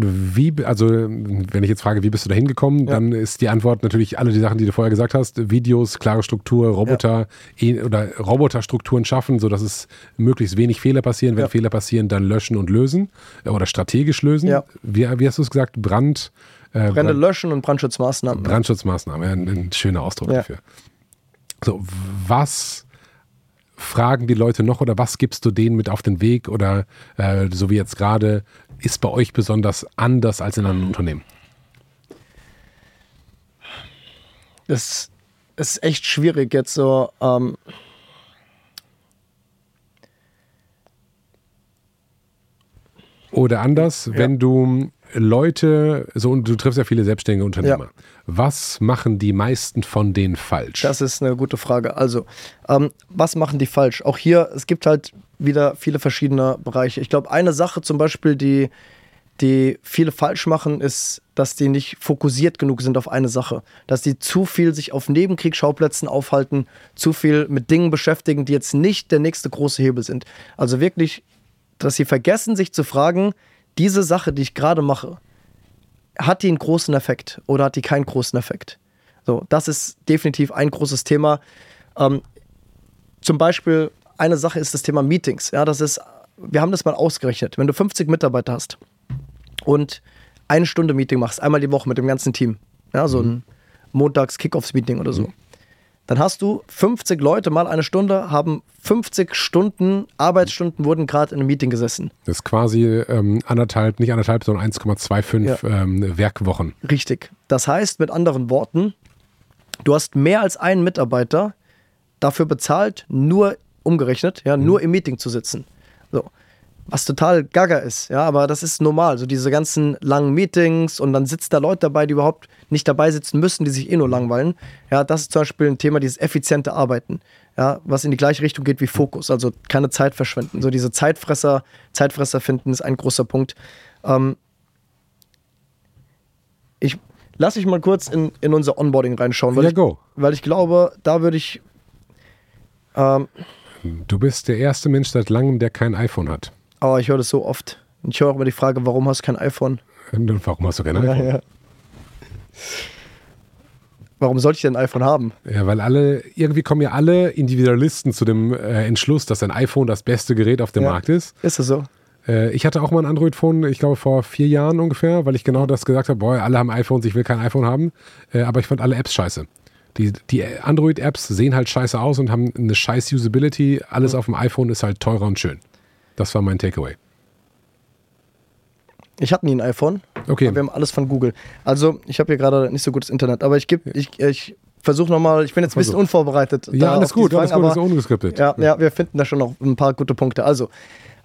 Wie, also wenn ich jetzt frage, wie bist du da hingekommen, dann ist die Antwort natürlich alle die Sachen, die du vorher gesagt hast. Videos, klare Struktur, Roboter eh- oder Roboterstrukturen schaffen, sodass es möglichst wenig Fehler passieren. Wenn Ja. Fehler passieren, dann löschen und lösen äh, oder strategisch lösen. Ja. Wie, wie hast du es gesagt? Brand, äh, Brände Brand, löschen und Brandschutzmaßnahmen. Brandschutzmaßnahmen, ja, ein, ein schöner Ausdruck Ja. dafür. So, was fragen die Leute noch oder was gibst du denen mit auf den Weg oder äh, so wie jetzt gerade, ist bei euch besonders anders als in einem Unternehmen? Das ist echt schwierig jetzt so. Ähm, Oder anders, wenn du Leute, so und du triffst ja viele selbstständige Unternehmer, Ja. was machen die meisten von denen falsch? das ist eine gute Frage. Also, ähm, was machen die falsch? Auch hier, es gibt halt wieder viele verschiedene Bereiche. Ich glaube, eine Sache zum Beispiel, die, die viele falsch machen, ist, dass die nicht fokussiert genug sind auf eine Sache. Dass die zu viel sich auf Nebenkriegsschauplätzen aufhalten, zu viel mit Dingen beschäftigen, die jetzt nicht der nächste große Hebel sind. Also wirklich, dass sie vergessen, sich zu fragen, diese Sache, die ich gerade mache, hat die einen großen Effekt oder hat die keinen großen Effekt? So, das ist definitiv ein großes Thema. Ähm, zum Beispiel eine Sache ist das Thema Meetings. Ja, das ist, wir haben das mal ausgerechnet. Wenn du 50 Mitarbeiter hast und eine Stunde Meeting machst, einmal die Woche mit dem ganzen Team, ja, so ein Montags-Kickoffs-Meeting oder so, dann hast du 50 Leute mal eine Stunde, haben 50 Stunden, Arbeitsstunden wurden gerade in einem Meeting gesessen. Das ist quasi ähm, anderthalb, nicht anderthalb, sondern 1,25 ähm, Werkwochen. Richtig. Das heißt mit anderen Worten, du hast mehr als einen Mitarbeiter dafür bezahlt, nur umgerechnet, ja, nur im Meeting zu sitzen. So. Was total gaga ist, ja, aber das ist normal. So diese ganzen langen Meetings und dann sitzt da Leute dabei, die überhaupt nicht dabei sitzen müssen, die sich eh nur langweilen. Ja, das ist zum Beispiel ein Thema, dieses effiziente Arbeiten, ja, was in die gleiche Richtung geht wie Fokus, also keine Zeit verschwenden. So diese Zeitfresser, Zeitfresser finden ist ein großer Punkt. Ähm, ich lass ich mal kurz in, in unser Onboarding reinschauen, weil, Ja, ich, go. weil ich glaube, da würde ich. Ähm, Du bist der erste Mensch seit langem, der kein iPhone hat. Aber ich höre das so oft. Und ich höre auch immer die Frage, warum hast du kein iPhone? Und warum hast du kein iPhone? ja. Warum sollte ich denn ein iPhone haben? Ja, weil alle, irgendwie kommen ja alle Individualisten zu dem äh, Entschluss, dass ein iPhone das beste Gerät auf dem Ja. Markt ist. Ist das so? Äh, ich hatte auch mal ein Android-Phone, ich glaube vor vier Jahren ungefähr, weil ich genau das gesagt habe, boah, alle haben iPhones, ich will kein iPhone haben. Äh, aber ich fand alle Apps scheiße. Die, die Android-Apps sehen halt scheiße aus und haben eine scheiß Usability. Alles auf dem iPhone ist halt teurer und schön. Das war mein Takeaway. Ich hatte nie ein iPhone. Okay. Aber wir haben alles von Google. Also, ich habe hier gerade nicht so gutes Internet, aber ich gebe, ich, ich versuche nochmal, ich bin jetzt ein bisschen unvorbereitet. Ja, alles auf diese gut, alles Fragen, gut, ist ungeskriptet. Ja, ja, wir finden da schon noch ein paar gute Punkte. Also,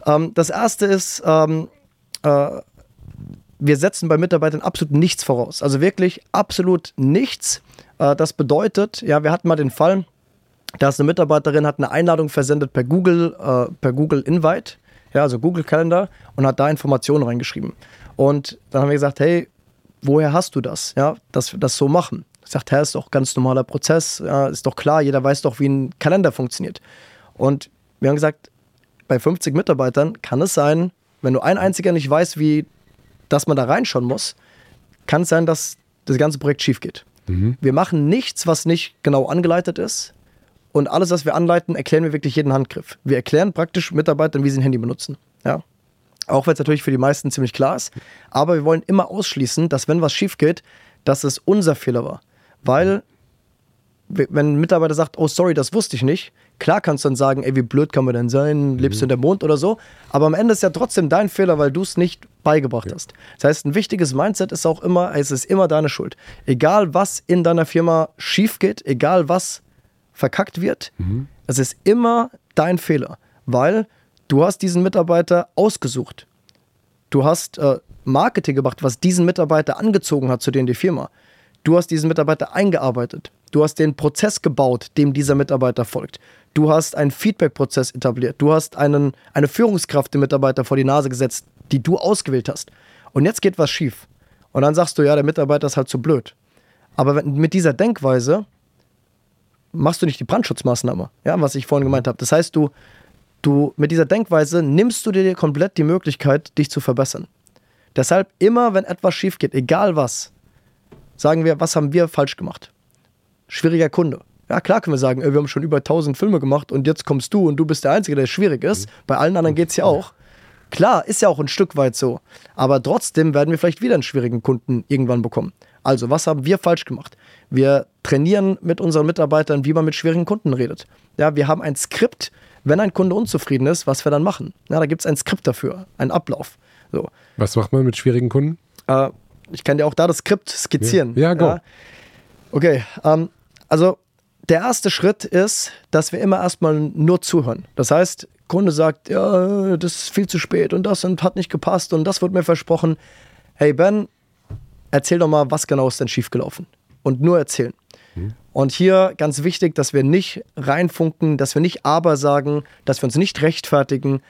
ähm, das erste ist, ähm, äh, wir setzen bei Mitarbeitern absolut nichts voraus. Also wirklich absolut nichts. Äh, das bedeutet, ja, wir hatten mal den Fall, da ist eine Mitarbeiterin, hat eine Einladung versendet per Google, äh, per Google Invite, ja, also Google Calendar und hat da Informationen reingeschrieben. Und dann haben wir gesagt, hey, woher hast du das? Ja, dass wir das so machen. Ich sagte, ist doch ganz normaler Prozess, ja, ist doch klar, jeder weiß doch, wie ein Kalender funktioniert. Und wir haben gesagt, bei 50 Mitarbeitern kann es sein, wenn nur ein einziger nicht weiß, wie, dass man da reinschauen muss, kann es sein, dass das ganze Projekt schief geht. Wir machen nichts, was nicht genau angeleitet ist. Und alles, was wir anleiten, erklären wir wirklich jeden Handgriff. Wir erklären praktisch Mitarbeitern, wie sie ein Handy benutzen. Ja. Auch wenn es natürlich für die meisten ziemlich klar ist. Aber wir wollen immer ausschließen, dass wenn was schief geht, dass es unser Fehler war. Weil, wenn ein Mitarbeiter sagt, oh sorry, das wusste ich nicht, klar kannst du dann sagen, ey, wie blöd kann man denn sein, lebst du in der Mond oder so. Aber am Ende ist ja trotzdem dein Fehler, weil du es nicht beigebracht hast. Das heißt, ein wichtiges Mindset ist auch immer, es ist immer deine Schuld. Egal was in deiner Firma schief geht, egal was verkackt wird, es ist immer dein Fehler, weil du hast diesen Mitarbeiter ausgesucht. Du hast äh, Marketing gemacht, was diesen Mitarbeiter angezogen hat zu dir in die Firma. Du hast diesen Mitarbeiter eingearbeitet. Du hast den Prozess gebaut, dem dieser Mitarbeiter folgt. Du hast einen Feedback-Prozess etabliert. Du hast einen, eine Führungskraft dem Mitarbeiter vor die Nase gesetzt, die du ausgewählt hast. Und jetzt geht was schief. Und dann sagst du, ja, der Mitarbeiter ist halt zu blöd. Aber mit dieser Denkweise machst du nicht die Brandschutzmaßnahme, ja, was ich vorhin gemeint habe. Das heißt, du, du mit dieser Denkweise nimmst du dir komplett die Möglichkeit, dich zu verbessern. Deshalb immer, wenn etwas schief geht, egal was, sagen wir, was haben wir falsch gemacht? Schwieriger Kunde. Ja, klar können wir sagen, wir haben schon über 1000 Filme gemacht und jetzt kommst du und du bist der Einzige, der schwierig ist. Bei allen anderen geht es ja auch. Klar, ist ja auch ein Stück weit so. Aber trotzdem werden wir vielleicht wieder einen schwierigen Kunden irgendwann bekommen. Also, was haben wir falsch gemacht? Wir trainieren mit unseren Mitarbeitern, wie man mit schwierigen Kunden redet. Ja, wir haben ein Skript, wenn ein Kunde unzufrieden ist, was wir dann machen. Ja, da gibt es ein Skript dafür, einen Ablauf. So. Was macht man mit schwierigen Kunden? Äh, ich kann dir auch da das Skript skizzieren. Ja, go. Okay, ähm, also der erste Schritt ist, dass wir immer erstmal nur zuhören. Das heißt, Kunde sagt, ja, das ist viel zu spät und das und hat nicht gepasst und das wird mir versprochen. Hey Ben, erzähl doch mal, was genau ist denn schiefgelaufen? Und nur erzählen. Und hier ganz wichtig, dass wir nicht reinfunken, dass wir nicht aber sagen, dass wir uns nicht rechtfertigen,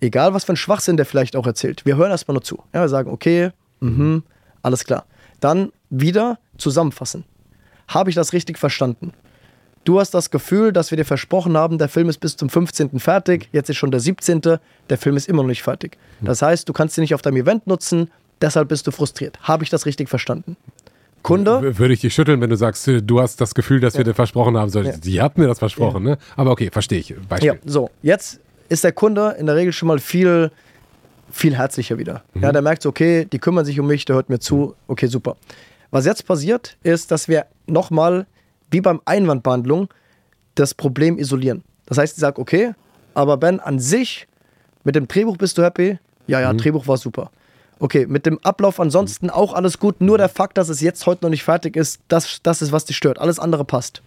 egal was für ein Schwachsinn der vielleicht auch erzählt. Wir hören erstmal nur zu. Ja, wir sagen, okay, mhm, alles klar. Dann wieder zusammenfassen. Habe ich das richtig verstanden? Du hast das Gefühl, dass wir dir versprochen haben, der Film ist bis zum 15. fertig, jetzt ist schon der 17., der Film ist immer noch nicht fertig. Das heißt, du kannst ihn nicht auf deinem Event nutzen, deshalb bist du frustriert. Habe ich das richtig verstanden? Kunde? Würde ich dich schütteln, wenn du sagst, äh, du hast das Gefühl, dass wir dir versprochen haben. So, Ja. Die hat mir das versprochen, ne? Aber okay, verstehe ich. Beispiel. Ja, so. Jetzt ist der Kunde in der Regel schon mal viel, viel herzlicher wieder. Ja, der merkt so, okay, die kümmern sich um mich, der hört mir zu, okay, super. Was jetzt passiert, ist, dass wir nochmal, wie beim Einwandbehandlung, das Problem isolieren. Das heißt, ich sage, okay, aber Ben, an sich, mit dem Drehbuch bist du happy? Ja, ja, Drehbuch war super. Okay, mit dem Ablauf ansonsten auch alles gut, nur der Fakt, dass es jetzt heute noch nicht fertig ist, das, das ist, was dich stört. Alles andere passt.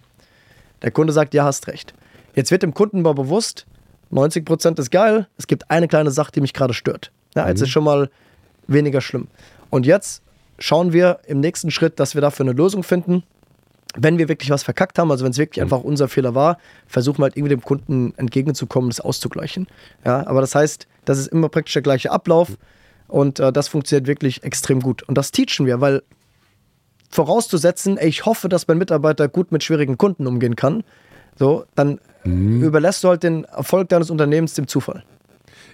Der Kunde sagt, ja, hast recht. Jetzt wird dem Kunden mal bewusst, 90% ist geil, es gibt eine kleine Sache, die mich gerade stört. Ja, jetzt ist schon mal weniger schlimm. Und jetzt schauen wir im nächsten Schritt, dass wir dafür eine Lösung finden. Wenn wir wirklich was verkackt haben, also wenn es wirklich einfach unser Fehler war, versuchen wir halt irgendwie dem Kunden entgegenzukommen, das auszugleichen. Ja, aber das heißt, das ist immer praktisch der gleiche Ablauf und äh, das funktioniert wirklich extrem gut. Und das teachen wir, weil vorauszusetzen, ey, ich hoffe, dass mein Mitarbeiter gut mit schwierigen Kunden umgehen kann, so, dann überlässt du halt den Erfolg deines Unternehmens dem Zufall.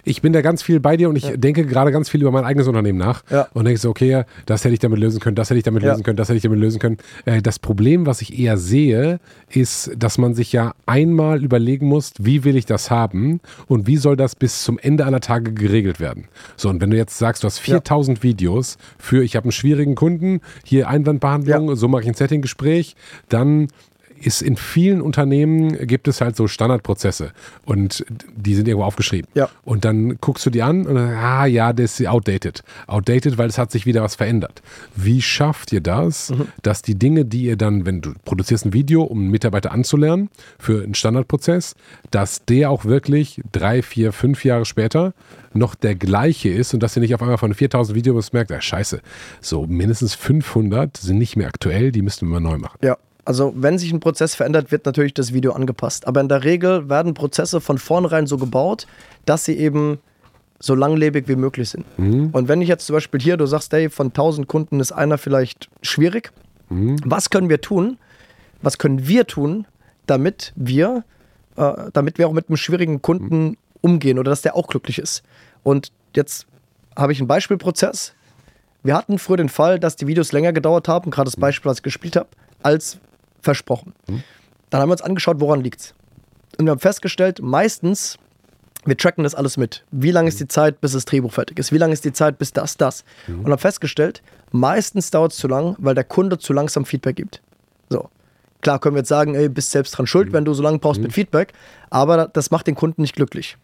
Ich bin da ganz viel bei dir und ich Ja. denke gerade ganz viel über mein eigenes Unternehmen nach Ja. und denke so, okay, das hätte ich damit lösen können, das hätte ich damit Ja. lösen können, das hätte ich damit lösen können. Äh, das Problem, was ich eher sehe, ist, dass man sich ja einmal überlegen muss, wie will ich das haben und wie soll das bis zum Ende aller Tage geregelt werden. So, und wenn du jetzt sagst, du hast 4000 Videos für, ich habe einen schwierigen Kunden, hier Einwandbehandlung, so mache ich ein Setting-Gespräch, dann ist in vielen Unternehmen gibt es halt so Standardprozesse und die sind irgendwo aufgeschrieben. Ja. Und dann guckst du die an und ah ja, das ist outdated. Outdated, weil es hat sich wieder was verändert. Wie schafft ihr das, Mhm. dass die Dinge, die ihr dann, wenn du produzierst ein Video, um einen Mitarbeiter anzulernen für einen Standardprozess, dass der auch wirklich drei, vier, fünf Jahre später noch der gleiche ist und dass ihr nicht auf einmal von 4000 Videos merkt, ah, scheiße, so mindestens 500 sind nicht mehr aktuell, die müssten wir mal neu machen. Ja, also wenn sich ein Prozess verändert, wird natürlich das Video angepasst. Aber in der Regel werden Prozesse von vornherein so gebaut, dass sie eben so langlebig wie möglich sind. Und wenn ich jetzt zum Beispiel hier, du sagst, hey, von 1000 Kunden ist einer vielleicht schwierig, was können wir tun? Was können wir tun, damit wir, äh, damit wir auch mit einem schwierigen Kunden umgehen oder dass der auch glücklich ist? Und jetzt habe ich einen Beispielprozess. Wir hatten früher den Fall, dass die Videos länger gedauert haben, gerade das Beispiel, was ich gespielt habe, als versprochen. Dann haben wir uns angeschaut, woran liegt's. Und wir haben festgestellt, meistens, wir tracken das alles mit. Wie lange ist die Zeit, bis das Drehbuch fertig ist? Wie lange ist die Zeit, bis das, das? Und haben festgestellt, meistens dauert es zu lang, weil der Kunde zu langsam Feedback gibt. So. Klar können wir jetzt sagen, ey, bist selbst dran schuld, wenn du so lange brauchst mit Feedback, aber das macht den Kunden nicht glücklich.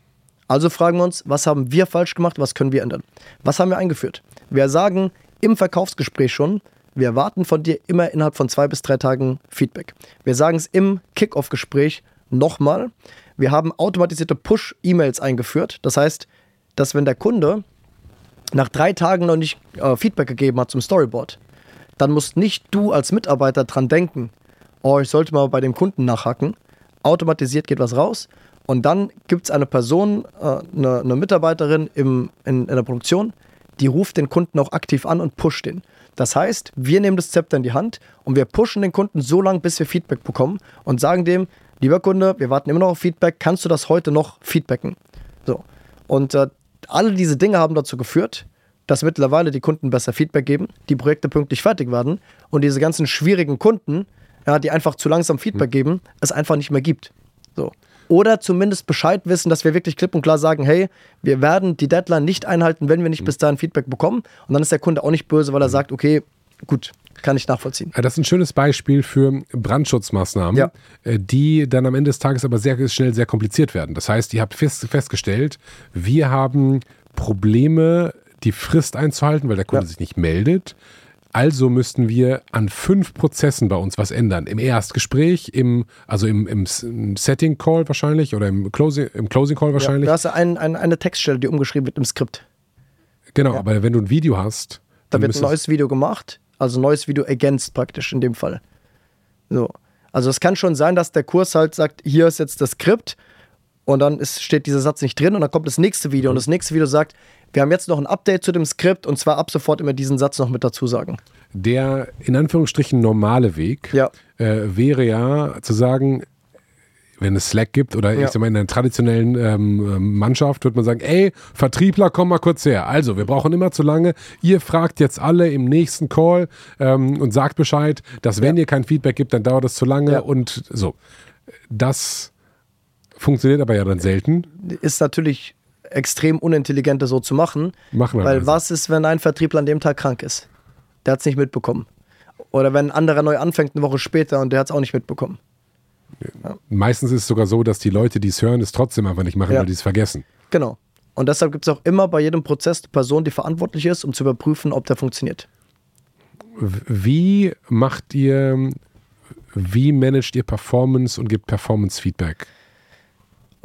Also fragen wir uns, was haben wir falsch gemacht, was können wir ändern? Was haben wir eingeführt? Wir sagen im Verkaufsgespräch schon, wir erwarten von dir immer innerhalb von zwei bis drei Tagen Feedback. Wir sagen es im Kick-Off-Gespräch nochmal. Wir haben automatisierte Push-E-Mails eingeführt. Das heißt, dass wenn der Kunde nach drei Tagen noch nicht äh, Feedback gegeben hat zum Storyboard, dann musst nicht du als Mitarbeiter dran denken, oh, ich sollte mal bei dem Kunden nachhaken. Automatisiert geht was raus und dann gibt es eine Person, äh, eine, Mitarbeiterin in der Produktion, die ruft den Kunden auch aktiv an und pusht den. Das heißt, wir nehmen das Zepter in die Hand und wir pushen den Kunden so lange, bis wir Feedback bekommen und sagen dem, lieber Kunde, wir warten immer noch auf Feedback, kannst du das heute noch feedbacken? So. Und äh, alle diese Dinge haben dazu geführt, dass mittlerweile die Kunden besser Feedback geben, die Projekte pünktlich fertig werden und diese ganzen schwierigen Kunden, ja, die einfach zu langsam Feedback geben, es einfach nicht mehr gibt. So. Oder zumindest Bescheid wissen, dass wir wirklich klipp und klar sagen, hey, wir werden die Deadline nicht einhalten, wenn wir nicht bis dahin Feedback bekommen. Und dann ist der Kunde auch nicht böse, weil er sagt, okay, gut, kann ich nachvollziehen. Das ist ein schönes Beispiel für Brandschutzmaßnahmen, Ja. äh, die dann am Ende des Tages aber sehr schnell sehr kompliziert werden. Das heißt, ihr habt fest, festgestellt, wir haben Probleme, die Frist einzuhalten, weil der Kunde Ja. sich nicht meldet. Also müssten wir an fünf Prozessen bei uns was ändern. Im Erstgespräch, im, also im, im Setting Call wahrscheinlich oder im Closing, im Closing Call Ja, wahrscheinlich. da hast du ein, ein, eine Textstelle, die umgeschrieben wird im Skript. genau, aber wenn du ein Video hast, Da dann wird ein neues Video gemacht, also ein neues Video ergänzt praktisch in dem Fall. So. Also es kann schon sein, dass der Kurs halt sagt, hier ist jetzt das Skript und dann ist, steht dieser Satz nicht drin und dann kommt das nächste Video und das nächste Video sagt, wir haben jetzt noch ein Update zu dem Skript und zwar ab sofort immer diesen Satz noch mit dazu sagen. Der in Anführungsstrichen normale Weg Ja. äh, wäre ja zu sagen, wenn es Slack gibt oder Ja. ich sag mal in einer traditionellen ähm, Mannschaft, würde man sagen, ey, Vertriebler, komm mal kurz her. Also, wir brauchen immer zu lange. Ihr fragt jetzt alle im nächsten Call ähm, und sagt Bescheid, dass wenn ihr kein Feedback gibt, dann dauert es zu lange Ja. und so. Das funktioniert aber ja dann selten. Ist natürlich extrem unintelligent, das so zu machen. Machen Weil also. was ist, wenn ein Vertriebler an dem Tag krank ist? Der hat es nicht mitbekommen. Oder wenn ein anderer neu anfängt eine Woche später und der hat es auch nicht mitbekommen. Meistens ist es sogar so, dass die Leute, die es hören, es trotzdem einfach nicht machen, Ja. weil die es vergessen. Genau. Und deshalb gibt es auch immer bei jedem Prozess eine Person, die verantwortlich ist, um zu überprüfen, ob der funktioniert. Wie macht ihr, wie managt ihr Performance und gebt Performance-Feedback?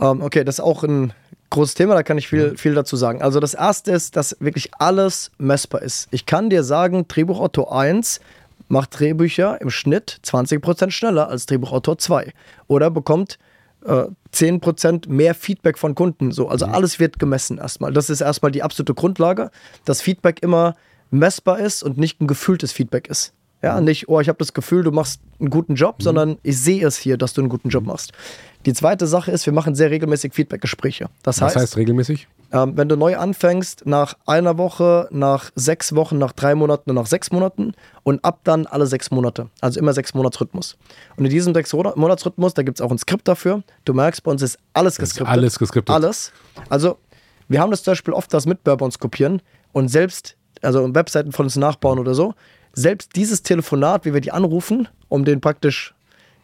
Ähm, okay, das ist auch ein großes Thema, da kann ich viel, viel dazu sagen. Also das erste ist, dass wirklich alles messbar ist. Ich kann dir sagen, Drehbuchautor 1 macht Drehbücher im Schnitt 20% schneller als Drehbuchautor 2. Oder bekommt äh, 10% mehr Feedback von Kunden. So, also alles wird gemessen erstmal. Das ist erstmal die absolute Grundlage, dass Feedback immer messbar ist und nicht ein gefühltes Feedback ist. Ja, nicht, oh, ich habe das Gefühl, du machst einen guten Job, sondern ich sehe es hier, dass du einen guten Job machst. Die zweite Sache ist, wir machen sehr regelmäßig Feedback-Gespräche. Das Was heißt, heißt regelmäßig? ähm, wenn du neu anfängst, nach einer Woche, nach sechs Wochen, nach drei Monaten und nach sechs Monaten und ab dann alle sechs Monate. Also immer sechs Monatsrhythmus. Und in diesem sechs Monatsrhythmus, da gibt es auch ein Skript dafür. Du merkst, bei uns ist alles geskriptet. alles geskriptet. Alles. Also, wir haben das zum Beispiel oft, dass Mitbewerber uns kopieren und selbst, also Webseiten von uns nachbauen oder so, selbst dieses Telefonat, wie wir die anrufen, um den praktisch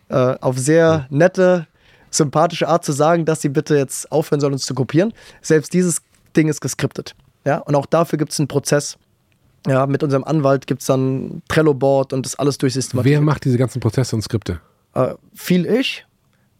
äh, auf sehr nette, sympathische Art zu sagen, dass sie bitte jetzt aufhören sollen, uns zu kopieren. Selbst dieses Ding ist geskriptet. Ja? Und auch dafür gibt es einen Prozess. Ja, mit unserem Anwalt gibt es dann Trello-Board und das alles Wer durchsystematisiert. macht diese ganzen Prozesse und Skripte? Äh, viel ich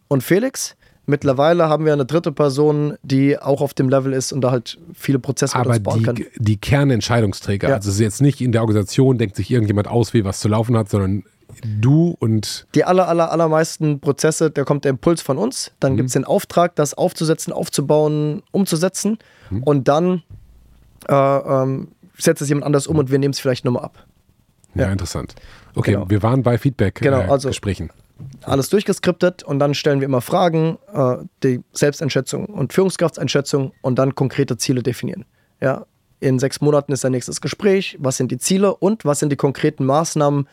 und Felix. Mittlerweile haben wir eine dritte Person, die auch auf dem Level ist und da halt viele Prozesse Aber bauen kann. die, die Kernentscheidungsträger, Ja. also es ist jetzt nicht in der Organisation, denkt sich irgendjemand aus, wie was zu laufen hat, sondern du und Die aller, aller, allermeisten Prozesse, da kommt der Impuls von uns. Dann gibt es den Auftrag, das aufzusetzen, aufzubauen, umzusetzen. Und dann äh, ähm, setzt es jemand anders um und wir nehmen es vielleicht nochmal ab. ja, Ja. interessant. Okay, Genau. wir waren bei Genau, Feedback-Gesprächen. also- Gesprächen. Alles durchgeskriptet und dann stellen wir immer Fragen, äh, die Selbsteinschätzung und Führungskraftseinschätzung und dann konkrete Ziele definieren. Ja, in sechs Monaten ist der nächstes Gespräch. Was sind die Ziele und was sind die konkreten Maßnahmen,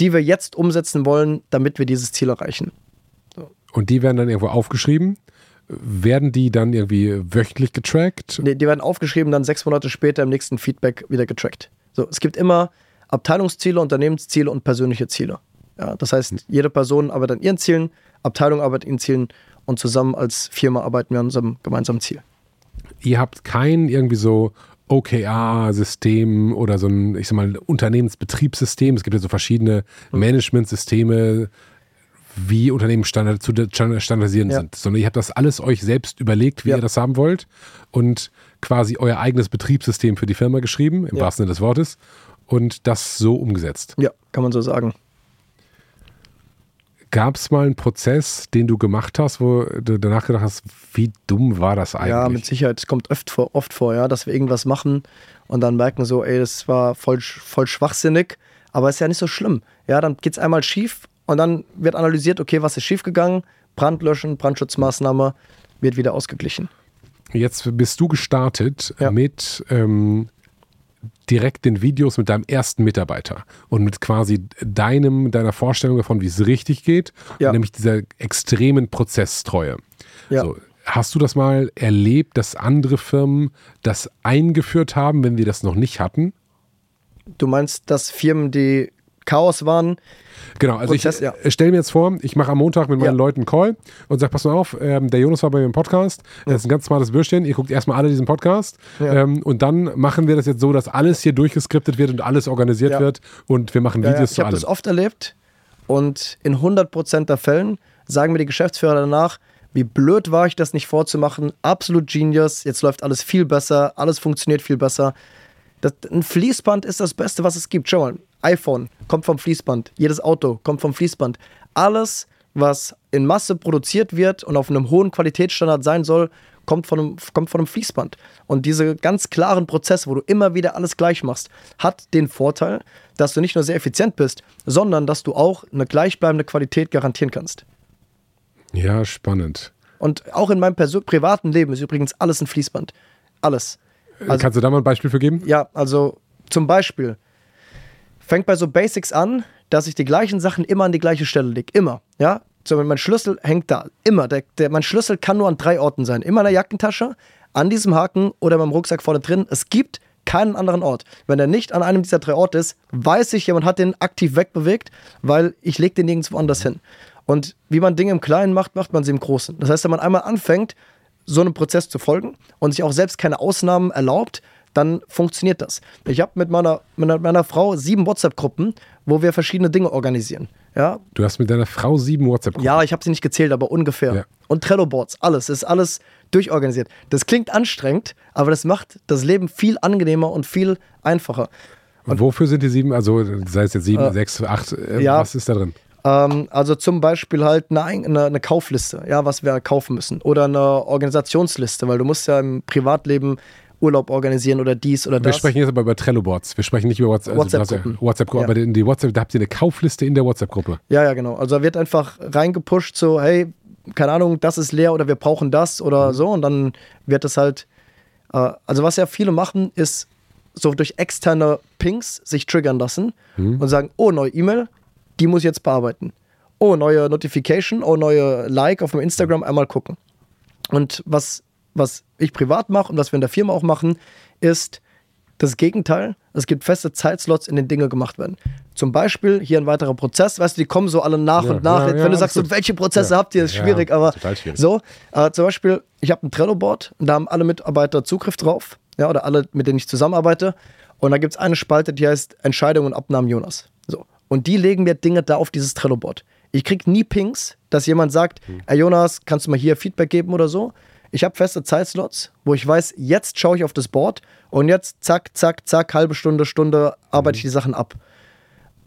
die wir jetzt umsetzen wollen, damit wir dieses Ziel erreichen? Und die werden dann irgendwo aufgeschrieben. Werden die dann irgendwie wöchentlich getrackt? Die, die werden aufgeschrieben, dann sechs Monate später im nächsten Feedback wieder getrackt. So, es gibt immer Abteilungsziele, Unternehmensziele und persönliche Ziele. Ja, das heißt, jede Person arbeitet an ihren Zielen, Abteilung arbeitet an ihren Zielen und zusammen als Firma arbeiten wir an unserem gemeinsamen Ziel. Ihr habt kein irgendwie so OKR-System oder so ein, ich sag mal, Unternehmensbetriebssystem. Es gibt ja so verschiedene Hm. Managementsysteme, wie Unternehmen standard, zu standard- standardisieren Ja. sind. Sondern ihr habt das alles euch selbst überlegt, wie Ja. ihr das haben wollt und quasi euer eigenes Betriebssystem für die Firma geschrieben, im Ja. wahrsten Sinne des Wortes, und das so umgesetzt. Ja, kann man so sagen. Gab es mal einen Prozess, den du gemacht hast, wo du danach gedacht hast, wie dumm war das eigentlich? Ja, mit Sicherheit. Es kommt oft vor, oft vor, ja, dass wir irgendwas machen und dann merken so, ey, das war voll, voll schwachsinnig, aber ist ja nicht so schlimm. Ja, dann geht es einmal schief und dann wird analysiert, okay, was ist schiefgegangen? Brand löschen, Brandschutzmaßnahme, wird wieder ausgeglichen. Jetzt bist du gestartet Ja. mit ähm, direkt den Videos mit deinem ersten Mitarbeiter und mit quasi deinem, deiner Vorstellung davon, wie es richtig geht, Ja. nämlich dieser extremen Prozesstreue. Ja. So, hast du das mal erlebt, dass andere Firmen das eingeführt haben, wenn wir das noch nicht hatten? Du meinst, dass Firmen, die Chaos waren, Genau, also Prozess, ich ja. äh, stell mir jetzt vor, ich mache am Montag mit meinen Ja. Leuten einen Call und sage, pass mal auf, ähm, der Jonas war bei mir im Podcast, er ist ein ganz smartes Bürschchen, ihr guckt erstmal alle diesen Podcast Ja. ähm, und dann machen wir das jetzt so, dass alles hier durchgeskriptet wird und alles organisiert Ja. wird und wir machen Ja, ja. Videos Ich zu habe allem. das oft erlebt und in 100% der Fällen sagen mir die Geschäftsführer danach, wie blöd war ich, das nicht vorzumachen. Absolut Genius. Jetzt läuft alles viel besser. Alles funktioniert viel besser. Das, ein Fließband ist das Beste, was es gibt. Schau mal, iPhone kommt vom Fließband. Jedes Auto kommt vom Fließband. Alles, was in Masse produziert wird und auf einem hohen Qualitätsstandard sein soll, kommt von einem, kommt von einem Fließband. Und diese ganz klaren Prozesse, wo du immer wieder alles gleich machst, hat den Vorteil, dass du nicht nur sehr effizient bist, sondern dass du auch eine gleichbleibende Qualität garantieren kannst. Ja, spannend. Und auch in meinem privaten Leben ist übrigens alles ein Fließband. Alles. Also- Kannst du da mal ein Beispiel für geben? Ja, also zum Beispiel fängt bei so Basics an, dass ich die gleichen Sachen immer an die gleiche Stelle lege. Immer. Ja? So, mein Schlüssel hängt da. Immer. Der, der, mein Schlüssel kann nur an drei Orten sein. Immer in der Jackentasche, an diesem Haken oder beim Rucksack vorne drin. Es gibt keinen anderen Ort. Wenn er nicht an einem dieser drei Orte ist, weiß ich, jemand hat den aktiv wegbewegt, weil ich lege den nirgendwo anders hin. Und wie man Dinge im Kleinen macht, macht man sie im Großen. Das heißt, wenn man einmal anfängt, so einem Prozess zu folgen und sich auch selbst keine Ausnahmen erlaubt, dann funktioniert das. Ich habe mit meiner, mit meiner Frau sieben WhatsApp-Gruppen, wo wir verschiedene Dinge organisieren. Ja, Du hast mit deiner Frau sieben WhatsApp-Gruppen. ja ich habe sie nicht gezählt, aber ungefähr. Ja. Und Trello-Boards, alles, ist alles durchorganisiert. Das klingt anstrengend, aber das macht das Leben viel angenehmer und viel einfacher. Und wofür sind die sieben? Also sei es jetzt sieben, Äh, sechs, acht, äh, ja. was ist da drin? Ähm, also zum Beispiel halt eine, Ein- eine, eine Kaufliste, ja, was wir kaufen müssen. Oder eine Organisationsliste, weil du musst ja im Privatleben Urlaub organisieren oder dies oder Wir das. sprechen jetzt aber über Trello-Boards. Wir sprechen nicht über WhatsApp. Also ja WhatsApp-Gruppen. WhatsApp-Gruppe, Ja. aber in die WhatsApp, da habt ihr eine Kaufliste in der WhatsApp-Gruppe. Ja, ja, genau. Also da wird einfach reingepusht, so, hey, keine Ahnung, das ist leer oder wir brauchen das oder so und dann wird es halt, äh, also was ja viele machen, ist so durch externe Pings sich triggern lassen und sagen, oh, neue E-Mail, die muss ich jetzt bearbeiten. Oh, neue Notification, oh, neue Like auf dem Instagram, einmal gucken. Und was, was ich privat mache und was wir in der Firma auch machen, ist das Gegenteil. Es gibt feste Zeitslots, in denen Dinge gemacht werden. Zum Beispiel hier ein weiterer Prozess, weißt du, die kommen so alle nach Ja, und nach. ja, Jetzt, ja, wenn du sagst, so, welche Prozesse habt ihr, ist schwierig, aber total schwierig. so. Äh, zum Beispiel, ich habe ein Trello-Board und da haben alle Mitarbeiter Zugriff drauf, ja, oder alle, mit denen ich zusammenarbeite. Und da gibt es eine Spalte, die heißt Entscheidungen und Abnahmen Jonas. So. Und die legen mir Dinge da auf dieses Trello-Board. Ich krieg nie Pings, dass jemand sagt, Hm. ey Jonas, kannst du mal hier Feedback geben oder so. Ich habe feste Zeitslots, wo ich weiß, jetzt schaue ich auf das Board und jetzt zack, zack, zack, halbe Stunde, Stunde arbeite ich Hm. die Sachen ab.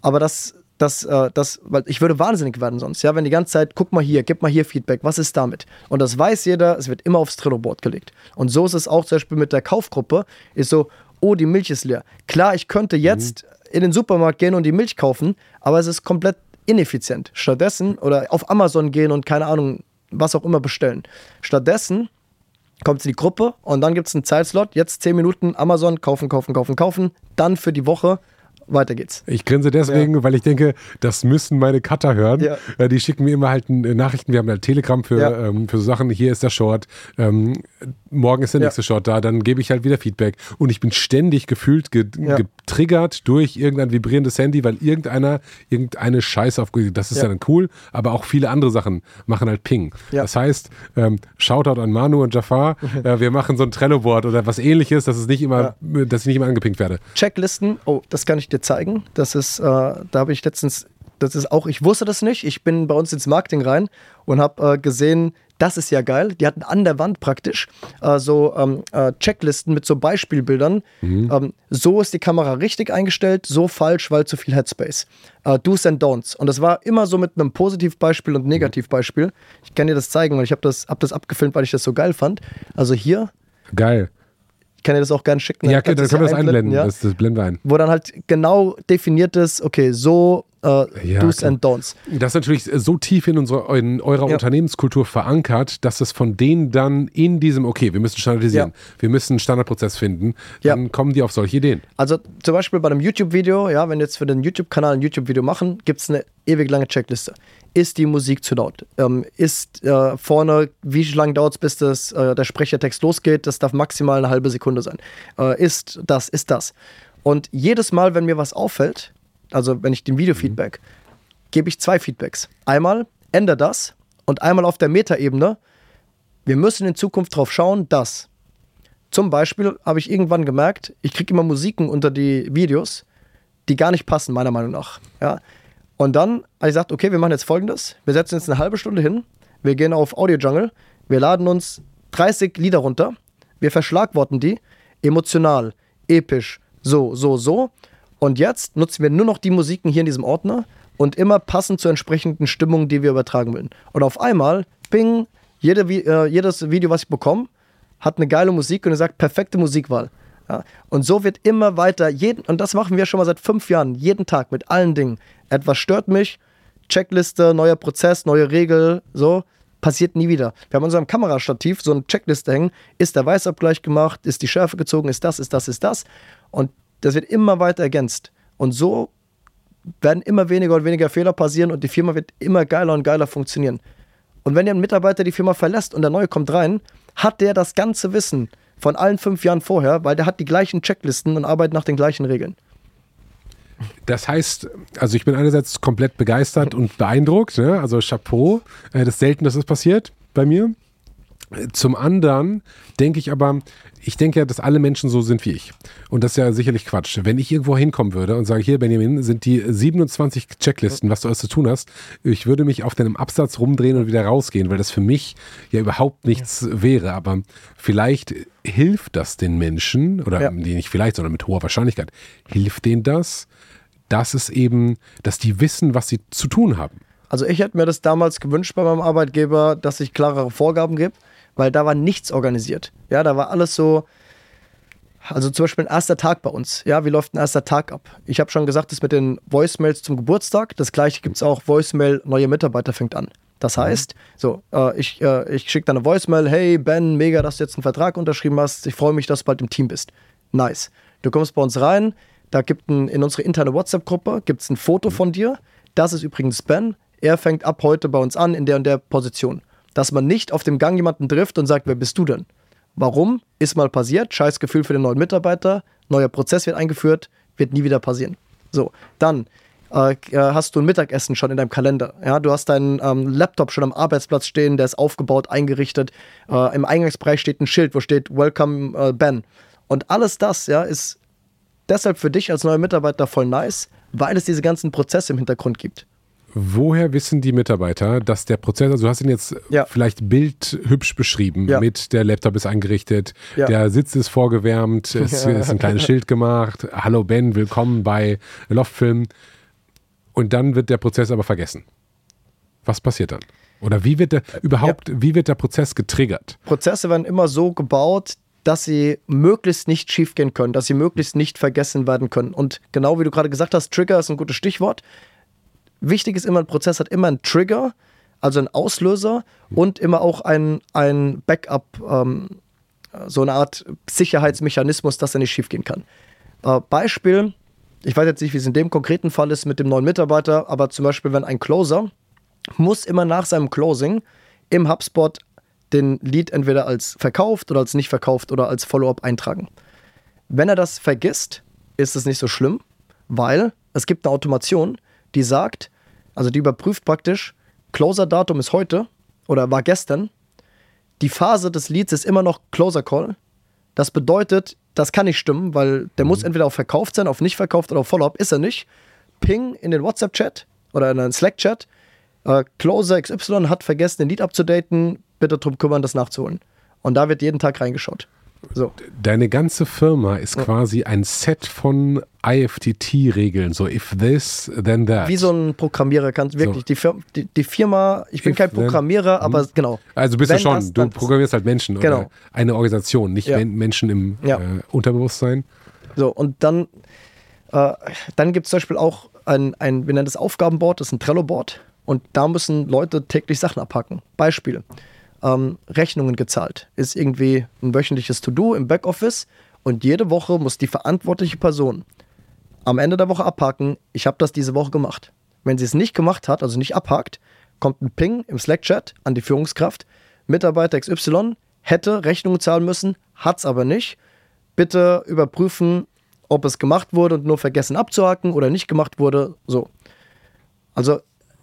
Aber das, das, äh, das, weil ich würde wahnsinnig werden sonst, ja, wenn die ganze Zeit, guck mal hier, gib mal hier Feedback, was ist damit? Und das weiß jeder, es wird immer aufs Trello-Board gelegt. Und so ist es auch zum Beispiel mit der Kaufgruppe, ist so, oh, die Milch ist leer. Klar, ich könnte jetzt in den Supermarkt gehen und die Milch kaufen, aber es ist komplett ineffizient. Stattdessen, oder auf Amazon gehen und keine Ahnung, was auch immer bestellen. Stattdessen kommt in die Gruppe und dann gibt es einen Zeitslot, jetzt 10 Minuten Amazon, kaufen, kaufen, kaufen, kaufen, dann für die Woche, weiter geht's. Ich grinse deswegen, weil ich denke, das müssen meine Cutter hören. Ja. Äh, Die schicken mir immer halt äh, Nachrichten. Wir haben halt Telegram für, Ja. ähm, für so Sachen. Hier ist der Short. Ähm, morgen ist der Ja. nächste Short da. Dann gebe ich halt wieder Feedback. Und ich bin ständig gefühlt ge Ja. getriggert durch irgendein vibrierendes Handy, weil irgendeiner irgendeine Scheiße aufgelegt Das ist ja. Ja. dann cool. Aber auch viele andere Sachen machen halt Ping. Ja. Das heißt, ähm, Shoutout an Manu und Jafar. äh, wir machen so ein Trello-Board oder was ähnliches, dass es nicht immer, dass ich nicht immer angepinkt werde. Checklisten, oh, das kann ich dir zeigen. Das ist, äh, da habe ich letztens, das ist auch, ich wusste das nicht. Ich bin bei uns ins Marketing rein und habe äh, gesehen, das ist ja geil. Die hatten an der Wand praktisch äh, so ähm, äh, Checklisten mit so Beispielbildern. Ähm, so ist die Kamera richtig eingestellt, so falsch, weil zu viel Headspace. Äh, Do's and Don'ts. Und das war immer so mit einem Positivbeispiel und Negativbeispiel. Ich kann dir das zeigen, weil ich habe das, hab das abgefilmt, weil ich das so geil fand. Also hier, Geil. Ich kann dir das auch gerne schicken. Ja, kannst dann können wir das einblenden. ja? Das, das blenden wir ein. wo dann halt genau definiert ist, okay, so äh, Ja, Do's klar. and Don'ts. Das ist natürlich so tief in, unserer, in eurer Ja. Unternehmenskultur verankert, dass es von denen dann in diesem, okay, wir müssen standardisieren, Ja. wir müssen einen Standardprozess finden, dann kommen die auf solche Ideen. Also zum Beispiel bei einem YouTube-Video, ja, wenn wir jetzt für den YouTube-Kanal ein YouTube-Video machen, gibt es eine ewig lange Checkliste. Ist die Musik zu laut? Ähm, ist äh, vorne, wie lange dauert es, bis das, äh, der Sprechertext losgeht? Das darf maximal eine halbe Sekunde sein. Äh, ist das, ist das. Und jedes Mal, wenn mir was auffällt, also wenn ich den Video-Feedback, gebe ich zwei Feedbacks. Einmal, ändere das und einmal auf der Metaebene, wir müssen in Zukunft drauf schauen, dass zum Beispiel habe ich irgendwann gemerkt, ich kriege immer Musiken unter die Videos, die gar nicht passen, meiner Meinung nach. Ja. Und dann habe ich gesagt, okay, wir machen jetzt folgendes. Wir setzen uns eine halbe Stunde hin, wir gehen auf Audio Jungle, wir laden uns 30 Lieder runter, wir verschlagworten die, emotional, episch, so, so, so. Und jetzt nutzen wir nur noch die Musiken hier in diesem Ordner und immer passend zur entsprechenden Stimmung, die wir übertragen wollen. Und auf einmal, ping, jede, äh, jedes Video, was ich bekomme, hat eine geile Musik und er sagt, perfekte Musikwahl. Ja, und so wird immer weiter, jeden, und das machen wir schon mal seit fünf Jahren, jeden Tag mit allen Dingen. Etwas stört mich, Checkliste, neuer Prozess, neue Regel, so, passiert nie wieder. Wir haben in unserem Kamerastativ so eine Checkliste hängen, ist der Weißabgleich gemacht, ist die Schärfe gezogen, ist das, ist das, ist das. Und das wird immer weiter ergänzt. Und so werden immer weniger und weniger Fehler passieren und die Firma wird immer geiler und geiler funktionieren. Und wenn ihr ein Mitarbeiter die Firma verlässt und der neue kommt rein, hat der das ganze Wissen von allen fünf Jahren vorher, weil der hat die gleichen Checklisten und arbeitet nach den gleichen Regeln. Das heißt, also ich bin einerseits komplett begeistert und beeindruckt, ne? also Chapeau, äh, das ist selten, dass das passiert bei mir. Zum anderen denke ich aber, ich denke ja, dass alle Menschen so sind wie ich. Und das ist ja sicherlich Quatsch. Wenn ich irgendwo hinkommen würde und sage, hier Benjamin, sind die 27 Checklisten, was du alles zu tun hast, ich würde mich auf deinem Absatz rumdrehen und wieder rausgehen, weil das für mich ja überhaupt nichts wäre. Aber vielleicht hilft das den Menschen, oder Ja. die nicht vielleicht, sondern mit hoher Wahrscheinlichkeit, hilft denen das, dass es eben, dass die wissen, was sie zu tun haben. Also ich hätte mir das damals gewünscht bei meinem Arbeitgeber, dass ich klarere Vorgaben gebe, weil da war nichts organisiert. Ja, da war alles so, also zum Beispiel ein erster Tag bei uns. Ja, wie läuft ein erster Tag ab? Ich habe schon gesagt, das mit den Voicemails zum Geburtstag, das gleiche gibt es auch, Voicemail, neue Mitarbeiter fängt an. Das heißt, so, äh, ich, äh, ich schicke deine Voicemail, hey Ben, mega, dass du jetzt einen Vertrag unterschrieben hast. Ich freue mich, dass du bald im Team bist. Nice. Du kommst bei uns rein, da gibt ein, in unsere interne WhatsApp-Gruppe gibt's ein Foto von dir. Das ist übrigens Ben. Er fängt ab heute bei uns an in der und der Position. Dass man nicht auf dem Gang jemanden trifft und sagt, wer bist du denn? Warum? Ist mal passiert. Scheiß Gefühl für den neuen Mitarbeiter. Neuer Prozess wird eingeführt. Wird nie wieder passieren. So, dann äh, hast du ein Mittagessen schon in deinem Kalender. Ja, du hast deinen ähm, Laptop schon am Arbeitsplatz stehen, der ist aufgebaut, eingerichtet. Äh, Im Eingangsbereich steht ein Schild, wo steht Welcome äh, Ben. Und alles das, ja, ist deshalb für dich als neuer Mitarbeiter voll nice, weil es diese ganzen Prozesse im Hintergrund gibt. Woher wissen die Mitarbeiter, dass der Prozess, also du hast ihn jetzt Ja. vielleicht bildhübsch beschrieben, Ja. mit der Laptop ist eingerichtet, Ja. der Sitz ist vorgewärmt, es ist ein kleines Schild gemacht, hallo Ben, willkommen bei Loftfilm und dann wird der Prozess aber vergessen. Was passiert dann? Oder wie wird der überhaupt, wie wird der Prozess getriggert? Prozesse werden immer so gebaut, dass sie möglichst nicht schiefgehen können, dass sie möglichst nicht vergessen werden können. Und genau wie du gerade gesagt hast, Trigger ist ein gutes Stichwort. Wichtig ist immer, ein Prozess hat immer einen Trigger, also einen Auslöser und immer auch ein, ein Backup, ähm, so eine Art Sicherheitsmechanismus, dass er nicht schiefgehen kann. Äh, Beispiel, ich weiß jetzt nicht, wie es in dem konkreten Fall ist mit dem neuen Mitarbeiter, aber zum Beispiel, wenn ein Closer muss immer nach seinem Closing im HubSpot den Lead entweder als verkauft oder als nicht verkauft oder als Follow-up eintragen. Wenn er das vergisst, ist es nicht so schlimm, weil es gibt eine Automation, die sagt, also die überprüft praktisch, Closer-Datum ist heute oder war gestern, die Phase des Leads ist immer noch Closer-Call. Das bedeutet, das kann nicht stimmen, weil der muss entweder auf verkauft sein, auf nicht verkauft oder auf Follow-up, ist er nicht. Ping in den WhatsApp-Chat oder in den Slack-Chat, äh, Closer XY hat vergessen, den Lead abzudaten, bitte drum kümmern, das nachzuholen. Und da wird jeden Tag reingeschaut. So. Deine ganze Firma ist quasi ein Set von IFTT-Regeln, so if this, then that. Wie so ein Programmierer kannst wirklich die, Fir die, die Firma, ich bin If, kein then- Programmierer, aber genau. Also bist du schon, das, du programmierst halt Menschen Genau. oder eine Organisation, nicht Ja. Men Menschen im Ja. äh, Unterbewusstsein. So, und dann, äh, dann gibt es zum Beispiel auch ein, ein, wir nennen das Aufgabenboard, das ist ein Trello-Board. Und da müssen Leute täglich Sachen abhaken. Beispiel, ähm, Rechnungen gezahlt. Ist irgendwie ein wöchentliches To-Do im Backoffice. Und jede Woche muss die verantwortliche Person am Ende der Woche abhaken, ich habe das diese Woche gemacht. Wenn sie es nicht gemacht hat, also nicht abhakt, kommt ein Ping im Slack-Chat an die Führungskraft. Mitarbeiter XY hätte Rechnungen zahlen müssen, hat es aber nicht. Bitte überprüfen, ob es gemacht wurde und nur vergessen abzuhaken oder nicht gemacht wurde. So. Also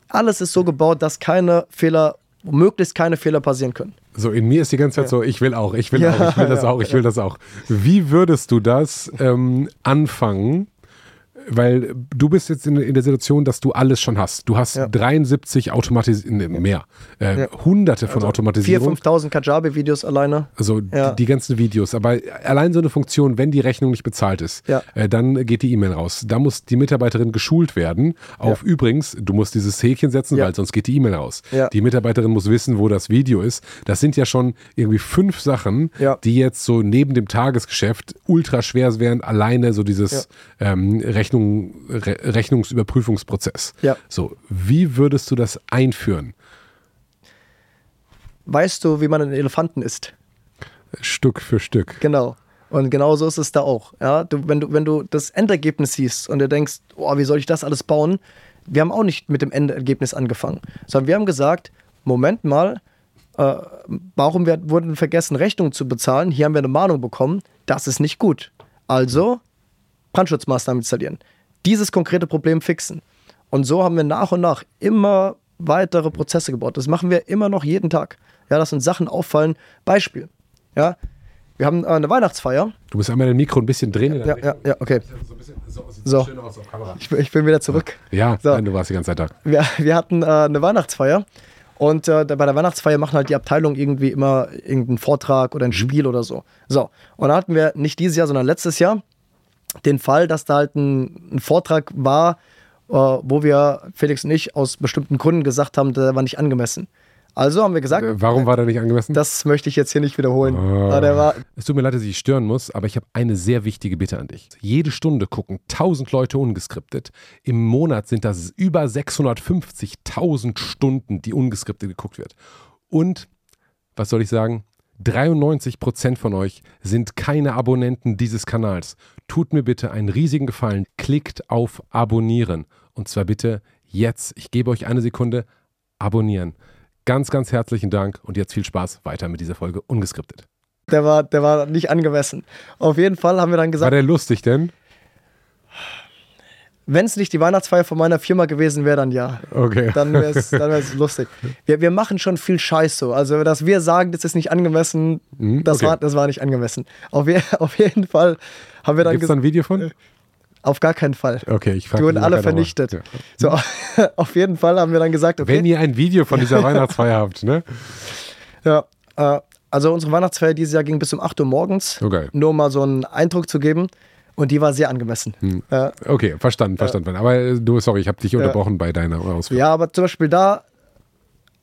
alles ist so gebaut, dass keine Fehler, möglichst keine Fehler passieren können. So, in mir ist die ganze Zeit so, ich will auch, ich will Ja, auch, ich will das ja, auch, ich will das auch. Wie würdest du das ähm, anfangen? Weil du bist jetzt in, in der Situation, dass du alles schon hast. Du hast Ja. 73 Automatisierungen, mehr, äh, Ja. hunderte von 4.000, Automatisierungen. 5.000 Kajabi-Videos alleine. Also Ja. die, die ganzen Videos. Aber allein so eine Funktion, wenn die Rechnung nicht bezahlt ist, äh, dann geht die E-Mail raus. Da muss die Mitarbeiterin geschult werden. Auf übrigens, du musst dieses Häkchen setzen, weil sonst geht die E-Mail raus. Die Mitarbeiterin muss wissen, wo das Video ist. Das sind ja schon irgendwie fünf Sachen, die jetzt so neben dem Tagesgeschäft ultra schwer wären. Alleine so dieses ähm, Rechnung, Re Rechnungsüberprüfungsprozess. Ja. So, wie würdest du das einführen? Weißt du, wie man einen Elefanten isst? Stück für Stück. Genau. Und genau so ist es da auch. Ja, du, wenn, du, wenn du das Endergebnis siehst und dir denkst, oh, wie soll ich das alles bauen? Wir haben auch nicht mit dem Endergebnis angefangen, sondern wir haben gesagt, Moment mal, äh, warum wir, wurden vergessen, Rechnungen zu bezahlen? Hier haben wir eine Mahnung bekommen, das ist nicht gut. Also Brandschutzmaßnahmen installieren. Dieses konkrete Problem fixen. Und so haben wir nach und nach immer weitere Prozesse gebaut. Das machen wir immer noch jeden Tag. Ja, dass uns Sachen auffallen. Beispiel. Ja, wir haben äh, eine Weihnachtsfeier. Du musst einmal dein Mikro ein bisschen drehen. Ja, ja, ja, okay. So. Ich, bin- ich bin wieder zurück. Ja, So. nein, du warst die ganze Zeit da. Wir, wir hatten äh, eine Weihnachtsfeier und äh, bei der Weihnachtsfeier machen halt die Abteilung irgendwie immer irgendeinen Vortrag oder ein Spiel oder so. So, und da hatten wir nicht dieses Jahr, sondern letztes Jahr den Fall, dass da halt ein, ein Vortrag war, äh, wo wir, Felix und ich, aus bestimmten Gründen gesagt haben, der war nicht angemessen. Also haben wir gesagt, Äh, Warum war der nicht angemessen? das möchte ich jetzt hier nicht wiederholen. War, Es tut mir leid, dass ich stören muss, aber ich habe eine sehr wichtige Bitte an dich. Jede Stunde gucken 1000 Leute ungeskriptet. Im Monat sind das über 650.000 Stunden, die ungeskriptet geguckt wird. Und, was soll ich sagen? 93% von euch sind keine Abonnenten dieses Kanals. Tut mir bitte einen riesigen Gefallen. Klickt auf Abonnieren. Und zwar bitte jetzt. Ich gebe euch eine Sekunde. Abonnieren. Ganz, ganz herzlichen Dank und jetzt viel Spaß weiter mit dieser Folge ungeskriptet. der war, der war nicht angemessen. Auf jeden Fall haben wir dann War gesagt, der lustig denn? Wenn es nicht die Weihnachtsfeier von meiner Firma gewesen wäre, dann ja. Okay. Dann wäre es dann wär's lustig. Wir, wir machen schon viel Scheiß so. Also, dass wir sagen, das ist nicht angemessen, Mhm, das, okay. war, das war nicht angemessen. Auf, je, auf jeden Fall haben wir dann Gibt es da gesagt, ein Video von? auf gar keinen Fall. Okay, ich frage Die wurden alle vernichtet. So, auf jeden Fall haben wir dann gesagt, okay, Wenn ihr ein Video von dieser Weihnachtsfeier habt, ne? ja, äh, also unsere Weihnachtsfeier dieses Jahr ging bis um 8 Uhr morgens, geil. nur um mal so einen Eindruck zu geben. Und die war sehr angemessen. Hm. Äh, Okay, verstanden, verstanden. Aber äh, du, sorry, ich habe dich unterbrochen bei deiner Ausführung. Ja, aber zum Beispiel da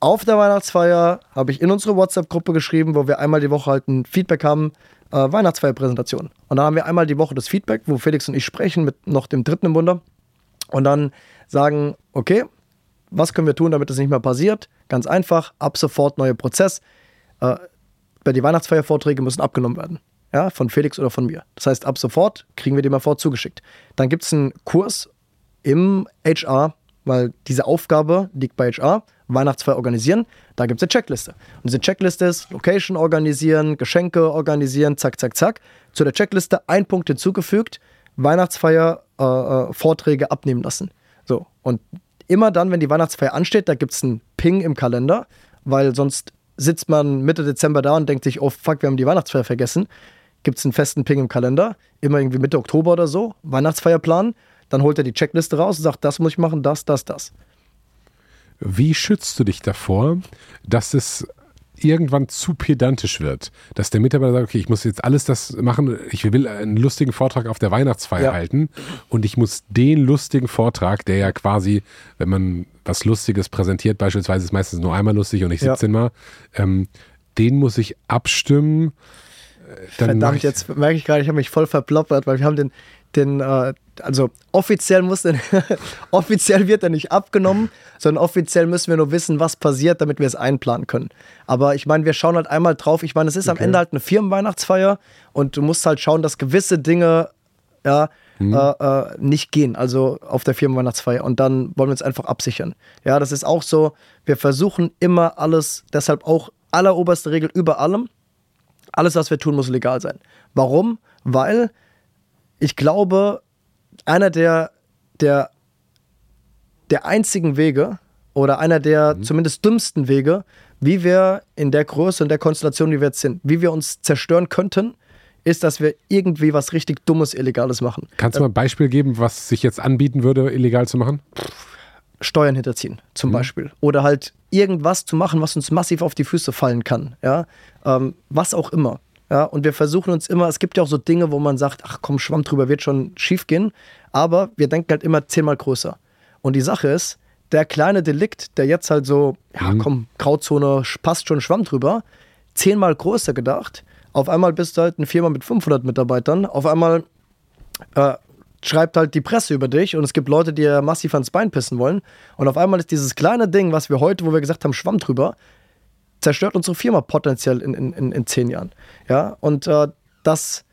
auf der Weihnachtsfeier habe ich in unsere WhatsApp-Gruppe geschrieben, wo wir einmal die Woche halt ein Feedback haben, äh, Weihnachtsfeierpräsentation. Und dann haben wir einmal die Woche das Feedback, wo Felix und ich sprechen mit noch dem dritten im Wunder und dann sagen, okay, was können wir tun, damit das nicht mehr passiert? Ganz einfach, ab sofort neuer Prozess. Äh, bei die Weihnachtsfeiervorträge müssen abgenommen werden. Ja, von Felix oder von mir. Das heißt, ab sofort kriegen wir die mal vor zugeschickt. Dann gibt es einen Kurs im HR, weil diese Aufgabe liegt bei HR, Weihnachtsfeier organisieren, da gibt es eine Checkliste. Und diese Checkliste ist Location organisieren, Geschenke organisieren, zack, zack, zack. Zu der Checkliste ein Punkt hinzugefügt, Weihnachtsfeier äh, äh, Vorträge abnehmen lassen. So, und immer dann, wenn die Weihnachtsfeier ansteht, da gibt es einen Ping im Kalender, weil sonst sitzt man Mitte Dezember da und denkt sich, oh fuck, wir haben die Weihnachtsfeier vergessen. Gibt es einen festen Ping im Kalender, immer irgendwie Mitte Oktober oder so, Weihnachtsfeierplan. Dann holt er die Checkliste raus und sagt, das muss ich machen, das, das, das. Wie schützt du dich davor, dass es irgendwann zu pedantisch wird? Dass der Mitarbeiter sagt, okay, ich muss jetzt alles das machen, ich will einen lustigen Vortrag auf der Weihnachtsfeier Ja. halten und ich muss den lustigen Vortrag, der ja quasi, wenn man was Lustiges präsentiert, beispielsweise ist meistens nur einmal lustig und nicht Ja. 17 Mal, ähm, den muss ich abstimmen. Verdammt, jetzt merke ich gerade, ich habe mich voll verploppert, weil wir haben den, den äh, also offiziell muss der, offiziell wird er nicht abgenommen, sondern offiziell müssen wir nur wissen, was passiert, damit wir es einplanen können. Aber ich meine, wir schauen halt einmal drauf. Ich meine, es ist am Okay. Ende halt eine Firmenweihnachtsfeier und du musst halt schauen, dass gewisse Dinge ja, Mhm. äh, äh, nicht gehen, also auf der Firmenweihnachtsfeier. Und dann wollen wir uns einfach absichern. Ja, das ist auch so, wir versuchen immer alles, deshalb auch alleroberste Regel über allem, alles, was wir tun, muss legal sein. Warum? Weil ich glaube, einer der, der, der einzigen Wege oder einer der zumindest dümmsten Wege, wie wir in der Größe und der Konstellation, wie wir jetzt sind, wie wir uns zerstören könnten, ist, dass wir irgendwie was richtig Dummes, Illegales machen. kannst du mal ein Beispiel geben, was sich jetzt anbieten würde, illegal zu machen? Steuern hinterziehen, zum Beispiel. Oder halt irgendwas zu machen, was uns massiv auf die Füße fallen kann. Ja? Ähm, was auch immer. Ja? Und wir versuchen uns immer, es gibt ja auch so Dinge, wo man sagt, ach komm, Schwamm drüber wird schon schief gehen. Aber wir denken halt immer zehnmal größer. Und die Sache ist, der kleine Delikt, der jetzt halt so, ja komm, Grauzone, passt schon Schwamm drüber, zehnmal größer gedacht. Auf einmal bist du halt eine Firma mit 500 Mitarbeitern. Auf einmal äh, schreibt halt die Presse über dich und es gibt Leute, die dir massiv ans Bein pissen wollen. Und auf einmal ist dieses kleine Ding, was wir heute, wo wir gesagt haben, Schwamm drüber, zerstört unsere Firma potenziell in, in, in, zehn Jahren. Ja, und äh, das,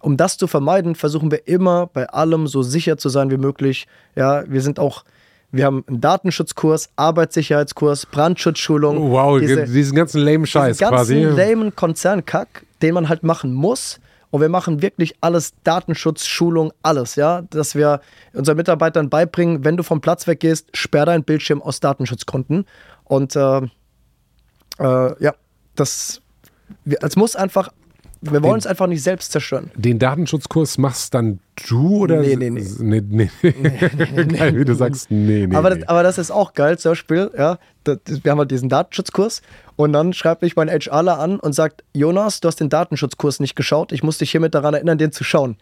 um das zu vermeiden, versuchen wir immer bei allem so sicher zu sein wie möglich. Ja, wir sind auch, wir haben einen Datenschutzkurs, Arbeitssicherheitskurs, Brandschutzschulung. Oh, wow, diese- diesen ganzen lame Scheiß diesen ganzen quasi. lamen Konzernkack, den man halt machen muss. Und wir machen wirklich alles, Datenschutz, Schulung, alles, ja. Dass wir unseren Mitarbeitern beibringen, wenn du vom Platz weggehst, sperr deinen Bildschirm aus Datenschutzgründen. Und äh, äh, ja, das, es muss einfach, wir wollen es einfach nicht selbst zerstören. Den Datenschutzkurs machst dann du oder? Nee, nee, nee. nee, nee. Geil, wie du sagst, nee, nee. aber, nee. Das, aber das ist auch geil, zum Beispiel, ja, das, wir haben halt diesen Datenschutzkurs und dann schreibt mich mein HRler an und sagt, Jonas, du hast den Datenschutzkurs nicht geschaut, ich muss dich hiermit daran erinnern, den zu schauen.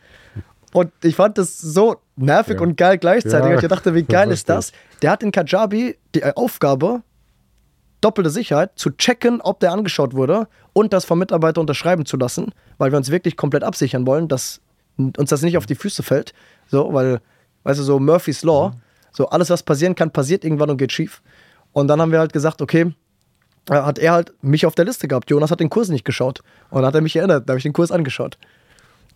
Und ich fand das so nervig Ja. und geil gleichzeitig. Ja. Und ich dachte, wie geil ist das? Der hat in Kajabi die Aufgabe, doppelte Sicherheit, zu checken, ob der angeschaut wurde und das vom Mitarbeiter unterschreiben zu lassen, weil wir uns wirklich komplett absichern wollen, dass uns das nicht auf die Füße fällt. So, weil, weißt du, so Murphy's Law, so alles, was passieren kann, passiert irgendwann und geht schief. Und dann haben wir halt gesagt, okay, äh, hat er halt mich auf der Liste gehabt. Jonas hat den Kurs nicht geschaut. Und dann hat er mich erinnert, da habe ich den Kurs angeschaut.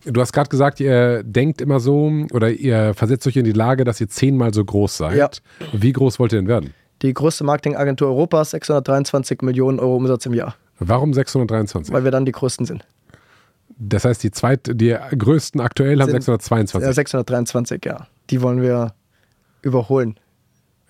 Du hast gerade gesagt, ihr denkt immer so oder ihr versetzt euch in die Lage, dass ihr zehnmal so groß seid. Ja. Wie groß wollt ihr denn werden? Die größte Marketingagentur Europas, 623 Millionen Euro Umsatz im Jahr, Warum 623? weil wir dann die größten sind. Das heißt, die zweit, die größten aktuell haben Sind- 622. Ja, 623, ja. Die wollen wir überholen.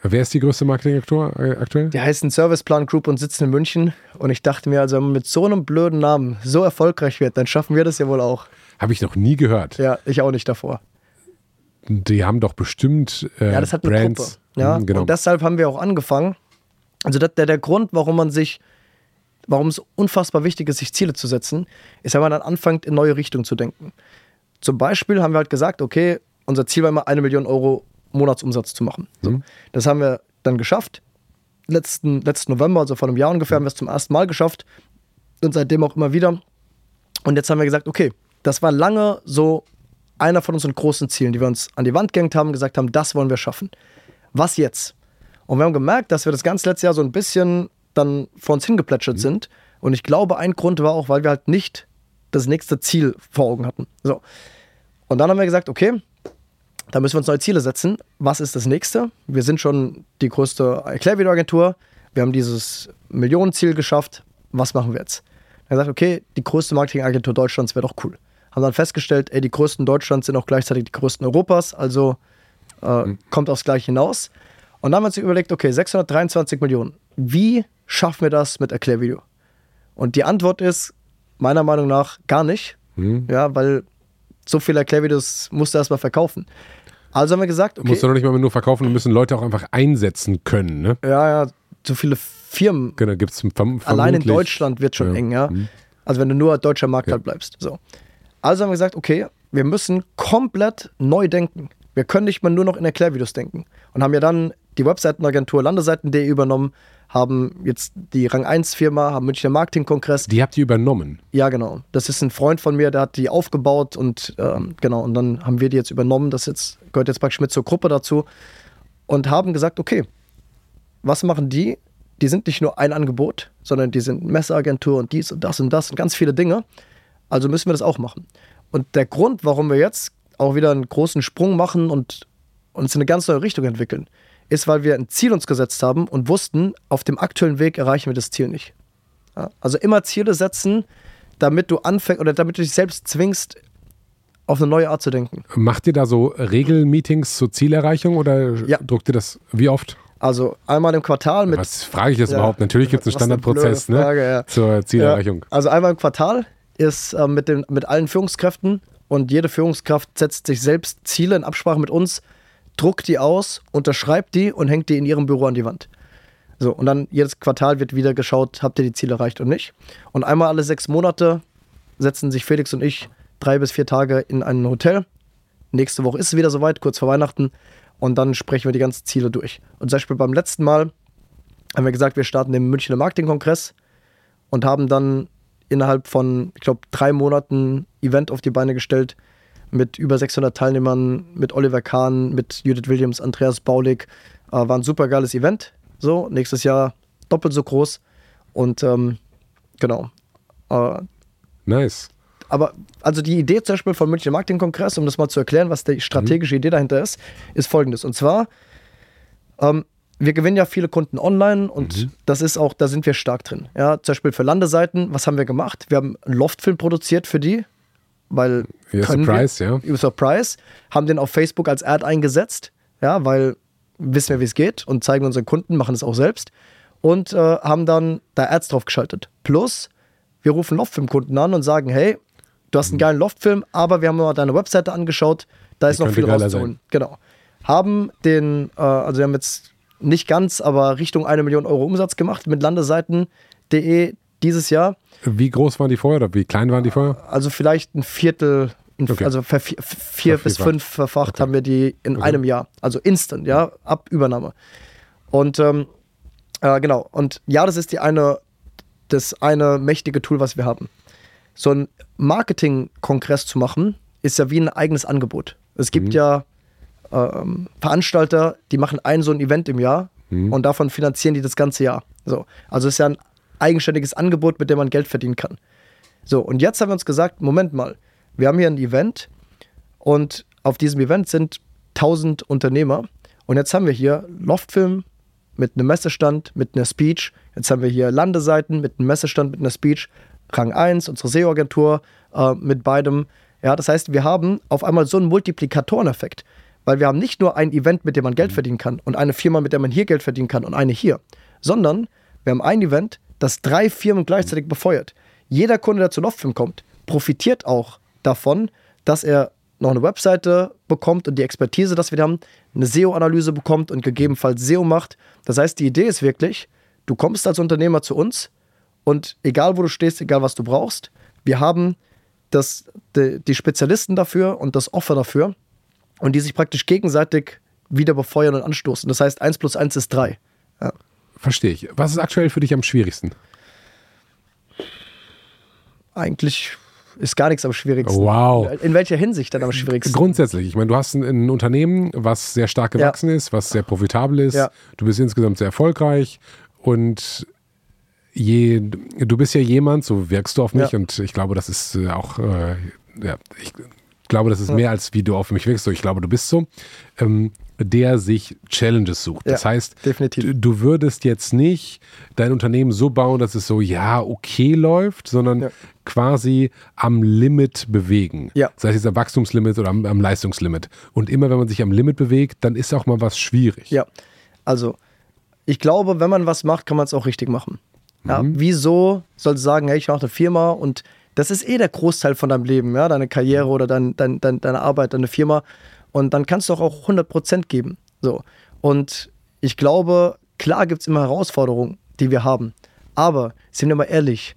Wer ist die größte Marketingagentur äh, aktuell? Die heißen Serviceplan Group und sitzen in München. Und ich dachte mir, also wenn man mit so einem blöden Namen so erfolgreich wird, dann schaffen wir das ja wohl auch. Habe ich noch nie gehört. Ja, ich auch nicht davor. Die haben doch bestimmt äh, Ja, das hat eine Brands. Gruppe. Ja, Mhm, genau. Und deshalb haben wir auch angefangen. Also das, der, der Grund, warum man sich, warum es unfassbar wichtig ist, sich Ziele zu setzen, ist, wenn man dann anfängt, in neue Richtungen zu denken. Zum Beispiel haben wir halt gesagt, okay, unser Ziel war immer, eine Million Euro Monatsumsatz zu machen. So. Das haben wir dann geschafft. Letzten, letzten November, also vor einem Jahr ungefähr, haben wir es zum ersten Mal geschafft. Und seitdem auch immer wieder. Und jetzt haben wir gesagt, okay, das war lange so einer von unseren großen Zielen, die wir uns an die Wand gehängt haben, gesagt haben, das wollen wir schaffen. Was jetzt? Und wir haben gemerkt, dass wir das ganze letzte Jahr so ein bisschen dann vor uns hingeplätschert sind. Und ich glaube, ein Grund war auch, weil wir halt nicht das nächste Ziel vor Augen hatten. So. Und dann haben wir gesagt, okay, da müssen wir uns neue Ziele setzen. Was ist das nächste? Wir sind schon die größte Erklärvideoagentur. Wir haben dieses Millionenziel geschafft. Was machen wir jetzt? Dann haben wir gesagt, okay, die größte Marketingagentur Deutschlands wäre doch cool. Haben dann festgestellt, ey, die größten Deutschlands sind auch gleichzeitig die größten Europas, also äh, kommt aufs Gleiche hinaus. Und dann haben wir uns überlegt, okay, 623 Millionen. Wie schaffen wir das mit Erklärvideo? Und die Antwort ist meiner Meinung nach gar nicht. Ja, weil so viele Erklärvideos musst du erstmal verkaufen. Also haben wir gesagt, okay, Musst du noch nicht mal nur verkaufen, müssen Leute auch einfach einsetzen können. Ne? ja, ja, so viele Firmen Genau, gibt es allein in Deutschland wird schon Ja. eng, ja. Also wenn du nur deutscher Markt halt bleibst. So. Also haben wir gesagt, okay, wir müssen komplett neu denken. Wir können nicht mehr nur noch in Erklärvideos denken. Und haben ja dann die Webseitenagentur Landeseiten.de übernommen, haben jetzt die Rang 1 Firma, haben Münchner Marketingkongress. Die habt ihr übernommen. Ja, genau. Das ist ein Freund von mir, der hat die aufgebaut und ähm, genau, und dann haben wir die jetzt übernommen. Das jetzt, gehört jetzt praktisch mit zur Gruppe dazu und haben gesagt, okay, was machen die? Die sind nicht nur ein Angebot, sondern die sind Messeagentur und dies und das und das und ganz viele Dinge. Also müssen wir das auch machen. Und der Grund, warum wir jetzt auch wieder einen großen Sprung machen und uns in eine ganz neue Richtung entwickeln, ist, weil wir ein Ziel uns gesetzt haben und wussten, auf dem aktuellen Weg erreichen wir das Ziel nicht. Ja, also immer Ziele setzen, damit du anfängst oder damit du dich selbst zwingst, auf eine neue Art zu denken. Macht ihr da so Regelmeetings zur Zielerreichung oder Ja. druckt ihr das wie oft? Also einmal im Quartal mit. Was frage ich das Ja. überhaupt? Natürlich gibt es einen Was eine Standardprozess blöde ne? Frage, ja. zur Zielerreichung. Also einmal im Quartal ist äh, mit, den, mit allen Führungskräften und jede Führungskraft setzt sich selbst Ziele in Absprache mit uns, druckt die aus, unterschreibt die und hängt die in ihrem Büro an die Wand. So, und dann jedes Quartal wird wieder geschaut, habt ihr die Ziele erreicht und nicht. Und einmal alle sechs Monate setzen sich Felix und ich drei bis vier Tage in ein Hotel. Nächste Woche ist es wieder soweit, kurz vor Weihnachten. Und dann sprechen wir die ganzen Ziele durch. Und zum Beispiel beim letzten Mal haben wir gesagt, wir starten den Münchner Marketingkongress und haben dann innerhalb von, ich glaube, drei Monaten Event auf die Beine gestellt mit über 600 Teilnehmern, mit Oliver Kahn, mit Judith Williams, Andreas Baulig. Äh, war ein super geiles Event. So, nächstes Jahr doppelt so groß. Und ähm, genau. Äh, Nice. aber also die Idee zum Beispiel vom Münchner Marketingkongress, um das mal zu erklären, was die strategische Idee dahinter ist, ist folgendes. Und zwar, ähm, wir gewinnen ja viele Kunden online und das ist auch, da sind wir stark drin. Ja, zum Beispiel für Landeseiten, was haben wir gemacht? Wir haben einen Loftfilm produziert für die, weil Surprise, wir, ja. über Surprise, haben den auf Facebook als Ad eingesetzt, ja, weil wissen wir, wie es geht und zeigen unseren Kunden, machen es auch selbst und äh, haben dann da Ads drauf geschaltet. Plus, wir rufen Loftfilm-Kunden an und sagen, hey, du hast einen geilen Loftfilm, aber wir haben mal deine Webseite angegeschaut, da ist noch könnte viel rauszuholen. Genau. Haben den, äh, also wir haben jetzt nicht ganz, aber Richtung eine Million Euro Umsatz gemacht mit Landeseiten.de dieses Jahr. Wie groß waren die vorher oder wie klein waren die vorher? Also vielleicht ein Viertel, ein, Okay. also vervier, vier bis fünf verfacht haben wir die in einem Jahr. Also instant, ja, ab Übernahme. Und ähm, Äh, genau. Und ja, das ist die eine, das eine mächtige Tool, was wir haben. So ein Marketing-Kongress zu machen, ist ja wie ein eigenes Angebot. Es gibt Mhm. ja ähm, Veranstalter, die machen ein so ein Event im Jahr Mhm. und davon finanzieren die das ganze Jahr. So. Also es ist ja ein eigenständiges Angebot, mit dem man Geld verdienen kann. So, und jetzt haben wir uns gesagt, Moment mal, wir haben hier ein Event und auf diesem Event sind 1000 Unternehmer und jetzt haben wir hier Loftfilm mit einem Messestand, mit einer Speech, jetzt haben wir hier Landeseiten mit einem Messestand, mit einer Speech, Rang 1, unsere SEO-Agentur äh, mit beidem. Ja, das heißt, wir haben auf einmal so einen Multiplikatoreneffekt, weil wir haben nicht nur ein Event, mit dem man Geld verdienen kann und eine Firma, mit der man hier Geld verdienen kann und eine hier, sondern wir haben ein Event, das drei Firmen gleichzeitig befeuert. Jeder Kunde, der zu Loftfilm kommt, profitiert auch davon, dass er noch eine Webseite bekommt und die Expertise, dass wir haben, eine SEO-Analyse bekommt und gegebenenfalls SEO macht. Das heißt, die Idee ist wirklich, du kommst als Unternehmer zu uns und egal wo du stehst, egal was du brauchst, wir haben das, die, die Spezialisten dafür und das Offer dafür und die sich praktisch gegenseitig wieder befeuern und anstoßen. Das heißt, 1 plus 1 ist 3. Ja. Verstehe ich. Was ist aktuell für dich am schwierigsten? Eigentlich ist gar nichts am schwierigsten. Wow. In welcher Hinsicht dann am schwierigsten? Grundsätzlich, ich meine, du hast ein, ein Unternehmen, was sehr stark gewachsen ist, was sehr profitabel ist. Ja. Du bist insgesamt sehr erfolgreich und je, du bist ja jemand, so wirkst du auf mich Ja. und ich glaube, das ist äh, auch, äh, ja, ich glaube, das ist mehr als wie du auf mich wirkst. Ich glaube, du bist so, ähm, der sich Challenges sucht. Das Ja, heißt, definitiv. du, du würdest jetzt nicht dein Unternehmen so bauen, dass es so, ja, okay läuft, sondern Ja. quasi am Limit bewegen. Ja. Sei es jetzt am Wachstumslimit oder am, am Leistungslimit. Und immer wenn man sich am Limit bewegt, dann ist auch mal was schwierig. Ja, also ich glaube, wenn man was macht, kann man es auch richtig machen. Ja, Wieso soll es sagen, hey, ich mache eine Firma und das ist eh der Großteil von deinem Leben, ja, deine Karriere oder dein, dein, dein, deine Arbeit, deine Firma. Und dann kannst du doch auch 100% geben. So. Und ich glaube, klar gibt es immer Herausforderungen, die wir haben. Aber sind wir mal ehrlich,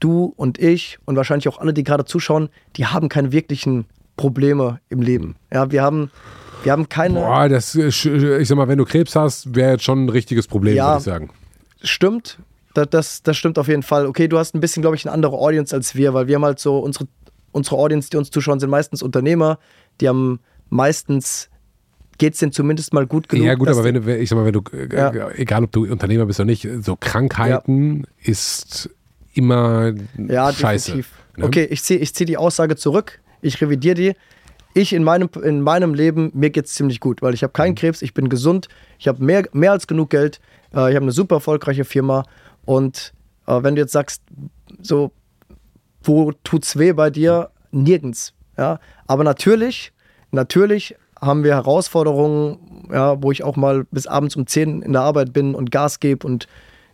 du und ich und wahrscheinlich auch alle, die gerade zuschauen, die haben keine wirklichen Probleme im Leben. Ja, wir haben, wir haben keine. Boah, das, äh, sch- ich sag mal, wenn du Krebs hast, wäre jetzt schon ein richtiges Problem, Ja. würde ich sagen. Stimmt. Das, das, das stimmt auf jeden Fall. Okay, du hast ein bisschen, glaube ich, eine andere Audience als wir, weil wir haben halt so, unsere, unsere Audience, die uns zuschauen, sind meistens Unternehmer, die haben meistens, geht es denen zumindest mal gut genug. ja, gut, aber wenn du, ich sag mal, wenn du, äh, Ja. egal ob du Unternehmer bist oder nicht, so Krankheiten ist immer Ja, scheiße. ne? Okay, ich ziehe ich zieh die Aussage zurück, ich revidiere die. Ich in meinem, in meinem Leben, mir geht es ziemlich gut, weil ich habe Mhm. keinen Krebs, ich bin gesund, ich habe mehr, mehr als genug Geld, äh, ich habe eine super erfolgreiche Firma und äh, wenn du jetzt sagst, so, wo tut's weh bei dir? Nirgends. Ja? Aber natürlich, natürlich haben wir Herausforderungen, ja, wo ich auch mal bis abends um 10 in der Arbeit bin und Gas gebe und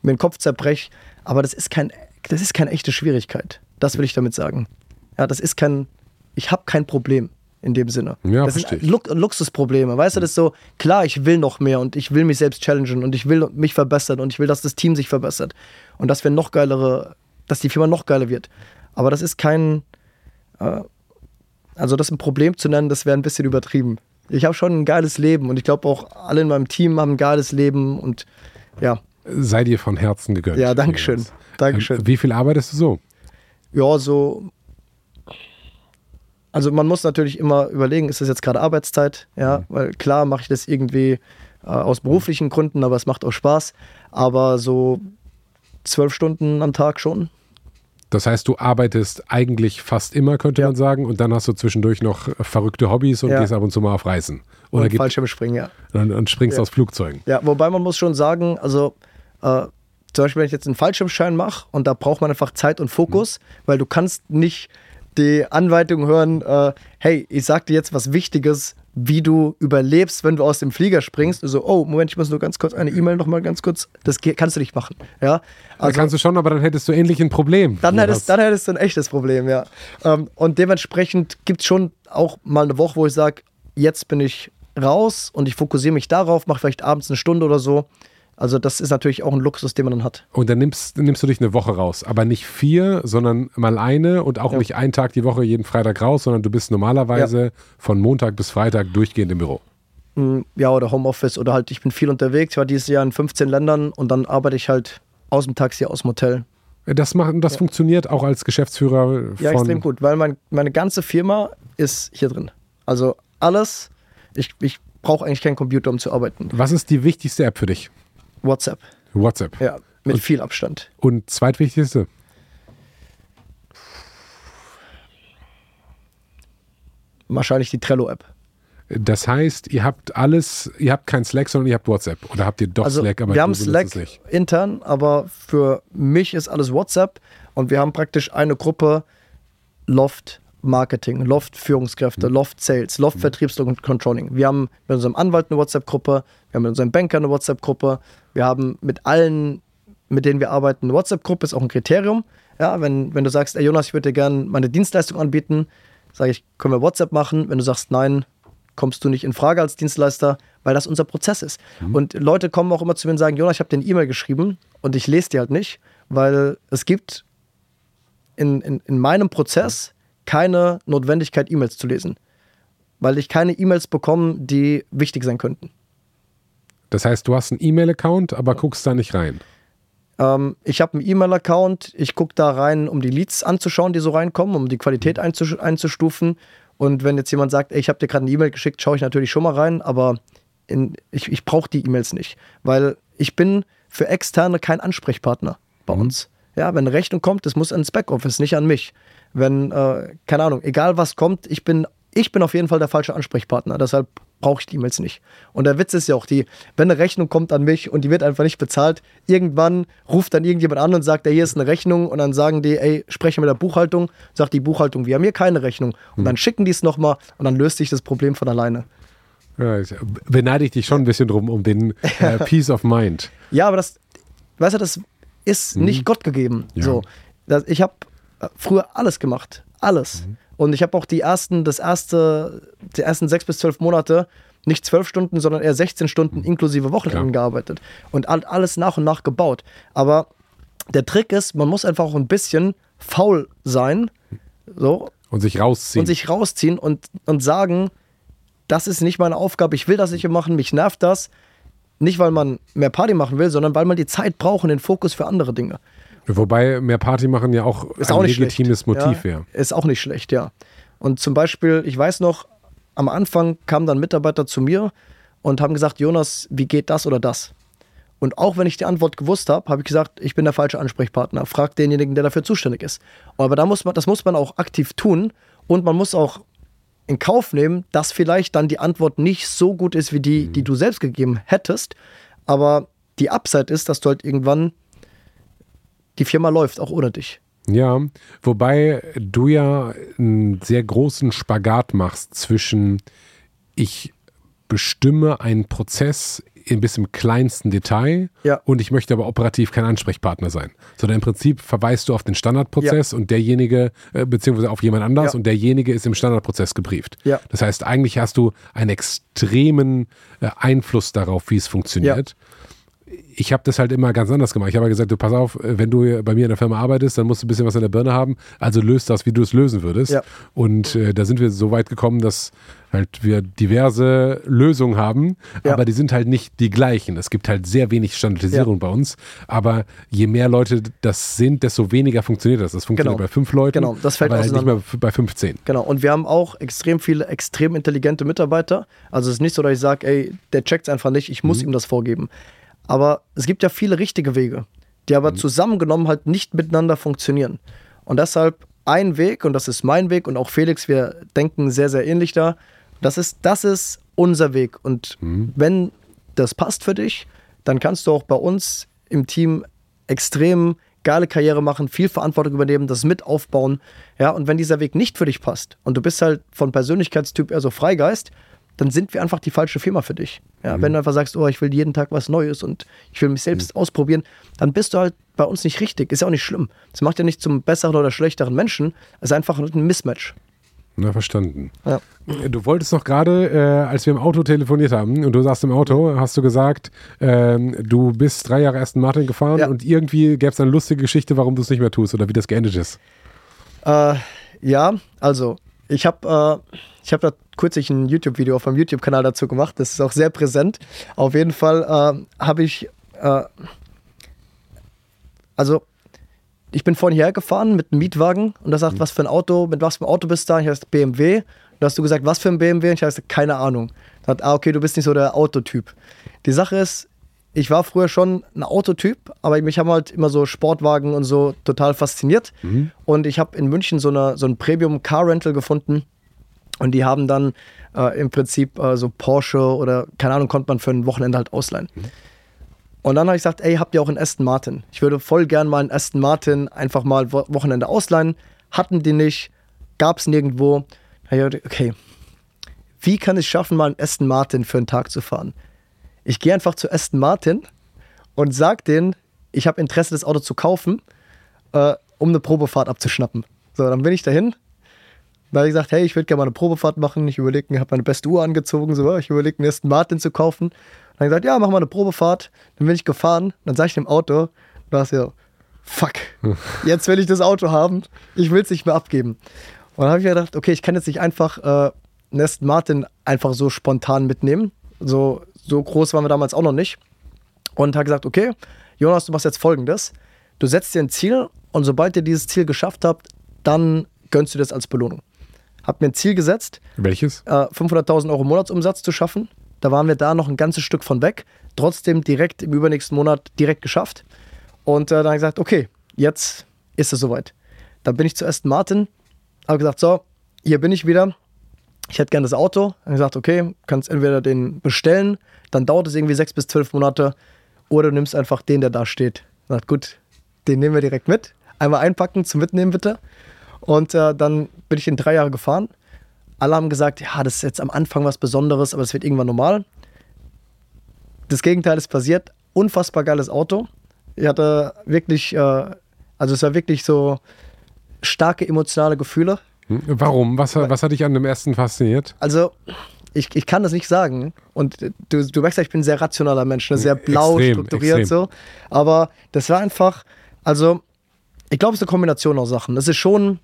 mir den Kopf zerbrech. Aber das ist kein, das ist keine echte Schwierigkeit. Das will ich damit sagen. Ja, das ist kein, ich habe kein Problem in dem Sinne. Ja, das verstehe sind. Lux Luxusprobleme. Weißt du, das ist so, klar, ich will noch mehr und ich will mich selbst challengen und ich will mich verbessern und ich will, dass das Team sich verbessert und dass wir noch geilere, dass die Firma noch geiler wird. Aber das ist kein, äh, also das ein Problem zu nennen, das wäre ein bisschen übertrieben. Ich habe schon ein geiles Leben und ich glaube auch alle in meinem Team haben ein geiles Leben und ja, Sei dir von Herzen gegönnt. Ja, Dankeschön. Jonas. Dankeschön. Ähm, Wie viel arbeitest du so? ja, so. Also man muss natürlich immer überlegen, ist das jetzt gerade Arbeitszeit? Ja, Mhm. weil klar mache ich das irgendwie äh, aus beruflichen Gründen, aber es macht auch Spaß. Aber so zwölf Stunden am Tag schon. Das heißt, du arbeitest eigentlich fast immer, könnte Ja. man sagen, und dann hast du zwischendurch noch verrückte Hobbys und Ja. gehst ab und zu mal auf Reisen. Oder Und Fallschirmspringen, ja. und, und springst Ja. aus Flugzeugen. Ja, wobei man muss schon sagen, also äh, zum Beispiel, wenn ich jetzt einen Fallschirmschein mache und da braucht man einfach Zeit und Fokus, weil du kannst nicht die Anleitung hören, äh, hey, ich sag dir jetzt was Wichtiges, wie du überlebst, wenn du aus dem Flieger springst. So, oh, Moment, ich muss nur ganz kurz eine E-Mail noch mal ganz kurz. Das kannst du nicht machen. Ja, Da kannst du schon, aber dann hättest du endlich ein Problem. dann hättest, dann hättest du ein echtes Problem, ja. Ähm, und dementsprechend gibt es schon auch mal eine Woche, wo ich sage, jetzt bin ich raus und ich fokussiere mich darauf, mache vielleicht abends eine Stunde oder so. Also das ist natürlich auch ein Luxus, den man dann hat. Und dann nimmst, nimmst du dich eine Woche raus. Aber nicht vier, sondern mal eine und auch Ja. nicht einen Tag die Woche jeden Freitag raus, sondern du bist normalerweise von Montag bis Freitag durchgehend im Büro. Ja, oder Homeoffice oder halt, ich bin viel unterwegs. Ich war dieses Jahr in 15 Ländern und dann arbeite ich halt aus dem Taxi, aus dem Hotel. Das, macht, das ja. funktioniert auch als Geschäftsführer von. Ja, extrem gut, weil mein, meine ganze Firma ist hier drin. Also alles, ich, ich brauche eigentlich keinen Computer, um zu arbeiten. Was ist die wichtigste App für dich? WhatsApp. WhatsApp. Ja, mit und, viel Abstand. Und zweitwichtigste? Wahrscheinlich die Trello-App. Das heißt, ihr habt alles, ihr habt kein Slack, sondern ihr habt WhatsApp. Oder habt ihr doch also Slack, aber wir haben Slack intern, aber für mich ist alles WhatsApp und wir haben praktisch eine Gruppe Loft Marketing, Loft Führungskräfte, mhm. Loft Sales, Loft mhm. Vertriebs- und Controlling. Wir haben mit unserem Anwalt eine WhatsApp-Gruppe, wir haben mit unserem Banker eine WhatsApp-Gruppe, wir haben mit allen, mit denen wir arbeiten, eine WhatsApp-Gruppe, ist auch ein Kriterium. Ja, wenn, wenn du sagst, ey Jonas, ich würde dir gerne meine Dienstleistung anbieten, sage ich, können wir WhatsApp machen. Wenn du sagst, nein, kommst du nicht in Frage als Dienstleister, weil das unser Prozess ist. Mhm. Und Leute kommen auch immer zu mir und sagen, Jonas, ich habe den E-Mail geschrieben und ich lese die halt nicht, weil es gibt in, in, in meinem Prozess keine Notwendigkeit, E-Mails zu lesen. Weil ich keine E-Mails bekomme, die wichtig sein könnten. Das heißt, du hast einen E-Mail-Account, aber guckst da nicht rein. Ähm, ich habe einen E-Mail-Account, ich gucke da rein, um die Leads anzuschauen, die so reinkommen, um die Qualität einzustufen. Und wenn jetzt jemand sagt, ey, ich habe dir gerade eine E-Mail geschickt, schaue ich natürlich schon mal rein, aber in, ich, ich brauche die E-Mails nicht, weil ich bin für Externe kein Ansprechpartner bei mhm. uns. Ja, wenn eine Rechnung kommt, das muss ans Backoffice, nicht an mich. Wenn, äh, keine Ahnung, egal was kommt, ich bin, ich bin auf jeden Fall der falsche Ansprechpartner. Deshalb brauche ich die E-Mails nicht. Und der Witz ist ja auch die, wenn eine Rechnung kommt an mich und die wird einfach nicht bezahlt, irgendwann ruft dann irgendjemand an und sagt, ey, hier ist eine Rechnung und dann sagen die, ey, spreche mit der Buchhaltung, sagt die Buchhaltung, wir haben hier keine Rechnung. Und hm. dann schicken die es nochmal und dann löst sich das Problem von alleine. Ja, beneide ich dich schon ein bisschen drum um den äh, Peace of Mind. Ja, aber das, weißt du, das ist mhm. nicht Gott gegeben. Ja. So, das, ich habe früher alles gemacht. Alles. Mhm. Und ich habe auch die ersten, das erste, die ersten sechs bis zwölf Monate nicht zwölf Stunden, sondern eher 16 Stunden mhm. inklusive Wochenenden ja. gearbeitet und alles nach und nach gebaut. Aber der Trick ist, man muss einfach auch ein bisschen faul sein. So, und sich rausziehen. Und sich rausziehen und, und sagen, das ist nicht meine Aufgabe, ich will das nicht machen, mich nervt das. Nicht, weil man mehr Party machen will, sondern weil man die Zeit braucht und den Fokus für andere Dinge. Wobei mehr Party machen ja auch ist ein auch legitimes schlecht. Motiv wäre. Ja, ist auch nicht schlecht, ja. Und zum Beispiel, ich weiß noch, am Anfang kamen dann Mitarbeiter zu mir und haben gesagt, Jonas, wie geht das oder das? Und auch wenn ich die Antwort gewusst habe, habe ich gesagt, ich bin der falsche Ansprechpartner. Frag denjenigen, der dafür zuständig ist. Aber da muss man, das muss man auch aktiv tun und man muss auch in Kauf nehmen, dass vielleicht dann die Antwort nicht so gut ist wie die, die du selbst gegeben hättest. Aber die Upside ist, dass du halt irgendwann die Firma läuft, auch ohne dich. Ja, wobei du ja einen sehr großen Spagat machst zwischen ich bestimme einen Prozess bis im kleinsten Detail ja. und ich möchte aber operativ kein Ansprechpartner sein. Sondern im Prinzip verweist du auf den Standardprozess ja. und derjenige, äh, beziehungsweise auf jemand anders ja. und derjenige ist im Standardprozess gebrieft. Das heißt, eigentlich hast du einen extremen äh, Einfluss darauf, wie es funktioniert ich habe das halt immer ganz anders gemacht. Ich habe gesagt, du pass auf, wenn du bei mir in der Firma arbeitest, dann musst du ein bisschen was in der Birne haben. Also löst das, wie du es lösen würdest. Ja. Und äh, da sind wir so weit gekommen, dass halt wir diverse Lösungen haben, ja. aber die sind halt nicht die gleichen. Es gibt halt sehr wenig Standardisierung ja. bei uns. Aber je mehr Leute das sind, desto weniger funktioniert das. Das funktioniert genau. bei fünf Leuten, genau. das fällt aber halt nicht mehr bei 15. Genau. Und wir haben auch extrem viele extrem intelligente Mitarbeiter. Also es ist nicht so, dass ich sage, ey, der checkt es einfach nicht, ich muss mhm. ihm das vorgeben. Aber es gibt ja viele richtige Wege, die aber mhm. zusammengenommen halt nicht miteinander funktionieren. Und deshalb ein Weg, und das ist mein Weg, und auch Felix, wir denken sehr, sehr ähnlich da. Das ist, das ist unser Weg. Und mhm. wenn das passt für dich, dann kannst du auch bei uns im Team extrem geile Karriere machen, viel Verantwortung übernehmen, das mit aufbauen. Ja, und wenn dieser Weg nicht für dich passt und du bist halt von Persönlichkeitstyp eher so Freigeist, dann sind wir einfach die falsche Firma für dich. Ja, mhm. Wenn du einfach sagst, oh, ich will jeden Tag was Neues und ich will mich selbst mhm. ausprobieren, dann bist du halt bei uns nicht richtig. Ist ja auch nicht schlimm. Das macht ja nicht zum besseren oder schlechteren Menschen. Es ist einfach ein Mismatch. Na, verstanden. Ja. Du wolltest noch gerade, äh, als wir im Auto telefoniert haben und du saßt im Auto, hast du gesagt, ähm, du bist drei Jahre Aston Martin gefahren ja. und irgendwie gäbe es eine lustige Geschichte, warum du es nicht mehr tust oder wie das geendet ist. Äh, ja, also ich habe äh, ich hab da kürzlich ein YouTube-Video auf meinem YouTube-Kanal dazu gemacht. Das ist auch sehr präsent. Auf jeden Fall äh, habe ich, äh, also ich bin vorhin hierher gefahren mit einem Mietwagen und da sagt, mhm. was für ein Auto, mit was für ein Auto bist du da? Ich heißt BMW. Da hast du gesagt, was für ein BMW? Und ich heiße, keine Ahnung. Da hat, ah, okay, du bist nicht so der Autotyp. Die Sache ist, ich war früher schon ein Autotyp, aber mich haben halt immer so Sportwagen und so total fasziniert. Mhm. Und ich habe in München so, eine, so ein Premium Car Rental gefunden. Und die haben dann äh, im Prinzip äh, so Porsche oder keine Ahnung, konnte man für ein Wochenende halt ausleihen. Mhm. Und dann habe ich gesagt, ey, habt ihr auch einen Aston Martin? Ich würde voll gern mal einen Aston Martin einfach mal Wochenende ausleihen. Hatten die nicht, gab es nirgendwo. Okay, wie kann ich schaffen, mal einen Aston Martin für einen Tag zu fahren? Ich gehe einfach zu Aston Martin und sage denen, ich habe Interesse, das Auto zu kaufen, äh, um eine Probefahrt abzuschnappen. So, dann bin ich dahin. Da habe ich gesagt, hey, ich würde gerne mal eine Probefahrt machen. Ich überlege, ich habe meine beste Uhr angezogen, so, ich überlege, einen Aston Martin zu kaufen. Dann habe ich gesagt, ja, mach mal eine Probefahrt. Dann bin ich gefahren. Dann sage ich dem Auto, da ist ja, fuck, jetzt will ich das Auto haben. Ich will es nicht mehr abgeben. Und dann habe ich mir gedacht, okay, ich kann jetzt nicht einfach äh, einen Aston Martin einfach so spontan mitnehmen. So, so groß waren wir damals auch noch nicht. Und hat gesagt, okay, Jonas, du machst jetzt folgendes. Du setzt dir ein Ziel und sobald ihr dieses Ziel geschafft habt, dann gönnst du das als Belohnung. Hab mir ein Ziel gesetzt. Welches? Äh, 500.000 Euro Monatsumsatz zu schaffen. Da waren wir da noch ein ganzes Stück von weg. Trotzdem direkt im übernächsten Monat direkt geschafft. Und äh, dann habe ich gesagt, okay, jetzt ist es soweit. Dann bin ich zu Aston Martin, habe gesagt, so, hier bin ich wieder ich hätte gerne das Auto. Dann gesagt, okay, kannst entweder den bestellen, dann dauert es irgendwie sechs bis zwölf Monate, oder du nimmst einfach den, der da steht. Sagt, gut, den nehmen wir direkt mit. Einmal einpacken, zum Mitnehmen bitte. Und äh, dann bin ich in drei Jahre gefahren. Alle haben gesagt, ja, das ist jetzt am Anfang was Besonderes, aber es wird irgendwann normal. Das Gegenteil ist passiert. Unfassbar geiles Auto. Ich hatte wirklich, äh, also es war wirklich so starke emotionale Gefühle. Warum? Was, was hat dich an dem ersten fasziniert? Also, ich, ich kann das nicht sagen. Und du, du merkst ja, ich bin ein sehr rationaler Mensch, ne? sehr blau extrem, strukturiert extrem. so. Aber das war einfach, also, ich glaube, es ist eine Kombination aus Sachen. Es ist schon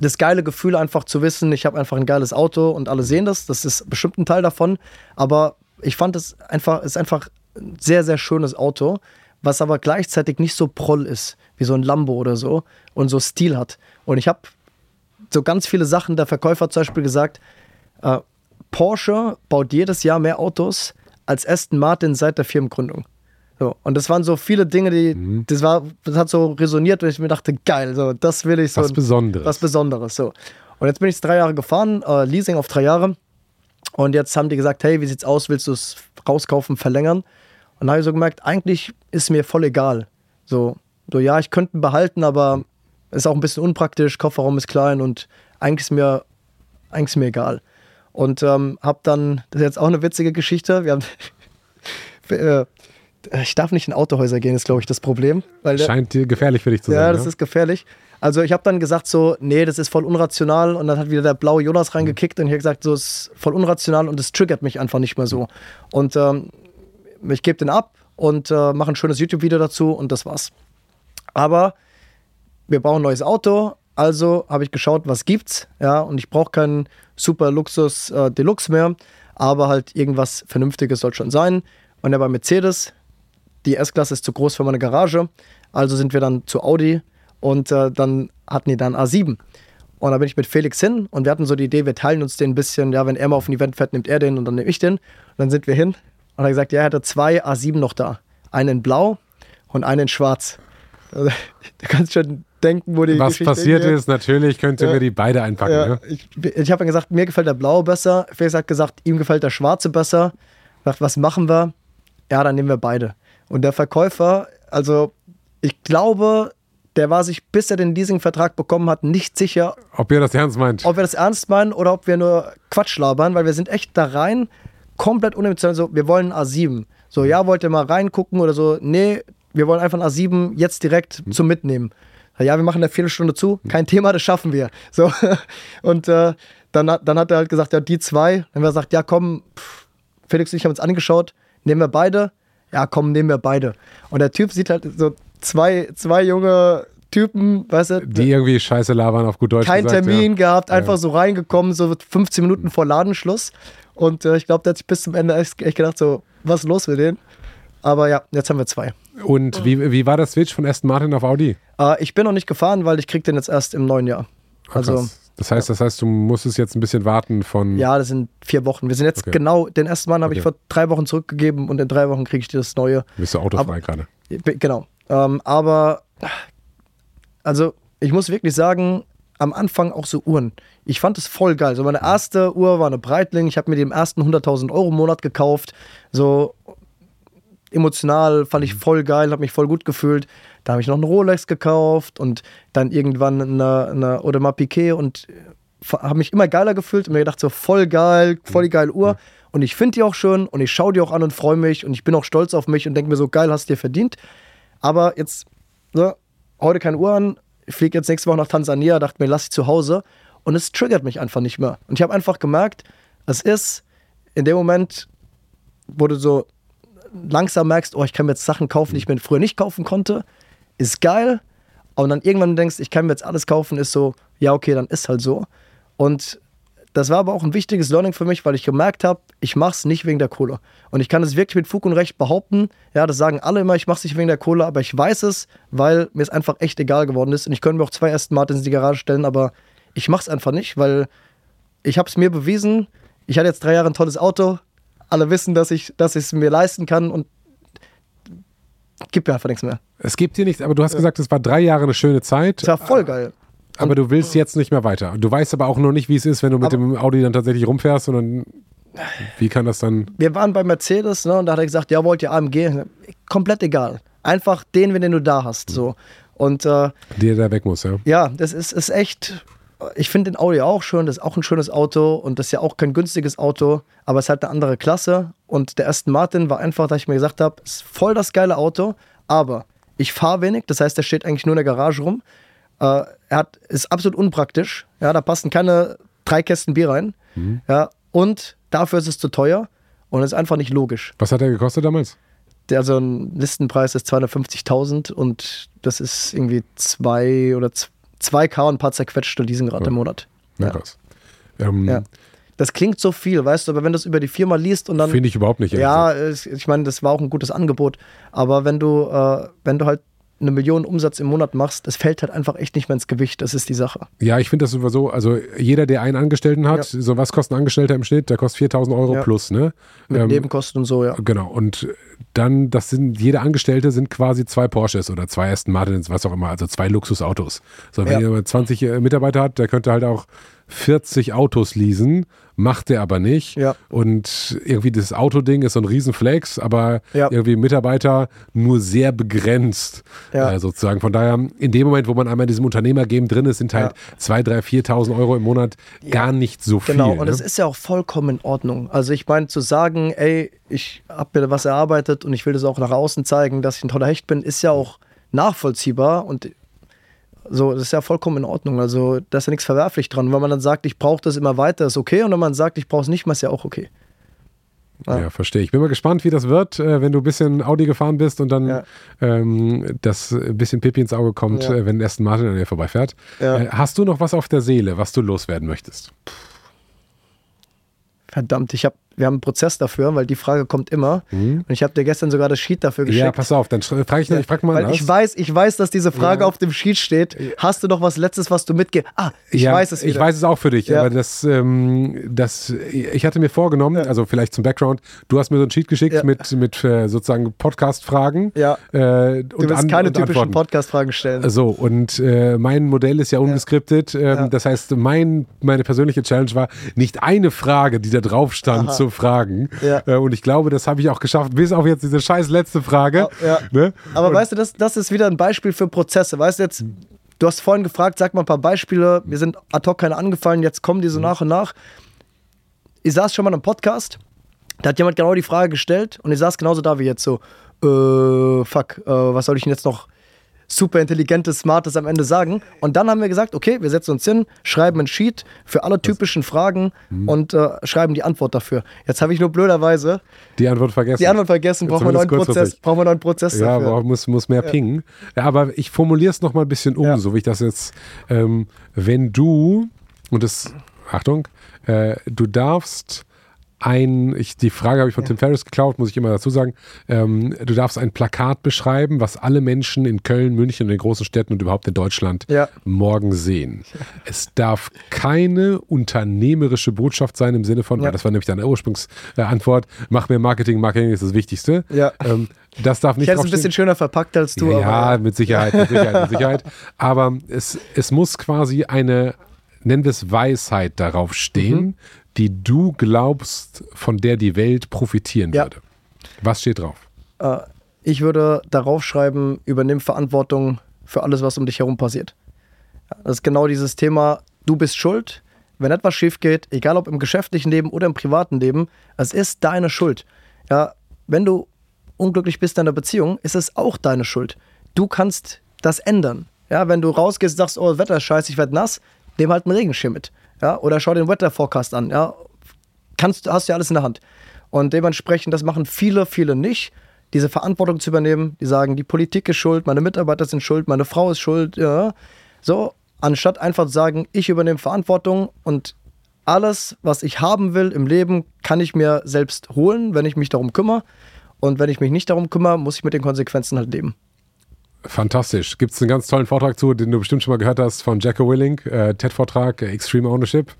das geile Gefühl, einfach zu wissen, ich habe einfach ein geiles Auto und alle sehen das. Das ist bestimmt ein Teil davon. Aber ich fand es einfach, es ist einfach ein sehr, sehr schönes Auto, was aber gleichzeitig nicht so proll ist, wie so ein Lambo oder so und so Stil hat. Und ich habe so ganz viele Sachen. Der Verkäufer hat zum Beispiel gesagt, äh, Porsche baut jedes Jahr mehr Autos als Aston Martin seit der Firmengründung. So, und das waren so viele Dinge, die, mhm. das war, das hat so resoniert, weil ich mir dachte, geil, so, das will ich so. Was Besonderes. Was Besonderes, so. Und jetzt bin ich drei Jahre gefahren, äh, Leasing auf drei Jahre. Und jetzt haben die gesagt, hey, wie sieht's aus, willst du es rauskaufen, verlängern? Und da habe ich so gemerkt, eigentlich ist mir voll egal. So, so ja, ich könnte ihn behalten, aber ist auch ein bisschen unpraktisch, Kofferraum ist klein und eigentlich ist mir, eigentlich ist mir egal. Und ähm, habe dann, das ist jetzt auch eine witzige Geschichte, wir haben, äh, ich darf nicht in Autohäuser gehen, ist glaube ich das Problem. Weil Scheint dir gefährlich für dich zu ja, sein. Ja, das ist gefährlich. Also ich habe dann gesagt so, nee, das ist voll unrational und dann hat wieder der blaue Jonas reingekickt und ich habe gesagt, so ist voll unrational und das triggert mich einfach nicht mehr so. Und ähm, ich gebe den ab und äh, mache ein schönes YouTube-Video dazu und das war's. Aber wir brauchen ein neues Auto. Also habe ich geschaut, was gibt's. Ja, und ich brauche keinen super Luxus äh, Deluxe mehr, aber halt irgendwas Vernünftiges soll schon sein. Und der bei Mercedes, die S-Klasse ist zu groß für meine Garage. Also sind wir dann zu Audi und äh, dann hatten die dann A7. Und da bin ich mit Felix hin und wir hatten so die Idee, wir teilen uns den ein bisschen. Ja, wenn er mal auf ein Event fährt, nimmt er den und dann nehme ich den. Und dann sind wir hin und er hat gesagt, ja, er hatte zwei A7 noch da. Einen in blau und einen in schwarz. Also, du kannst schon denken, wo die Was Geschichte passiert ist, natürlich könnte ja. wir die beide einpacken. Ja. Ne? Ich, ich habe dann gesagt, mir gefällt der blaue besser. Felix hat gesagt, ihm gefällt der schwarze besser. Ich dachte, was machen wir? Ja, dann nehmen wir beide. Und der Verkäufer, also ich glaube, der war sich, bis er den Leasingvertrag bekommen hat, nicht sicher, ob er das ernst meint. Ob wir das ernst meinen oder ob wir nur Quatsch labern, weil wir sind echt da rein, komplett unemotional. So, wir wollen A7. So, ja, wollt ihr mal reingucken oder so? Nee, wir wollen einfach ein A7 jetzt direkt hm. zum Mitnehmen. Ja, wir machen eine Viertelstunde zu, kein Thema, das schaffen wir. So. Und äh, dann, dann hat er halt gesagt, ja, die zwei. Dann haben wir gesagt, ja, komm, pff, Felix und ich haben uns angeschaut, nehmen wir beide. Ja, komm, nehmen wir beide. Und der Typ sieht halt so zwei, zwei junge Typen, weißt du, Die irgendwie scheiße labern auf gut Deutsch kein gesagt, Termin Ja. gehabt, einfach so reingekommen, so 15 Minuten vor Ladenschluss. Und äh, ich glaube, der hat sich bis zum Ende echt, echt gedacht, so, was ist los mit denen? Aber ja, jetzt haben wir zwei. Und wie, wie war das Switch von Aston Martin auf Audi? Äh, ich bin noch nicht gefahren, weil ich krieg den jetzt erst im neuen Jahr. Also, Krass. das heißt, das heißt, du musstest jetzt ein bisschen warten von. ja, das sind vier Wochen. Wir sind jetzt Okay. genau, den ersten Mann habe ich Okay. vor drei Wochen zurückgegeben und in drei Wochen kriege ich das neue. Bist du autofrei gerade? Genau. Ähm, aber, also, ich muss wirklich sagen, am Anfang auch so Uhren. Ich fand es voll geil. So, meine erste Uhr war eine Breitling. Ich habe mir die im ersten 100.000 Euro im Monat gekauft. So emotional fand ich voll geil, habe mich voll gut gefühlt. Da habe ich noch einen Rolex gekauft und dann irgendwann eine, eine Audemars Piquet und habe mich immer geiler gefühlt und mir gedacht, so voll geil, voll die geile Uhr. Und ich finde die auch schön und ich schaue die auch an und freue mich und ich bin auch stolz auf mich und denke mir so, geil, hast du dir verdient. Aber jetzt, ne, heute keine Uhr an, ich fliege jetzt nächste Woche nach Tansania, dachte mir, lass ich zu Hause. Und es triggert mich einfach nicht mehr. Und ich habe einfach gemerkt, es ist in dem Moment, wo du so langsam merkst, oh, ich kann mir jetzt Sachen kaufen, die ich mir früher nicht kaufen konnte, ist geil. Und dann irgendwann denkst, ich kann mir jetzt alles kaufen, ist so, ja, okay, dann ist halt so. Und das war aber auch ein wichtiges Learning für mich, weil ich gemerkt habe, ich mache es nicht wegen der Kohle. Und ich kann es wirklich mit Fug und Recht behaupten. Ja, das sagen alle immer, ich mache es nicht wegen der Kohle, aber ich weiß es, weil mir es einfach echt egal geworden ist. Und ich könnte mir auch zwei Aston Martins in die Garage stellen, aber ich mache es einfach nicht, weil ich habe es mir bewiesen. Ich hatte jetzt drei Jahre ein tolles Auto. Alle wissen, dass ich es mir leisten kann und gibt mir einfach nichts mehr. Es gibt dir nichts, aber du hast gesagt, es war drei Jahre eine schöne Zeit, Es war voll geil. aber du willst jetzt nicht mehr weiter. Du weißt aber auch noch nicht, wie es ist, wenn du mit dem Audi dann tatsächlich rumfährst und dann. Wie kann das dann. wir waren bei Mercedes, ne, und da hat er gesagt, ja, wollt ihr AMG? Komplett egal. Einfach den, den du da hast, so. Und äh, Der da weg muss, ja? ja, das ist, ist echt, ich finde den Audi auch schön, das ist auch ein schönes Auto und das ist ja auch kein günstiges Auto, aber es ist halt eine andere Klasse. Und der Aston Martin war einfach, dass ich mir gesagt habe, ist voll das geile Auto, aber ich fahre wenig, das heißt, der steht eigentlich nur in der Garage rum. Äh, er hat, ist absolut unpraktisch, ja, da passen keine drei Kästen Bier rein, ja, und dafür ist es zu teuer und ist einfach nicht logisch. Was hat der gekostet damals? Der also ein Listenpreis ist 250.000 und das ist irgendwie zwei oder z- 2K und ein paar zerquetschte Leasingrad Ja. im Monat. Ja, Ja. krass. Ähm, Ja. Das klingt so viel, weißt du, aber wenn du es über die Firma liest und dann. Finde ich überhaupt nicht. ja, ich meine, das war auch ein gutes Angebot, aber wenn du, äh, wenn du halt eine Million Umsatz im Monat machst, das fällt halt einfach echt nicht mehr ins Gewicht. Das ist die Sache. Ja, ich finde das sowieso, also jeder, der einen Angestellten hat, so was kostet ein Angestellter im Schnitt? Der kostet 4000 Euro Ja. plus, ne? Mit Ähm, Nebenkosten und so, ja. Genau, und dann, das sind, jeder Angestellte sind quasi zwei Porsches oder zwei Aston Martins, was auch immer, also zwei Luxusautos. So, wenn Ja. jemand 20 äh, Mitarbeiter hat, der könnte halt auch 40 Autos leasen, macht der aber nicht. Ja. Und irgendwie das Autoding ist so ein Riesenflex, aber Ja. irgendwie Mitarbeiter nur sehr begrenzt Ja. äh, sozusagen. Von daher, in dem Moment, wo man einmal in diesem Unternehmergame drin ist, sind halt Ja. 2.000, 3.000, 4.000 Euro im Monat gar nicht so viel. Genau, und ne? es ist ja auch vollkommen in Ordnung. Also ich meine, zu sagen, ey, ich habe mir was erarbeitet und ich will das auch nach außen zeigen, dass ich ein toller Hecht bin, ist ja auch nachvollziehbar und so, das ist ja vollkommen in Ordnung. Also da ist ja nichts verwerflich dran. Wenn man dann sagt, ich brauche das immer weiter, ist okay. Und wenn man sagt, ich brauche es nicht mehr, ist ja auch okay. Ja, Ja. verstehe. Ich bin mal gespannt, wie das wird, äh, wenn du ein bisschen Audi gefahren bist und dann Ja. ähm, das ein bisschen Pipi ins Auge kommt, Ja. äh, wenn Aston Martin an dir vorbeifährt. Ja. Äh, hast du noch was auf der Seele, was du loswerden möchtest? Verdammt, ich hab, wir haben einen Prozess dafür, weil die Frage kommt immer. Und ich habe dir gestern sogar das Sheet dafür geschickt. Mhm. Ja, pass auf, dann frage ich, ich frag mal Weil ich weiß, ich weiß, dass diese Frage Ja. auf dem Sheet steht. Hast du noch was Letztes, was du mitgehst? Ah, ich ja, weiß es wieder. Ich weiß es auch für dich, Ja. aber das, ähm, das, ich hatte mir vorgenommen, also vielleicht zum Background, du hast mir so ein Sheet geschickt mit, mit äh, sozusagen Podcast-Fragen. Ja. Äh, Du willst keine typischen. Podcast-Fragen stellen. So, und äh, mein Modell ist ja ungeskriptet. Ähm. Das heißt, mein, meine persönliche Challenge war, nicht eine Frage, die da drauf stand, Aha. zu fragen. Ja. Äh, und ich glaube, das habe ich auch geschafft, bis auf jetzt diese scheiß letzte Frage. Ja. Ne? Aber und, weißt du, das, das ist wieder ein Beispiel für Prozesse. Weißt du jetzt, du hast vorhin gefragt, sag mal ein paar Beispiele. Mir sind ad hoc keine angefallen, jetzt kommen die so nach und nach. Ich saß schon mal in einem Podcast, da hat jemand genau die Frage gestellt und ich saß genauso da wie jetzt so, äh, fuck, äh, was soll ich denn jetzt noch super intelligentes, smartes am Ende sagen. Und dann haben wir gesagt, okay, wir setzen uns hin, schreiben ein Sheet für alle typischen Fragen mhm. und äh, schreiben die Antwort dafür. Jetzt habe ich nur blöderweise die Antwort vergessen. Die Antwort vergessen, brauchen wir, einen neuen Prozess, brauchen wir einen neuen Prozess ja, dafür. Ja, muss, muss mehr ja. pingen. Ja, aber ich formuliere es nochmal ein bisschen um, ja. so wie ich das jetzt, ähm, wenn du, und das, Achtung, äh, du darfst ein, ich, die Frage habe ich von ja. Tim Ferriss geklaut, muss ich immer dazu sagen. Ähm, du darfst ein Plakat beschreiben, was alle Menschen in Köln, München und den großen Städten und überhaupt in Deutschland ja. morgen sehen. Es darf keine unternehmerische Botschaft sein im Sinne von, ja. das war nämlich deine Ursprungsantwort, mach mehr Marketing, Marketing ist das Wichtigste. Ja. Ähm, das darf nicht. Ich hätte es ein bisschen schöner verpackt als du. Ja, aber, mit Sicherheit, mit Sicherheit, mit Sicherheit. Aber es, es muss quasi eine, nennen wir es Weisheit darauf stehen, mhm die du glaubst, von der die Welt profitieren ja. würde. Was steht drauf? Äh, ich würde darauf schreiben, übernimm Verantwortung für alles, was um dich herum passiert. Das ist genau dieses Thema, du bist schuld, wenn etwas schief geht, egal ob im geschäftlichen Leben oder im privaten Leben, es ist deine Schuld. Ja, wenn du unglücklich bist in einer Beziehung, ist es auch deine Schuld. Du kannst das ändern. Ja, wenn du rausgehst und sagst, oh, Wetter ist scheiße, ich werde nass, nimm halt einen Regenschirm mit. Ja, oder schau den Weather Forecast an. Ja, kannst, hast ja alles in der Hand. Und dementsprechend, das machen viele, viele nicht, diese Verantwortung zu übernehmen. Die sagen, die Politik ist schuld, meine Mitarbeiter sind schuld, meine Frau ist schuld. Ja. So, anstatt einfach zu sagen, ich übernehme Verantwortung und alles, was ich haben will im Leben, kann ich mir selbst holen, wenn ich mich darum kümmere. Und wenn ich mich nicht darum kümmere, muss ich mit den Konsequenzen halt leben. Fantastisch. Gibt es einen ganz tollen Vortrag zu, den du bestimmt schon mal gehört hast von Jacko Willing, äh, TED-Vortrag, äh, Extreme Ownership?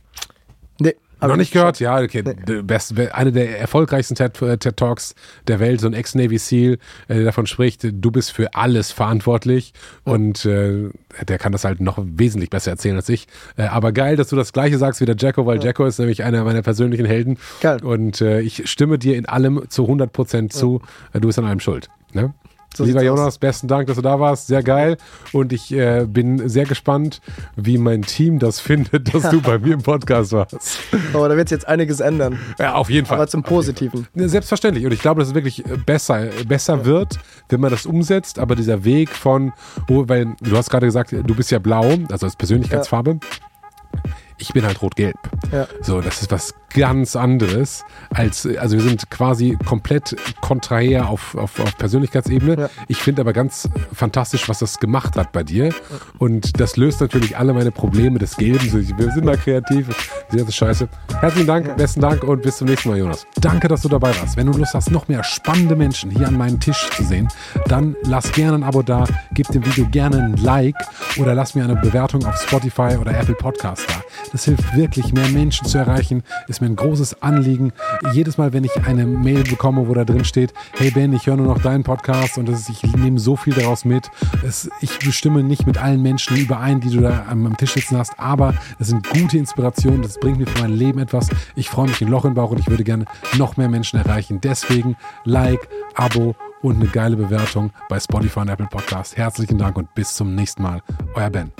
Nee. Noch nicht gehört? Ja, okay. Nee. Best, eine der erfolgreichsten TED, äh, TED, Talks der Welt, so ein Ex-Navy SEAL, äh, der davon spricht, du bist für alles verantwortlich und äh, der kann das halt noch wesentlich besser erzählen als ich. Äh, aber geil, dass du das Gleiche sagst wie der Jacko, weil ja. Jacko ist nämlich einer meiner persönlichen Helden. Geil. Und äh, ich stimme dir in allem zu 100 Prozent zu. Ja. Du bist an allem schuld. Ne? So Lieber Jonas, aus. besten Dank, dass du da warst. Sehr geil. Und ich äh, bin sehr gespannt, wie mein Team das findet, dass du bei mir im Podcast warst. Aber da wird sich jetzt einiges ändern. Ja, auf jeden Fall. Aber zum Positiven. Selbstverständlich. Und ich glaube, dass es wirklich äh, besser, besser ja. wird, wenn man das umsetzt. Aber dieser Weg von, oh, weil du hast gerade gesagt, du bist ja blau, also als Persönlichkeitsfarbe. Ja. Ich bin halt rot-gelb. Ja. So, das ist was ganz anderes als, also wir sind quasi komplett kontrahär auf, auf, auf Persönlichkeitsebene. Ja. Ich finde aber ganz fantastisch, was das gemacht hat bei dir. Und das löst natürlich alle meine Probleme des Gelbens. Wir sind mal kreativ. Die ganze Scheiße. Herzlichen Dank, ja. besten Dank und bis zum nächsten Mal, Jonas. Danke, dass du dabei warst. Wenn du Lust hast, noch mehr spannende Menschen hier an meinem Tisch zu sehen, dann lass gerne ein Abo da, gib dem Video gerne ein Like oder lass mir eine Bewertung auf Spotify oder Apple Podcast da. Das hilft wirklich, mehr Menschen zu erreichen. Ist mir ein großes Anliegen. Jedes Mal, wenn ich eine Mail bekomme, wo da drin steht, hey Ben, ich höre nur noch deinen Podcast und ist, ich nehme so viel daraus mit. Es, ich bestimme nicht mit allen Menschen überein, die du da am, am Tisch sitzen hast, aber das sind gute Inspirationen. Das bringt mir für mein Leben etwas. Ich freue mich ein Loch im Bauch und ich würde gerne noch mehr Menschen erreichen. Deswegen Like, Abo und eine geile Bewertung bei Spotify und Apple Podcast. Herzlichen Dank und bis zum nächsten Mal. Euer Ben.